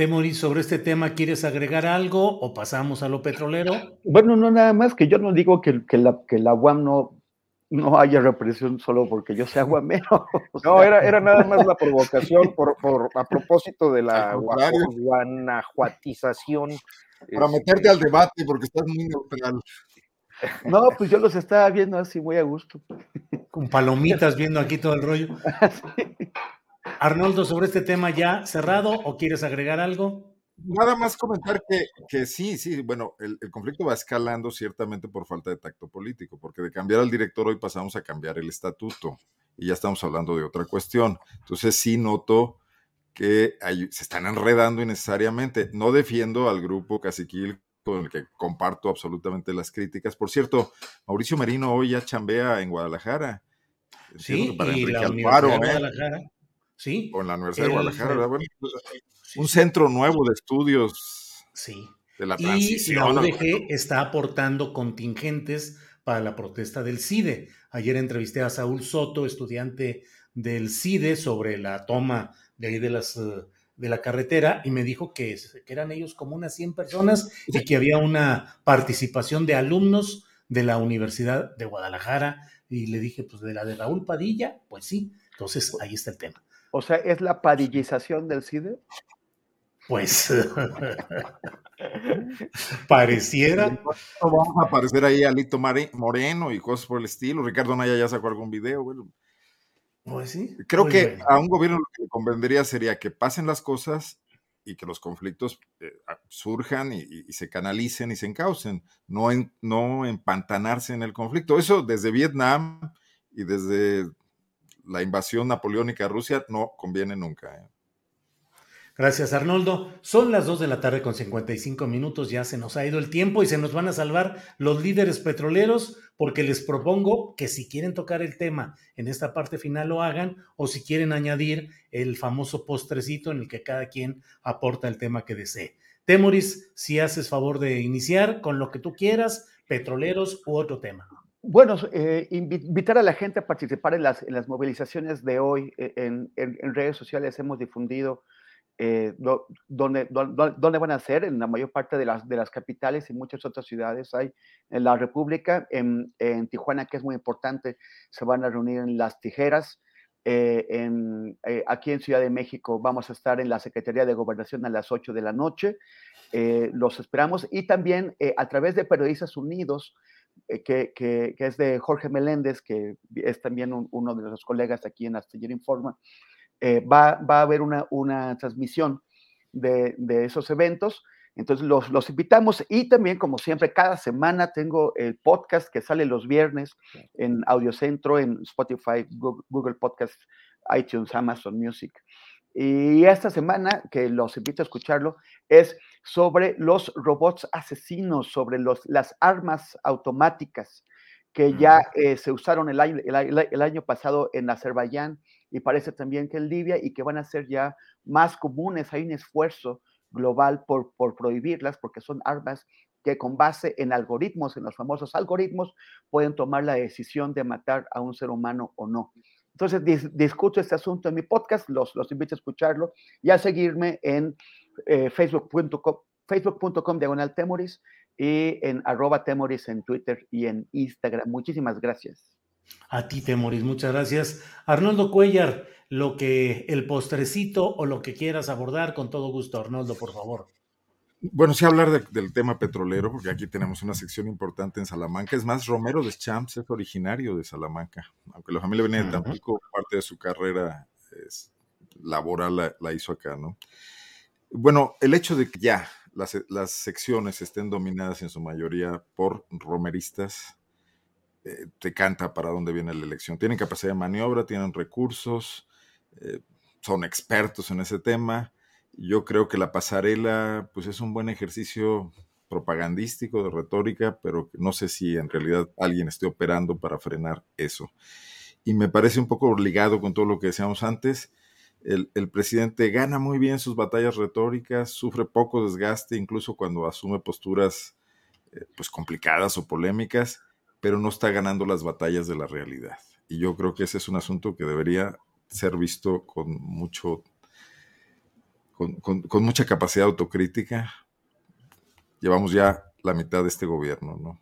S1: Temoris, sobre este tema, ¿quieres agregar algo o pasamos a lo petrolero?
S9: Bueno, no, nada más que yo no digo que, que la, que la UAM no, no haya represión solo porque yo sea guamero.
S8: No, era, era nada más la provocación por, por, a propósito de la guanajuatización.
S7: Para meterte al debate porque estás muy neutral.
S9: No, pues yo los estaba viendo así muy a gusto.
S1: Con palomitas viendo aquí todo el rollo. Arnoldo, sobre este tema ya cerrado o quieres agregar algo?
S7: Nada más comentar que, que sí, sí, bueno, el, el, conflicto va escalando ciertamente por falta de tacto político, porque de cambiar al director hoy pasamos a cambiar el estatuto y ya estamos hablando de otra cuestión. Entonces sí noto que hay, se están enredando innecesariamente. No defiendo al grupo Caciquil con el que comparto absolutamente las críticas. Por cierto, Mauricio Merino hoy ya chambea en Guadalajara.
S1: Sí, para y la de ¿eh? Sí.
S7: En la Universidad el, de Guadalajara, bueno, pues, sí, un centro nuevo de estudios
S1: sí.
S7: de la transición.
S1: Y la UDG está aportando contingentes para la protesta del CIDE. Ayer entrevisté a Saúl Soto, estudiante del CIDE, sobre la toma de ahí de las de la carretera y me dijo que, que, eran ellos como unas 100 personas y que había una participación de alumnos de la Universidad de Guadalajara y le dije, pues de la de Raúl Padilla, pues sí, entonces ahí está el tema.
S9: O sea, ¿es la padillización del CIDE?
S1: Pues pareciera.
S7: Vamos a aparecer ahí Alito Moreno y cosas por el estilo. Ricardo Naya ya sacó algún video. Bueno,
S1: pues sí.
S7: Creo Muy que a un gobierno lo que le convendría sería que pasen las cosas y que los conflictos eh, surjan y, y, se canalicen y se encaucen, no, en, no empantanarse en el conflicto. Eso desde Vietnam y desde la invasión napoleónica a Rusia no conviene nunca. ¿eh?
S1: Gracias, Arnoldo. Son las 2 de la tarde con 55 minutos, ya se nos ha ido el tiempo y se nos van a salvar los líderes petroleros porque les propongo que si quieren tocar el tema en esta parte final lo hagan o si quieren añadir el famoso postrecito en el que cada quien aporta el tema que desee. Temoris, si haces favor de iniciar con lo que tú quieras, petroleros u otro tema.
S9: Bueno, eh, invitar a la gente a participar en las, en las movilizaciones de hoy. eh, En, redes sociales hemos difundido eh, do, dónde, dónde, dónde, van a ser, en la mayor parte de las, de las capitales y muchas otras ciudades hay en la República, en, en Tijuana, que es muy importante, se van a reunir en Las Tijeras. Eh, en, eh, aquí en Ciudad de México vamos a estar en la Secretaría de Gobernación a las 8 de la noche. los esperamos y también a través de Periodistas Unidos eh, que, que, es de Jorge Meléndez, que es también uno de los colegas aquí en Astillero Informa, eh, va, va, a haber una, una transmisión de, de, esos eventos. Entonces los, los, invitamos y también, como siempre, cada semana tengo el podcast que sale los viernes en Audiocentro, en Spotify, Google, Google Podcast, iTunes, Amazon Music. Y esta semana, que los invito a escucharlo, es sobre los robots asesinos, sobre los, las armas automáticas que ya eh, se usaron el año, el, año pasado en Azerbaiyán y parece también que en Libia y que van a ser ya más comunes. Hay un esfuerzo global por, por prohibirlas porque son armas que con base en algoritmos, en los famosos algoritmos, pueden tomar la decisión de matar a un ser humano o no. Entonces, discuto este asunto en mi podcast, los, los invito a escucharlo y a seguirme en eh, facebook.com facebook.com diagonal temoris y en arroba temoris en Twitter y en Instagram. Muchísimas gracias.
S1: A ti, Temoris, muchas gracias. Arnoldo Cuellar, lo que el postrecito o lo que quieras abordar, con todo gusto, Arnoldo, por favor.
S7: Bueno, sí hablar del tema petrolero, porque aquí tenemos una sección importante en Salamanca. Es más, Romero de Champs es originario de Salamanca, aunque la familia venía de Tampico, parte de su carrera laboral la, hizo acá, ¿no? Bueno, el hecho de que ya las, secciones estén dominadas en su mayoría por romeristas, eh, te canta para dónde viene la elección. Tienen capacidad de maniobra, tienen recursos, eh, son expertos en ese tema yo creo que la pasarela, pues es un buen ejercicio propagandístico, de retórica, pero no sé si en realidad alguien esté operando para frenar eso. Y me parece un poco obligado con todo lo que decíamos antes. El, presidente gana muy bien sus batallas retóricas, sufre poco desgaste, incluso cuando asume posturas eh, pues complicadas o polémicas, pero no está ganando las batallas de la realidad. Y yo creo que ese es un asunto que debería ser visto con mucho con, mucha capacidad autocrítica. Llevamos ya la mitad de este gobierno, ¿no?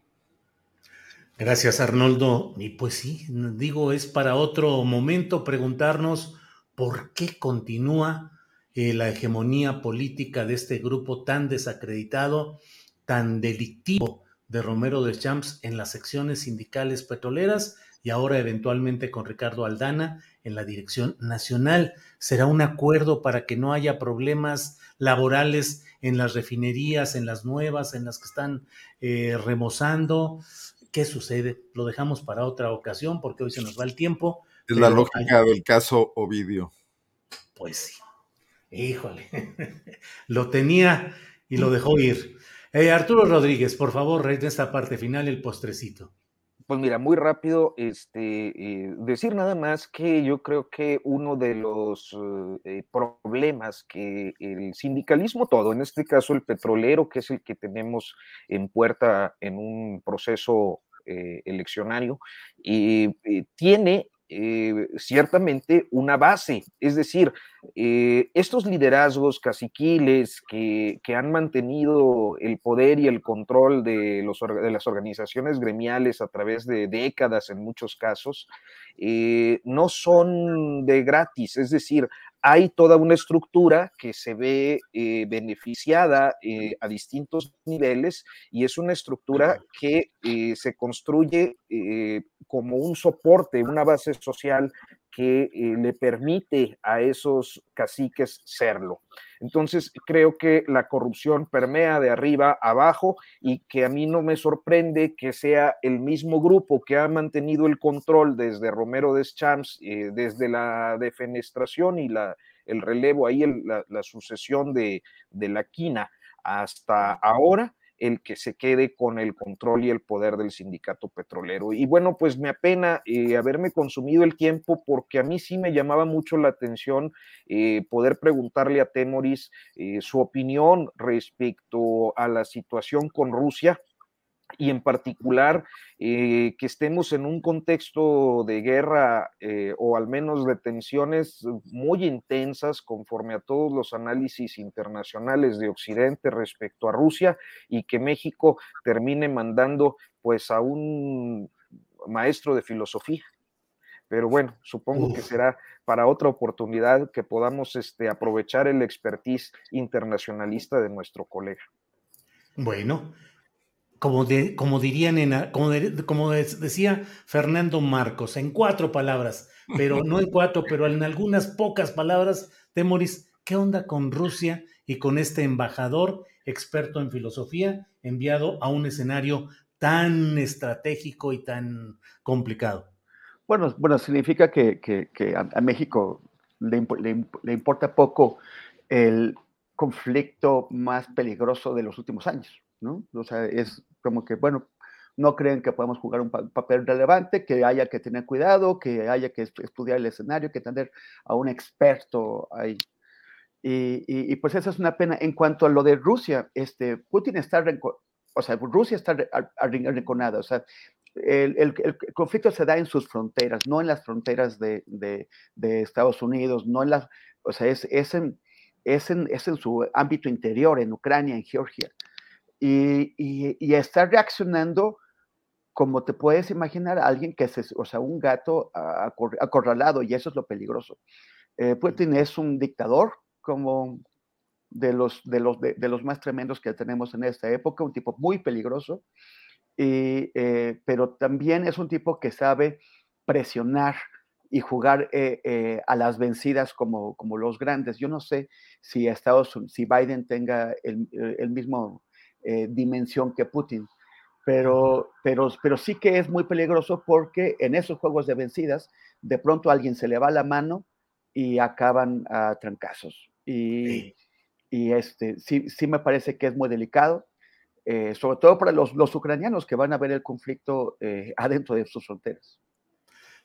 S1: Gracias, Arnoldo. Y pues sí, digo, es para otro momento preguntarnos por qué continúa eh, la hegemonía política de este grupo tan desacreditado, tan delictivo de Romero de Champs en las secciones sindicales petroleras y ahora eventualmente con Ricardo Aldana en la dirección nacional. Será un acuerdo para que no haya problemas laborales en las refinerías, en las nuevas, en las que están eh, remozando. ¿Qué sucede? Lo dejamos para otra ocasión porque hoy se nos va el tiempo.
S7: Es la lógica del caso Ovidio.
S1: Pues sí. Híjole. lo tenía y lo dejó ir. Eh, Arturo Rodríguez, por favor, en esta parte final el postrecito.
S8: Pues mira, muy rápido, este, eh, decir nada más que yo creo que uno de los eh, problemas que el sindicalismo todo, en este caso el petrolero, que es el que tenemos en puerta en un proceso eh, eleccionario, tiene eh, ciertamente una base. Es decir, eh, estos liderazgos caciquiles que, que, han mantenido el poder y el control de, los, de, las organizaciones gremiales a través de décadas en muchos casos, eh, no son de gratis. Es decir, hay toda una estructura que se ve eh, beneficiada eh, a distintos niveles y es una estructura que se construye como un soporte, una base social que le permite a esos caciques serlo. Entonces, creo que la corrupción permea de arriba a abajo y que a mí no me sorprende que sea el mismo grupo que ha mantenido el control desde Romero Deschamps, eh, desde la defenestración y el relevo, ahí la, sucesión de la quina hasta ahora, el que se quede con el control y el poder del sindicato petrolero. Y bueno, pues me apena eh, haberme consumido el tiempo porque a mí sí me llamaba mucho la atención eh, poder preguntarle a Temoris eh, su opinión respecto a la situación con Rusia y en particular eh, que estemos en un contexto de guerra eh, o al menos de tensiones muy intensas conforme a todos los análisis internacionales de Occidente respecto a Rusia y que México termine mandando pues a un maestro de filosofía. Pero bueno, supongo que será para otra oportunidad que podamos este, aprovechar el expertise internacionalista de nuestro colega.
S1: Bueno, como, de, como dirían en, como, como decía Fernando Marcos, en cuatro palabras, pero no en cuatro, pero en algunas pocas palabras, Temoris, ¿qué onda con Rusia y con este embajador experto en filosofía enviado a un escenario tan estratégico y tan complicado?
S9: Bueno, bueno significa que, que, a, México le, le, importa poco el conflicto más peligroso de los últimos años, ¿no? O sea, es como que, bueno, no creen que podemos jugar un papel relevante, que haya que tener cuidado, que haya que estudiar el escenario, que tener a un experto ahí. Y, y, pues esa es una pena. En cuanto a lo de Rusia, este, Putin está, o sea, Rusia está arrinconada, o sea, el, el, el, conflicto se da en sus fronteras, no en las fronteras de, de, de Estados Unidos, no en las, o sea, es, es, en, es, en, es en su ámbito interior, en Ucrania, en Georgia. Y, y, y está reaccionando como te puedes imaginar, alguien que es, o sea, un gato acorralado, y eso es lo peligroso. Eh, Putin es un dictador, como de los, de, los, de, los más tremendos que tenemos en esta época, un tipo muy peligroso, y, eh, pero también es un tipo que sabe presionar y jugar eh, eh, a las vencidas como, como los grandes. Yo no sé si Estados si Biden tenga el, el mismo dimensión que Putin, pero, pero, pero sí que es muy peligroso porque en esos juegos de vencidas, de pronto a alguien se le va la mano y acaban a trancazos. Y, y este, sí, sí me parece que es muy delicado, eh, sobre todo para los, los, ucranianos que van a ver el conflicto eh, adentro de sus fronteras.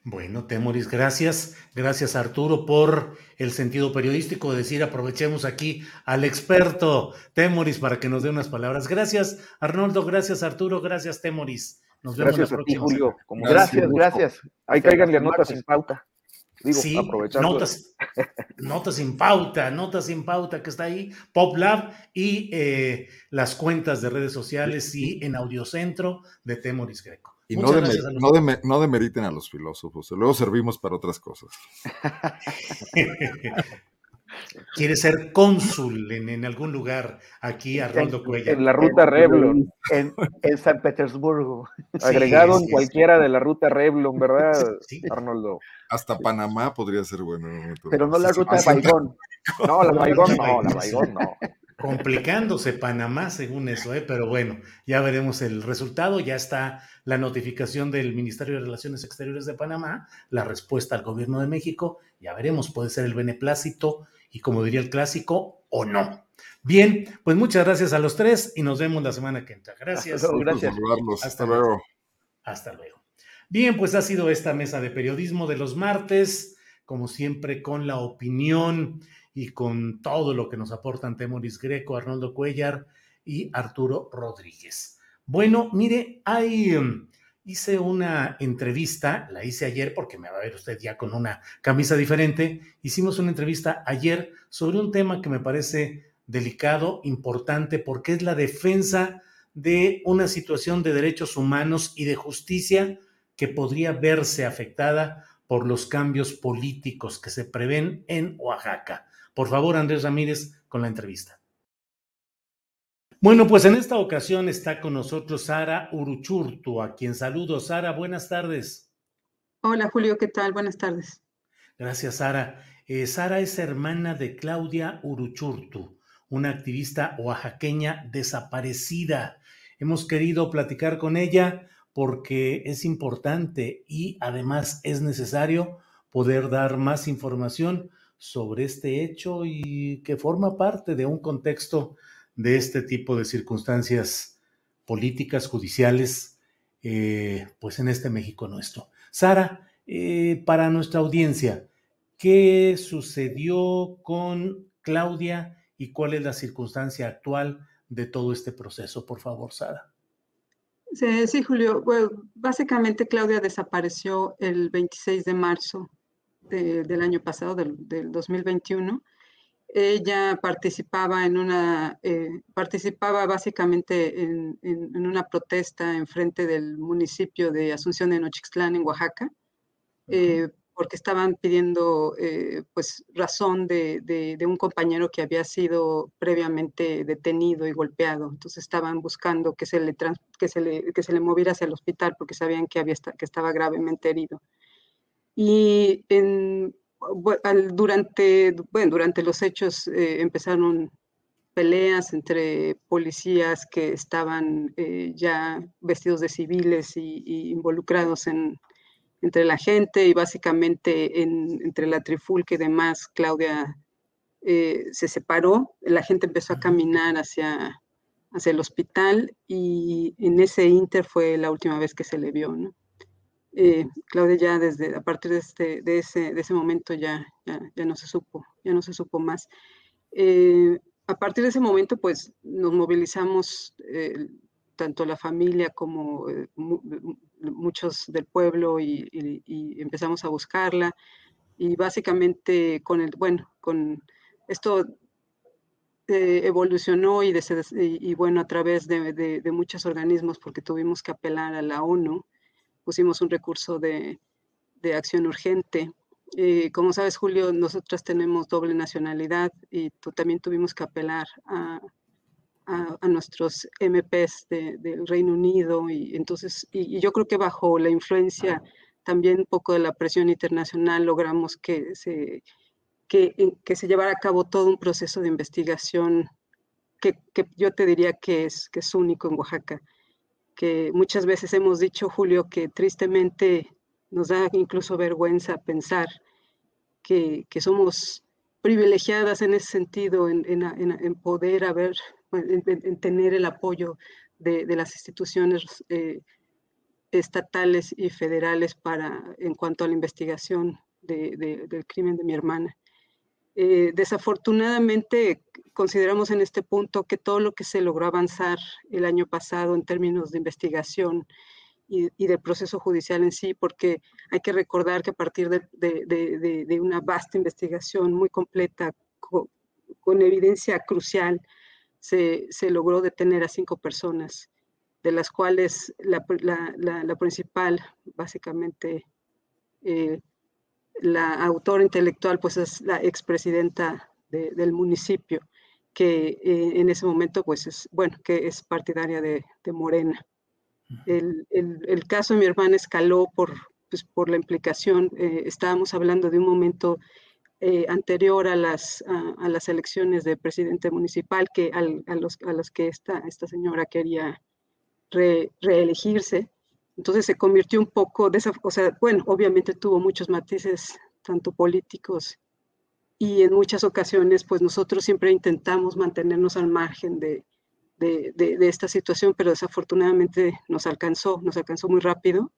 S1: Bueno, Temoris, gracias. Gracias, Arturo, por el sentido periodístico de decir, aprovechemos aquí al experto Temoris para que nos dé unas palabras. Gracias, Arnoldo. Gracias, Arturo. Gracias, Temoris. Nos vemos
S9: gracias la próxima. Julio. gracias, gracias. Ahí caigan las notas sin pauta.
S1: Digo, sí, notas, notas sin pauta, notas sin pauta que está ahí, PopLab y eh, las cuentas de redes sociales y en Audiocentro de Temoris Greco.
S7: Y no, de, no, demeriten a los filósofos, luego servimos para otras cosas.
S1: Quiere ser cónsul en, algún lugar aquí, Arnoldo Cuellar.
S9: En la ruta Revlon. En, San Petersburgo.
S8: Agregado en cualquiera de la ruta Revlon, ¿verdad, Arnoldo?
S7: Hasta Panamá podría ser bueno.
S9: Pero no la ruta de Baigón.
S8: No, la Baigón no, la Baigón no.
S1: Complicándose Panamá según eso, ¿eh? pero bueno, ya veremos el resultado. Ya está la notificación del Ministerio de Relaciones Exteriores de Panamá, la respuesta al gobierno de México. Ya veremos, puede ser el beneplácito y como diría el clásico, o no. Bien, pues muchas gracias a los tres y nos vemos la semana que entra. Gracias.
S7: Hasta. Gracias. Hasta, luego.
S1: Hasta luego. Bien, pues ha sido esta mesa de periodismo de los martes, como siempre con la opinión y con todo lo que nos aportan Temoris Greco, Arnoldo Cuellar y Arturo Rodríguez. Bueno, mire, hay em, hice una entrevista, la hice ayer porque me va a ver usted ya con una camisa diferente. Hicimos una entrevista ayer sobre un tema que me parece delicado, importante, porque es la defensa de una situación de derechos humanos y de justicia que podría verse afectada por los cambios políticos que se prevén en Oaxaca. Por favor, Andrés Ramírez, con la entrevista. Bueno, pues en esta ocasión está con nosotros Sara Uruchurtu, a quien saludo. Sara, buenas tardes.
S12: Hola Julio, ¿qué tal? Buenas tardes.
S1: Gracias, Sara. Eh, Sara es hermana de Claudia Uruchurtu, una activista oaxaqueña desaparecida. Hemos querido platicar con ella porque es importante y además es necesario poder dar más información sobre este hecho y que forma parte de un contexto de este tipo de circunstancias políticas, judiciales, eh, pues en este México nuestro. Sara, eh, para nuestra audiencia, ¿qué sucedió con Claudia y cuál es la circunstancia actual de todo este proceso? Por favor, Sara.
S12: Sí, Julio. Bueno, básicamente Claudia desapareció el 26 de marzo del año pasado, del, del 2021 ella participaba en una, eh, participaba básicamente en, una protesta en frente del municipio de Asunción de Nochixtlán, en Oaxaca, eh, porque estaban pidiendo eh, pues razón de, de, un compañero que había sido previamente detenido y golpeado. Entonces estaban buscando que se le, que se le, que se le moviera hacia el hospital porque sabían que, había, que estaba gravemente herido. Y durante, bueno, durante los hechos eh, empezaron peleas entre policías que estaban eh, ya vestidos de civiles y involucrados en, entre la gente y básicamente entre la trifulca y demás, Claudia eh, se separó, la gente empezó a caminar hacia, hacia el hospital y en ese inter fue la última vez que se le vio, ¿no? Eh, Claudia ya desde, a partir de, este, de, ese, de ese momento ya, ya, no se supo, ya no se supo más. Eh, a partir de ese momento, pues nos movilizamos tanto la familia como muchos del pueblo y, empezamos a buscarla. Y básicamente con el, bueno, con esto eh, evolucionó y, y, bueno, a través de, muchos organismos, porque tuvimos que apelar a la ONU, pusimos un recurso de, acción urgente. Eh, como sabes, Julio, nosotras tenemos doble nacionalidad y también tuvimos que apelar a, a, nuestros MPs del Reino Unido y entonces, y, yo creo que bajo la influencia también un poco de la presión internacional logramos que se, que, que se llevara a cabo todo un proceso de investigación que, que, yo te diría que es, que es único en Oaxaca, que muchas veces hemos dicho, Julio, que tristemente nos da incluso vergüenza pensar que, que somos privilegiadas en ese sentido, en, en, en poder haber en, tener el apoyo de, las instituciones eh, estatales y federales para, en cuanto a la investigación del crimen de mi hermana. Eh, desafortunadamente, consideramos en este punto que todo lo que se logró avanzar el año pasado en términos de investigación y, del proceso judicial en sí, porque hay que recordar que a partir de, una vasta investigación muy completa, con evidencia crucial, se, logró detener a cinco personas, de las cuales la, principal, básicamente, eh, la autora intelectual, pues es la expresidenta del municipio, que eh, en ese momento, pues es, bueno, que es partidaria de, Morena. El, caso de mi hermana escaló por, pues, por la implicación, eh, estábamos hablando de un momento eh, anterior a las, a, las elecciones de presidente municipal, que a, los, a las que esta, esta señora quería reelegirse. Entonces se convirtió un poco, de esa, o sea, bueno, obviamente tuvo muchos matices, tanto políticos, y en muchas ocasiones, pues nosotros siempre intentamos mantenernos al margen de, de, esta situación, pero desafortunadamente nos alcanzó, nos alcanzó muy rápido.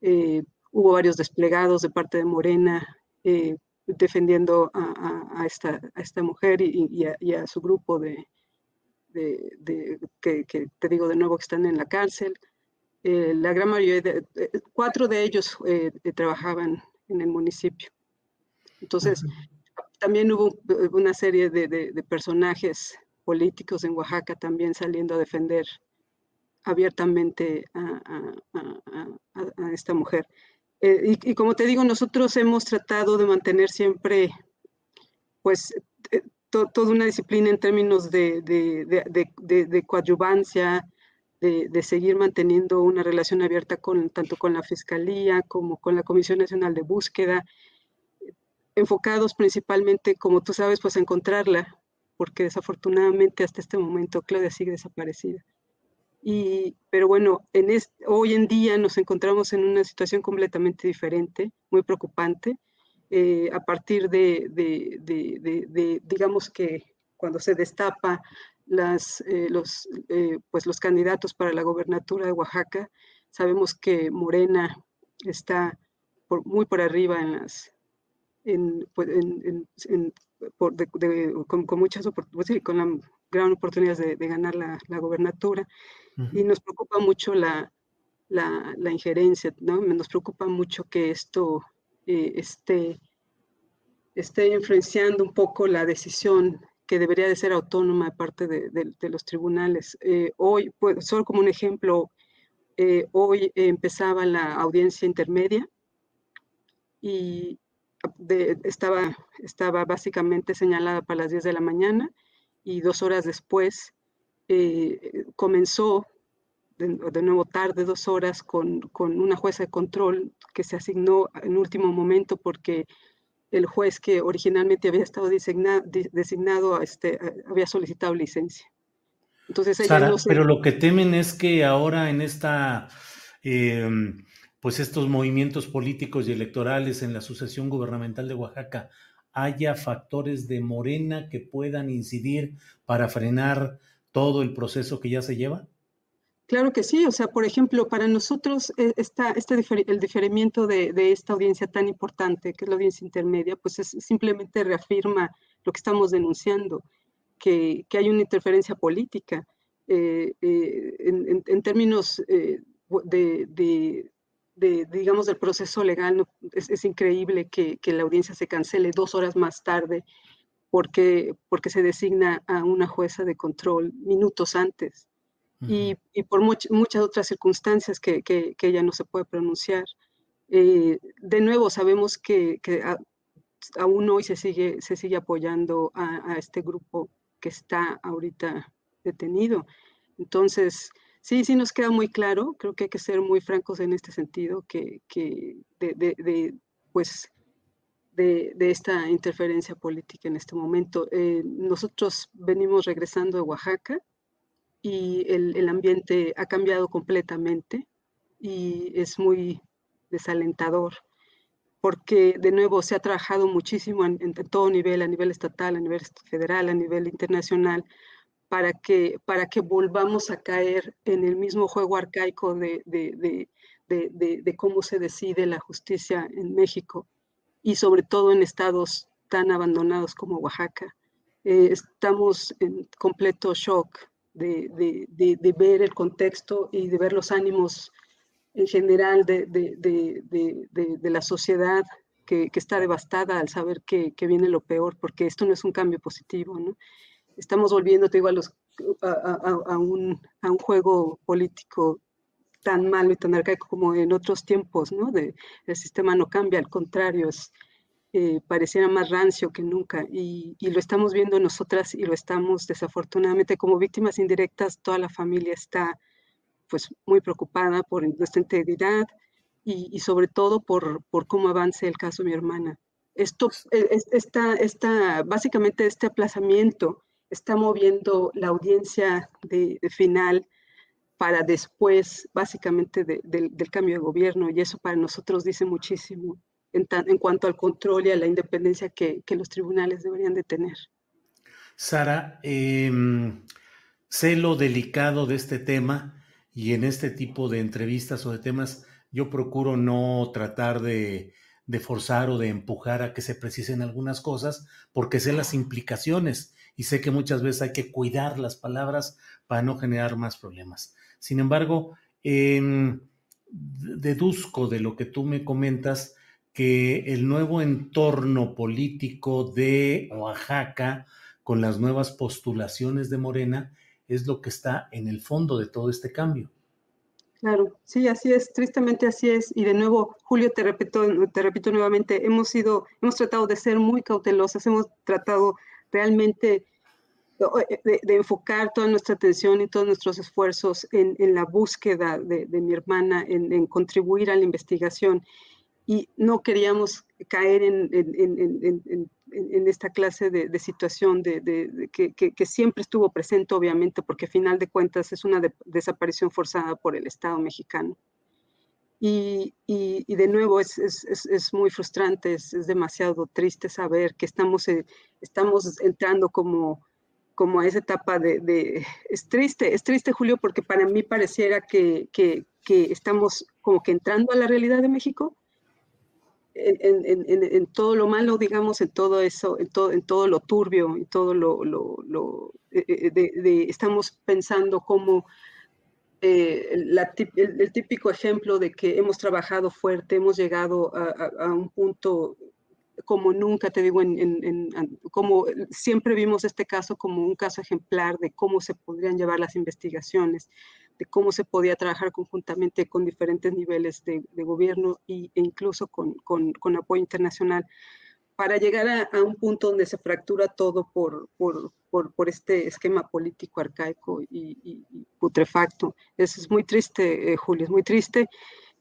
S12: Eh, hubo varios desplegados de parte de Morena, eh, defendiendo a, esta, a esta, mujer y, a, su grupo de, de, que, te digo de nuevo que están en la cárcel. Eh, la gran mayoría, de, cuatro de ellos eh, eh, trabajaban en el municipio. Entonces, también hubo una serie de, personajes políticos en Oaxaca también saliendo a defender abiertamente a, a esta mujer. Eh, y, como te digo, nosotros hemos tratado de mantener siempre, pues, eh, toda una disciplina en términos de, de, de, coadyuvancia, de, seguir manteniendo una relación abierta con, tanto con la Fiscalía como con la Comisión Nacional de Búsqueda, enfocados principalmente, como tú sabes, pues a encontrarla, porque desafortunadamente hasta este momento Claudia sigue desaparecida. Y, pero bueno, en hoy en día nos encontramos en una situación completamente diferente, muy preocupante, eh, a partir de, digamos que cuando se destapa las, eh, los, eh, pues los candidatos para la gobernatura de Oaxaca, sabemos que Morena está por, muy por arriba en las, en, pues, en, en, por, con, con, muchas oportunidades, con la gran oportunidad de, de ganar la, la gobernatura y nos preocupa mucho la, la, la, injerencia, ¿no? Nos preocupa mucho que esto eh, esté, esté influenciando un poco la decisión que debería de ser autónoma de parte de, de, los tribunales. Eh, hoy, pues, solo como un ejemplo, eh, hoy empezaba la audiencia intermedia y estaba, estaba básicamente señalada para las 10 de la mañana y dos horas después eh, comenzó de, nuevo tarde, dos horas, con, con, una jueza de control que se asignó en último momento porque el juez que originalmente había estado designado, designado este, había solicitado licencia.
S1: Entonces, Sara, pero lo que temen es que ahora en esta, em, pues estos movimientos políticos y electorales en la sucesión gubernamental de Oaxaca haya factores de Morena que puedan incidir para frenar todo el proceso que ya se lleva.
S12: Claro que sí, o sea, por ejemplo, para nosotros eh, está este el diferimiento de, esta audiencia tan importante, que es la audiencia intermedia, pues es, simplemente reafirma lo que estamos denunciando, que, hay una interferencia política. Eh, eh, en, términos de, digamos, del proceso legal, es, increíble que, la audiencia se cancele dos horas más tarde porque, porque se designa a una jueza de control minutos antes y, por muchas otras circunstancias que, que, ella no se puede pronunciar. Eh, de nuevo, sabemos que, que aún hoy se sigue, se sigue apoyando a, este grupo que está ahorita detenido. Entonces, sí, sí nos queda muy claro, creo que hay que ser muy francos en este sentido, que, que de, de, pues, de, de, esta interferencia política en este momento. Eh, nosotros venimos regresando de Oaxaca, y el, ambiente ha cambiado completamente y es muy desalentador porque de nuevo se ha trabajado muchísimo en, todo nivel, a nivel estatal, a nivel federal, a nivel internacional, para que, para que volvamos a caer en el mismo juego arcaico de, de, cómo se decide la justicia en México y sobre todo en estados tan abandonados como Oaxaca. Eh, estamos en completo shock de, ver el contexto y de ver los ánimos en general de, la sociedad que, está devastada al saber que, viene lo peor, porque esto no es un cambio positivo, ¿no? Estamos volviendo, a, los, a, un, a un juego político tan malo y tan arcaico como en otros tiempos, ¿no? De, el sistema no cambia, al contrario, es, eh, pareciera más rancio que nunca y, lo estamos viendo nosotras y lo estamos desafortunadamente como víctimas indirectas, toda la familia está pues muy preocupada por nuestra integridad y, sobre todo por, por, cómo avance el caso de mi hermana. Esto, e, está, básicamente este aplazamiento está moviendo la audiencia de, final para después, básicamente, del cambio de gobierno, y eso para nosotros dice muchísimo en, cuanto al control y a la independencia que, los tribunales deberían de tener.
S1: Sara, em, sé lo delicado de este tema y en este tipo de entrevistas o de temas yo procuro no tratar de, de forzar o de empujar a que se precisen algunas cosas porque sé las implicaciones y sé que muchas veces hay que cuidar las palabras para no generar más problemas. Sin embargo, em, deduzco de lo que tú me comentas que el nuevo entorno político de Oaxaca, con las nuevas postulaciones de Morena, es lo que está en el fondo de todo este cambio.
S12: Claro, sí, así es, tristemente así es. Y de nuevo, Julio, te repito, te repito nuevamente, hemos sido, hemos tratado de ser muy cautelosas, hemos tratado realmente de, enfocar toda nuestra atención y todos nuestros esfuerzos en, la búsqueda de, mi hermana, en, en, contribuir a la investigación y no queríamos caer en, esta clase de, situación de, que, siempre estuvo presente, obviamente, porque a final de cuentas es una desaparición forzada por el Estado mexicano. Y, de nuevo es, muy frustrante, es, demasiado triste saber que estamos, eh, estamos entrando como, como a esa etapa de, Es triste, es triste, Julio, porque para mí pareciera que, que estamos como que entrando a la realidad de México, en, todo lo malo, digamos, en todo eso, en todo, en todo lo turbio, en todo lo, lo, eh, eh, de, estamos pensando como eh, el, típico ejemplo de que hemos trabajado fuerte, hemos llegado a, un punto como nunca, te digo, en, como siempre vimos este caso como un caso ejemplar de cómo se podrían llevar las investigaciones, de cómo se podía trabajar conjuntamente con diferentes niveles de, gobierno e incluso con, con, apoyo internacional para llegar a, un punto donde se fractura todo por, por, por, este esquema político arcaico y, putrefacto. Eso es muy triste, eh, Julio, es muy triste.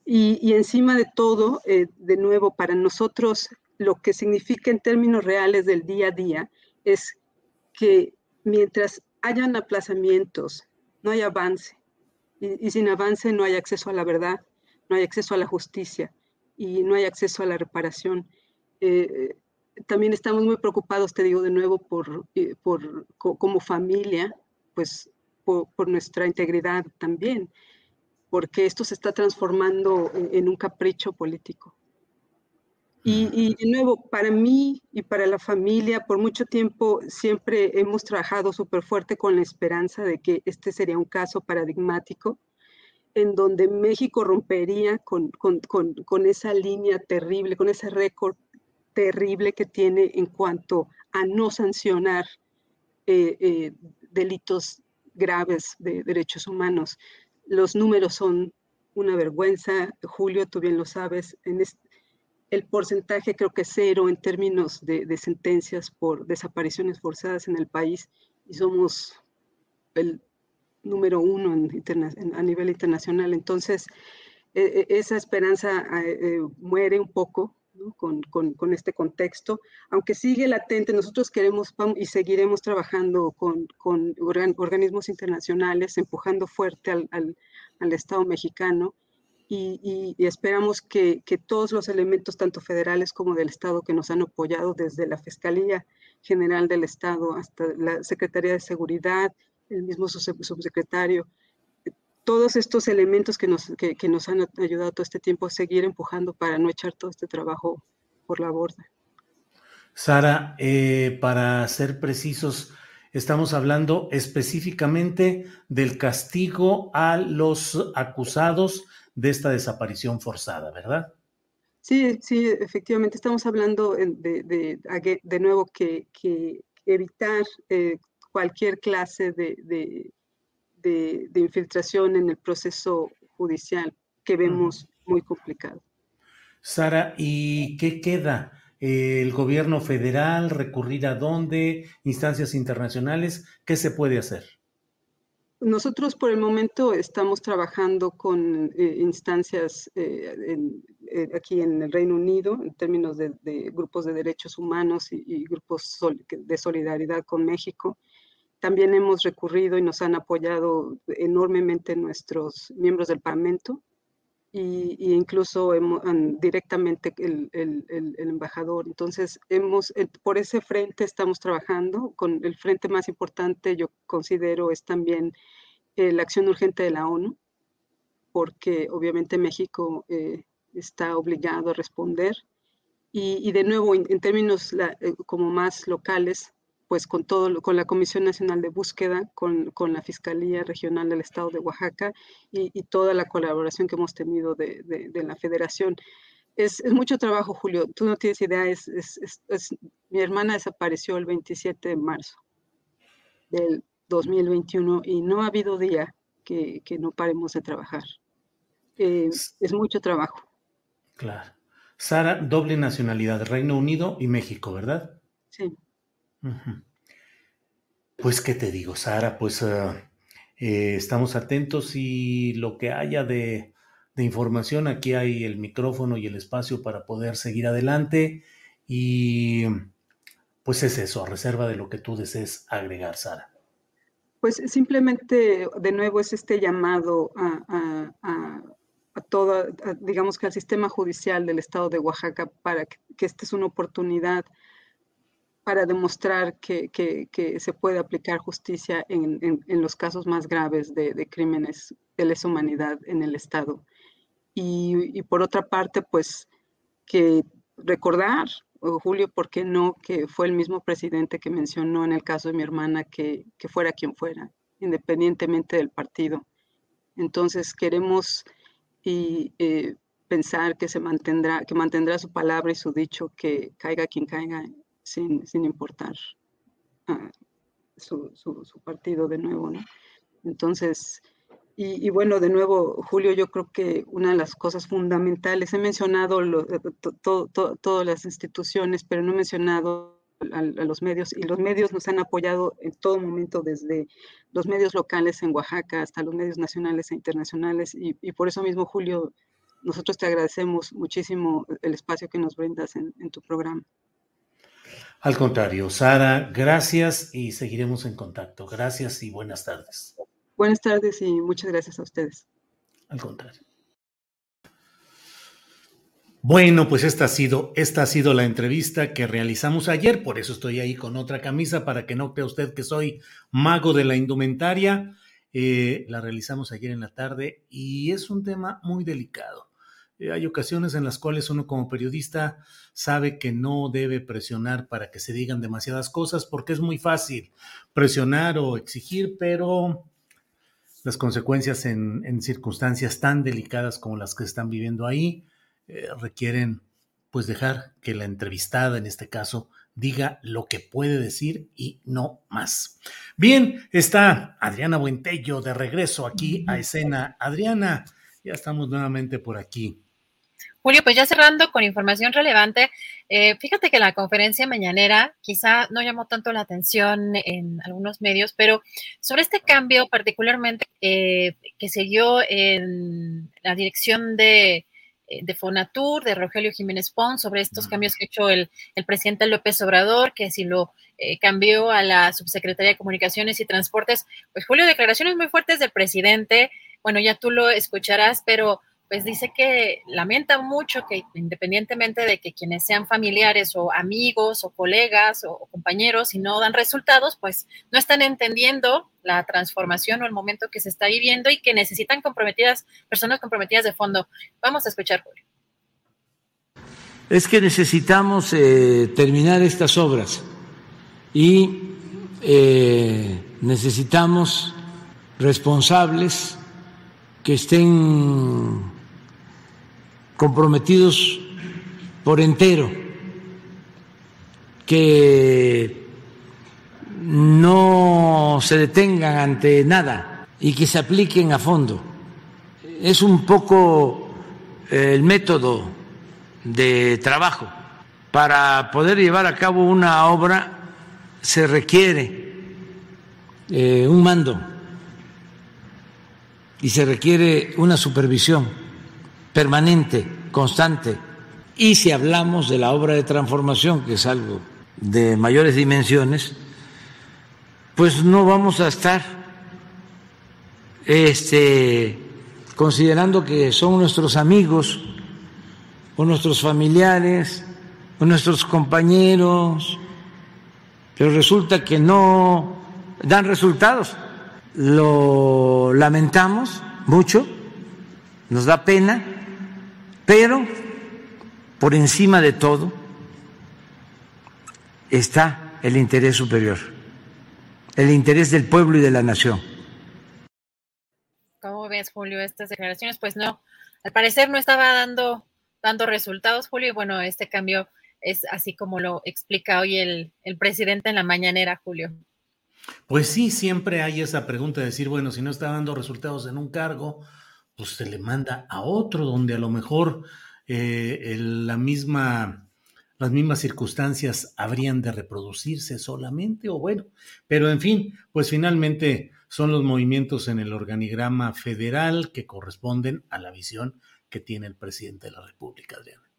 S12: Y, encima de todo, eh, de nuevo, para nosotros lo que significa en términos reales del día a día es que mientras hayan aplazamientos, no hay avance. Y, sin avance no hay acceso a la verdad, no hay acceso a la justicia y no hay acceso a la reparación. Eh, también estamos muy preocupados, te digo de nuevo, por, eh, por como familia, pues por, nuestra integridad también, porque esto se está transformando en un capricho político. Y, de nuevo, para mí y para la familia, por mucho tiempo siempre hemos trabajado súper fuerte con la esperanza de que este sería un caso paradigmático en donde México rompería con, con, con, con esa línea terrible, con ese récord terrible que tiene en cuanto a no sancionar eh, eh, delitos graves de derechos humanos. Los números son una vergüenza. Julio, tú bien lo sabes, en este, el porcentaje creo que cero en términos de, sentencias por desapariciones forzadas en el país y somos el número uno a nivel internacional. Entonces, e, e, esa esperanza eh, muere un poco con, este contexto, aunque sigue latente, nosotros queremos y seguiremos trabajando con, organismos internacionales, empujando fuerte al, al Estado mexicano y, esperamos que, todos los elementos, tanto federales como del Estado, que nos han apoyado desde la Fiscalía General del Estado hasta la Secretaría de Seguridad, el mismo subsecretario, todos estos elementos que nos, que, nos han ayudado todo este tiempo a seguir empujando para no echar todo este trabajo por la borda.
S1: Sara, eh, para ser precisos, estamos hablando específicamente del castigo a los acusados de esta desaparición forzada, ¿verdad?
S12: Sí, sí, efectivamente, estamos hablando de, de, nuevo que, evitar eh, cualquier clase de, infiltración en el proceso judicial que vemos muy complicado.
S1: Sara, ¿y qué queda? ¿El gobierno federal recurrir a dónde? ¿Instancias internacionales? ¿Qué se puede hacer?
S12: Nosotros por el momento estamos trabajando con eh, instancias eh, eh, aquí en el Reino Unido en términos de, grupos de derechos humanos y, grupos de solidaridad con México. También hemos recurrido y nos han apoyado enormemente nuestros miembros del Parlamento y, incluso directamente el, el, embajador. Entonces, hemos, por ese frente estamos trabajando. Con el frente más importante, yo considero, es también eh, la acción urgente de la ONU, porque obviamente México eh, está obligado a responder. Y, de nuevo, en, términos eh, como más locales, pues con todo, con la Comisión Nacional de Búsqueda, con, con la Fiscalía Regional del Estado de Oaxaca y, toda la colaboración que hemos tenido de, de, la Federación. Es, es, mucho trabajo, Julio. Tú no tienes idea. Es, es, mi hermana desapareció el 27 de marzo del 2021 y no ha habido día que, que no paremos de trabajar. Eh, es mucho trabajo.
S1: Claro. Sara, doble nacionalidad, Reino Unido y México, ¿verdad?
S12: Sí.
S1: Pues, ¿qué te digo, Sara? Pues ah, eh, estamos atentos y lo que haya de, información, aquí hay el micrófono y el espacio para poder seguir adelante. Y pues es eso, a reserva de lo que tú desees agregar, Sara.
S12: Pues simplemente, de nuevo, es este llamado a, a, todo, digamos que al sistema judicial del estado de Oaxaca para que, que esta es una oportunidad para demostrar que, se puede aplicar justicia en, los casos más graves de, crímenes de lesa humanidad en el Estado. Y, por otra parte, pues que recordar, Julio, ¿por qué no? Que fue el mismo presidente que mencionó en el caso de mi hermana que, fuera quien fuera, independientemente del partido. Entonces queremos y, eh, pensar que se mantendrá, que mantendrá su palabra y su dicho, que caiga quien caiga sin, importar ah, su, partido de nuevo. Entonces, Y, bueno, de nuevo, Julio, yo creo que una de las cosas fundamentales, he mencionado todas las instituciones, pero no he mencionado a, los medios, y los medios nos han apoyado en todo momento, desde los medios locales en Oaxaca hasta los medios nacionales e internacionales, y, por eso mismo, Julio, nosotros te agradecemos muchísimo el espacio que nos brindas en tu programa.
S1: Al contrario, Sara, gracias y seguiremos en contacto. Gracias y buenas tardes.
S12: Buenas tardes y muchas gracias a ustedes.
S1: Al contrario. Bueno, pues esta ha sido, esta ha sido la entrevista que realizamos ayer, por eso estoy ahí con otra camisa para que no crea usted que soy mago de la indumentaria. Eh, la realizamos ayer en la tarde y es un tema muy delicado. Eh, hay ocasiones en las cuales uno como periodista sabe que no debe presionar para que se digan demasiadas cosas porque es muy fácil presionar o exigir, pero las consecuencias en, circunstancias tan delicadas como las que están viviendo ahí eh, requieren pues dejar que la entrevistada en este caso diga lo que puede decir y no más. Bien, está Adriana Buentello de regreso aquí a escena. Adriana, ya estamos nuevamente por aquí.
S3: Julio, pues ya cerrando con información relevante, eh, fíjate que la conferencia mañanera quizá no llamó tanto la atención en algunos medios, pero sobre este cambio particularmente eh, que se dio en la dirección de, eh, de, Fonatur, de Rogelio Jiménez Pons, sobre estos cambios que ha hecho el, el presidente López Obrador, que si lo cambió a la subsecretaría de Comunicaciones y Transportes, pues Julio, declaraciones muy fuertes del presidente, bueno, ya tú lo escucharás, pero pues dice que lamenta mucho que independientemente de que quienes sean familiares o amigos o colegas o, compañeros y no dan resultados, pues no están entendiendo la transformación o el momento que se está viviendo y que necesitan comprometidas, personas comprometidas de fondo. Vamos a escuchar, Julio.
S4: Es que necesitamos eh, terminar estas obras y eh, necesitamos responsables que estén comprometidos por entero, que no se detengan ante nada y que se apliquen a fondo. Es un poco eh, el método de trabajo. Para poder llevar a cabo una obra se requiere eh, un mando y se requiere una supervisión permanente, constante. Y si hablamos de la obra de transformación, que es algo de mayores dimensiones, pues no vamos a estar este, considerando que son nuestros amigos o nuestros familiares o nuestros compañeros, pero resulta que no dan resultados. Lo lamentamos mucho, nos da pena, pero por encima de todo está el interés superior, el interés del pueblo y de la nación.
S3: ¿Cómo ves, Julio, estas declaraciones? Pues no, al parecer no estaba dando, dando resultados, Julio, y bueno, este cambio es así como lo explica hoy el, el presidente en la mañanera, Julio.
S1: Pues sí, siempre hay esa pregunta de decir, bueno, si no está dando resultados en un cargo, pues se le manda a otro donde a lo mejor eh, la misma, las mismas circunstancias habrían de reproducirse solamente, o bueno, pero en fin, pues finalmente son los movimientos en el organigrama federal que corresponden a la visión que tiene el presidente de la República, Adriana.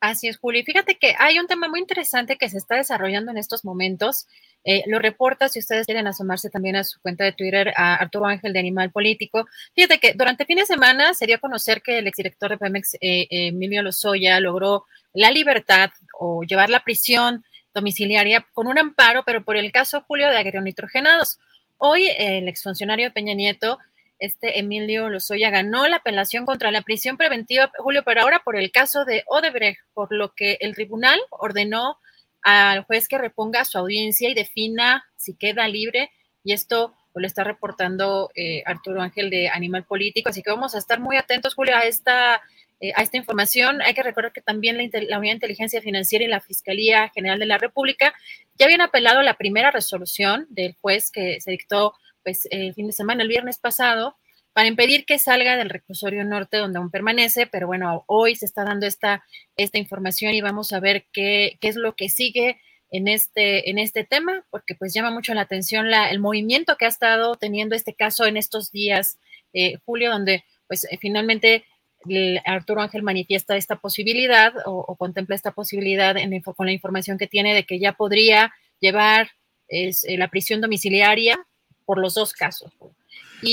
S3: Así es, Julio. Y fíjate que hay un tema muy interesante que se está desarrollando en estos momentos. Eh, lo reporta, si ustedes quieren asomarse también a su cuenta de Twitter, a Arturo Ángel de Animal Político. Fíjate que durante fin de semana se dio a conocer que el exdirector de Pemex, eh, Emilio Lozoya, logró la libertad o llevar la prisión domiciliaria con un amparo, pero por el caso Julio de agronitrogenados. Hoy el exfuncionario Peña Nieto este Emilio Lozoya ganó la apelación contra la prisión preventiva, Julio, pero ahora por el caso de Odebrecht, por lo que el tribunal ordenó al juez que reponga su audiencia y defina si queda libre, y esto lo está reportando eh, Arturo Ángel de Animal Político, así que vamos a estar muy atentos, Julio, a esta, eh, a esta información. Hay que recordar que también la, la Unidad de Inteligencia Financiera y la Fiscalía General de la República ya habían apelado la primera resolución del juez que se dictó pues el fin de semana, el viernes pasado, para impedir que salga del reclusorio norte donde aún permanece, pero bueno, hoy se está dando esta, esta información y vamos a ver qué, qué es lo que sigue en este, en este tema, porque pues llama mucho la atención la, el movimiento que ha estado teniendo este caso en estos días, eh, Julio, donde pues eh, finalmente Arturo Ángel manifiesta esta posibilidad o, contempla esta posibilidad en, con la información que tiene de que ya podría llevar eh, la prisión domiciliaria por los dos casos.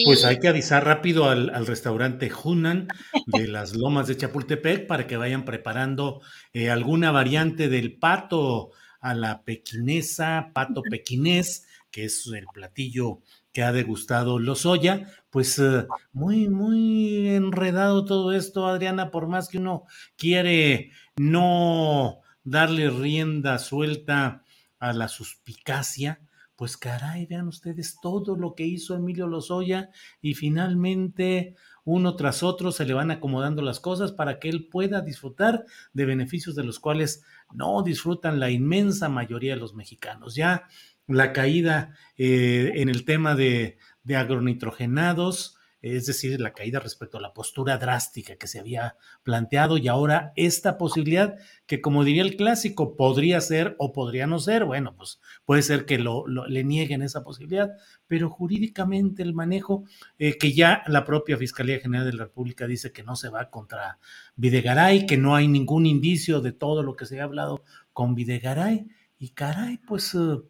S1: Pues hay que avisar rápido al, al, restaurante Hunan de las Lomas de Chapultepec para que vayan preparando alguna variante del pato a la pequinesa, pato pequinés, que es el platillo que ha degustado Lozoya, pues eh, muy, muy enredado todo esto, Adriana, por más que uno quiere no darle rienda suelta a la suspicacia, pues caray, vean ustedes todo lo que hizo Emilio Lozoya y finalmente uno tras otro se le van acomodando las cosas para que él pueda disfrutar de beneficios de los cuales no disfrutan la inmensa mayoría de los mexicanos. Ya la caída eh, en el tema de, de agronitrogenados, es decir, la caída respecto a la postura drástica que se había planteado y ahora esta posibilidad que, como diría el clásico, podría ser o podría no ser, bueno, pues puede ser que lo, le nieguen esa posibilidad, pero jurídicamente el manejo, eh, que ya la propia Fiscalía General de la República dice que no se va contra Videgaray, que no hay ningún indicio de todo lo que se ha hablado con Videgaray, y caray, pues... Uh,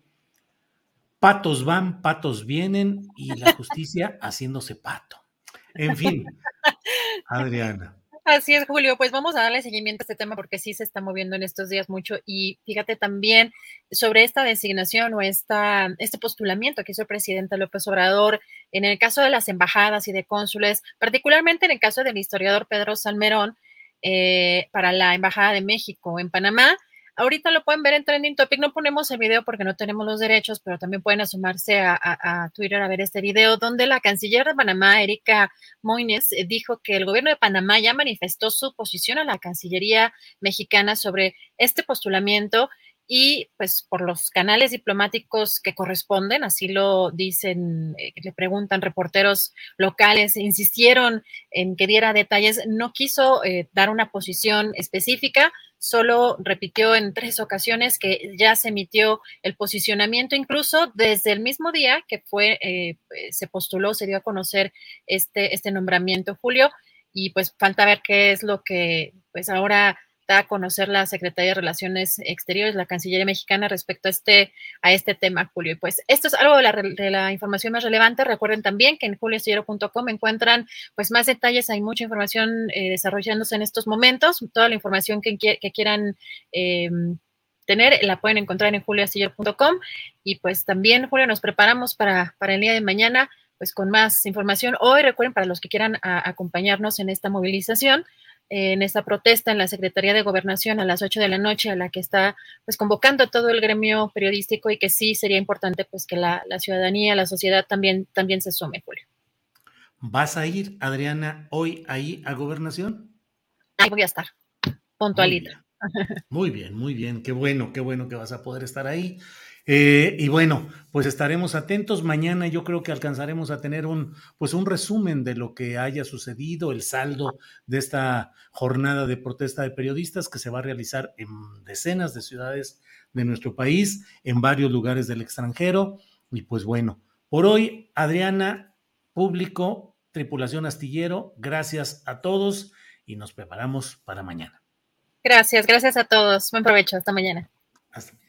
S1: patos van, patos vienen y la justicia haciéndose pato. En fin, Adriana.
S3: Así es, Julio. Pues vamos a darle seguimiento a este tema porque sí se está moviendo en estos días mucho. Y fíjate también sobre esta designación o esta, este postulamiento que hizo el presidente López Obrador en el caso de las embajadas y de cónsules, particularmente en el caso del historiador Pedro Salmerón eh, para la Embajada de México en Panamá Ahorita lo pueden ver en Trending Topic. No ponemos el video porque no tenemos los derechos, pero también pueden asomarse a, Twitter a ver este video, donde la canciller de Panamá, Erika Moines, eh, dijo que el gobierno de Panamá ya manifestó su posición a la Cancillería mexicana sobre este postulamiento y pues por los canales diplomáticos que corresponden, así lo dicen, eh, le preguntan reporteros locales, insistieron en que diera detalles, no quiso eh, dar una posición específica, solo repitió en tres ocasiones que ya se emitió el posicionamiento, incluso desde el mismo día que fue, eh, se postuló, se dio a conocer este, este nombramiento, Julio, y pues falta ver qué es lo que pues ahora a conocer la Secretaría de Relaciones Exteriores, la Cancillería Mexicana, respecto a este, a este tema, Julio. Y pues esto es algo de la, información más relevante. Recuerden también que en juliostillero.com encuentran pues más detalles, hay mucha información eh, desarrollándose en estos momentos. Toda la información que, quieran em, tener la pueden encontrar en juliostillero.com. Y pues también, Julio, nos preparamos para, para el día de mañana pues con más información. Hoy recuerden para los que quieran acompañarnos en esta movilización, en esta protesta en la Secretaría de Gobernación a las 8 de la noche, a la que está pues convocando todo el gremio periodístico y que sí sería importante pues que la, ciudadanía, la sociedad también, también se sume, Julio.
S1: ¿Vas a ir, Adriana, hoy ahí a Gobernación?
S3: Ahí voy a estar, puntualita.
S1: Muy bien, muy bien, qué bueno, qué bueno que vas a poder estar ahí. Eh, y bueno, pues estaremos atentos. Mañana yo creo que alcanzaremos a tener un, pues un resumen de lo que haya sucedido, el saldo de esta jornada de protesta de periodistas que se va a realizar en decenas de ciudades de nuestro país, en varios lugares del extranjero. Y pues bueno, por hoy, Adriana, público, tripulación astillero, gracias a todos y nos preparamos para mañana.
S3: Gracias, gracias a todos. Buen provecho. Hasta mañana. Hasta mañana.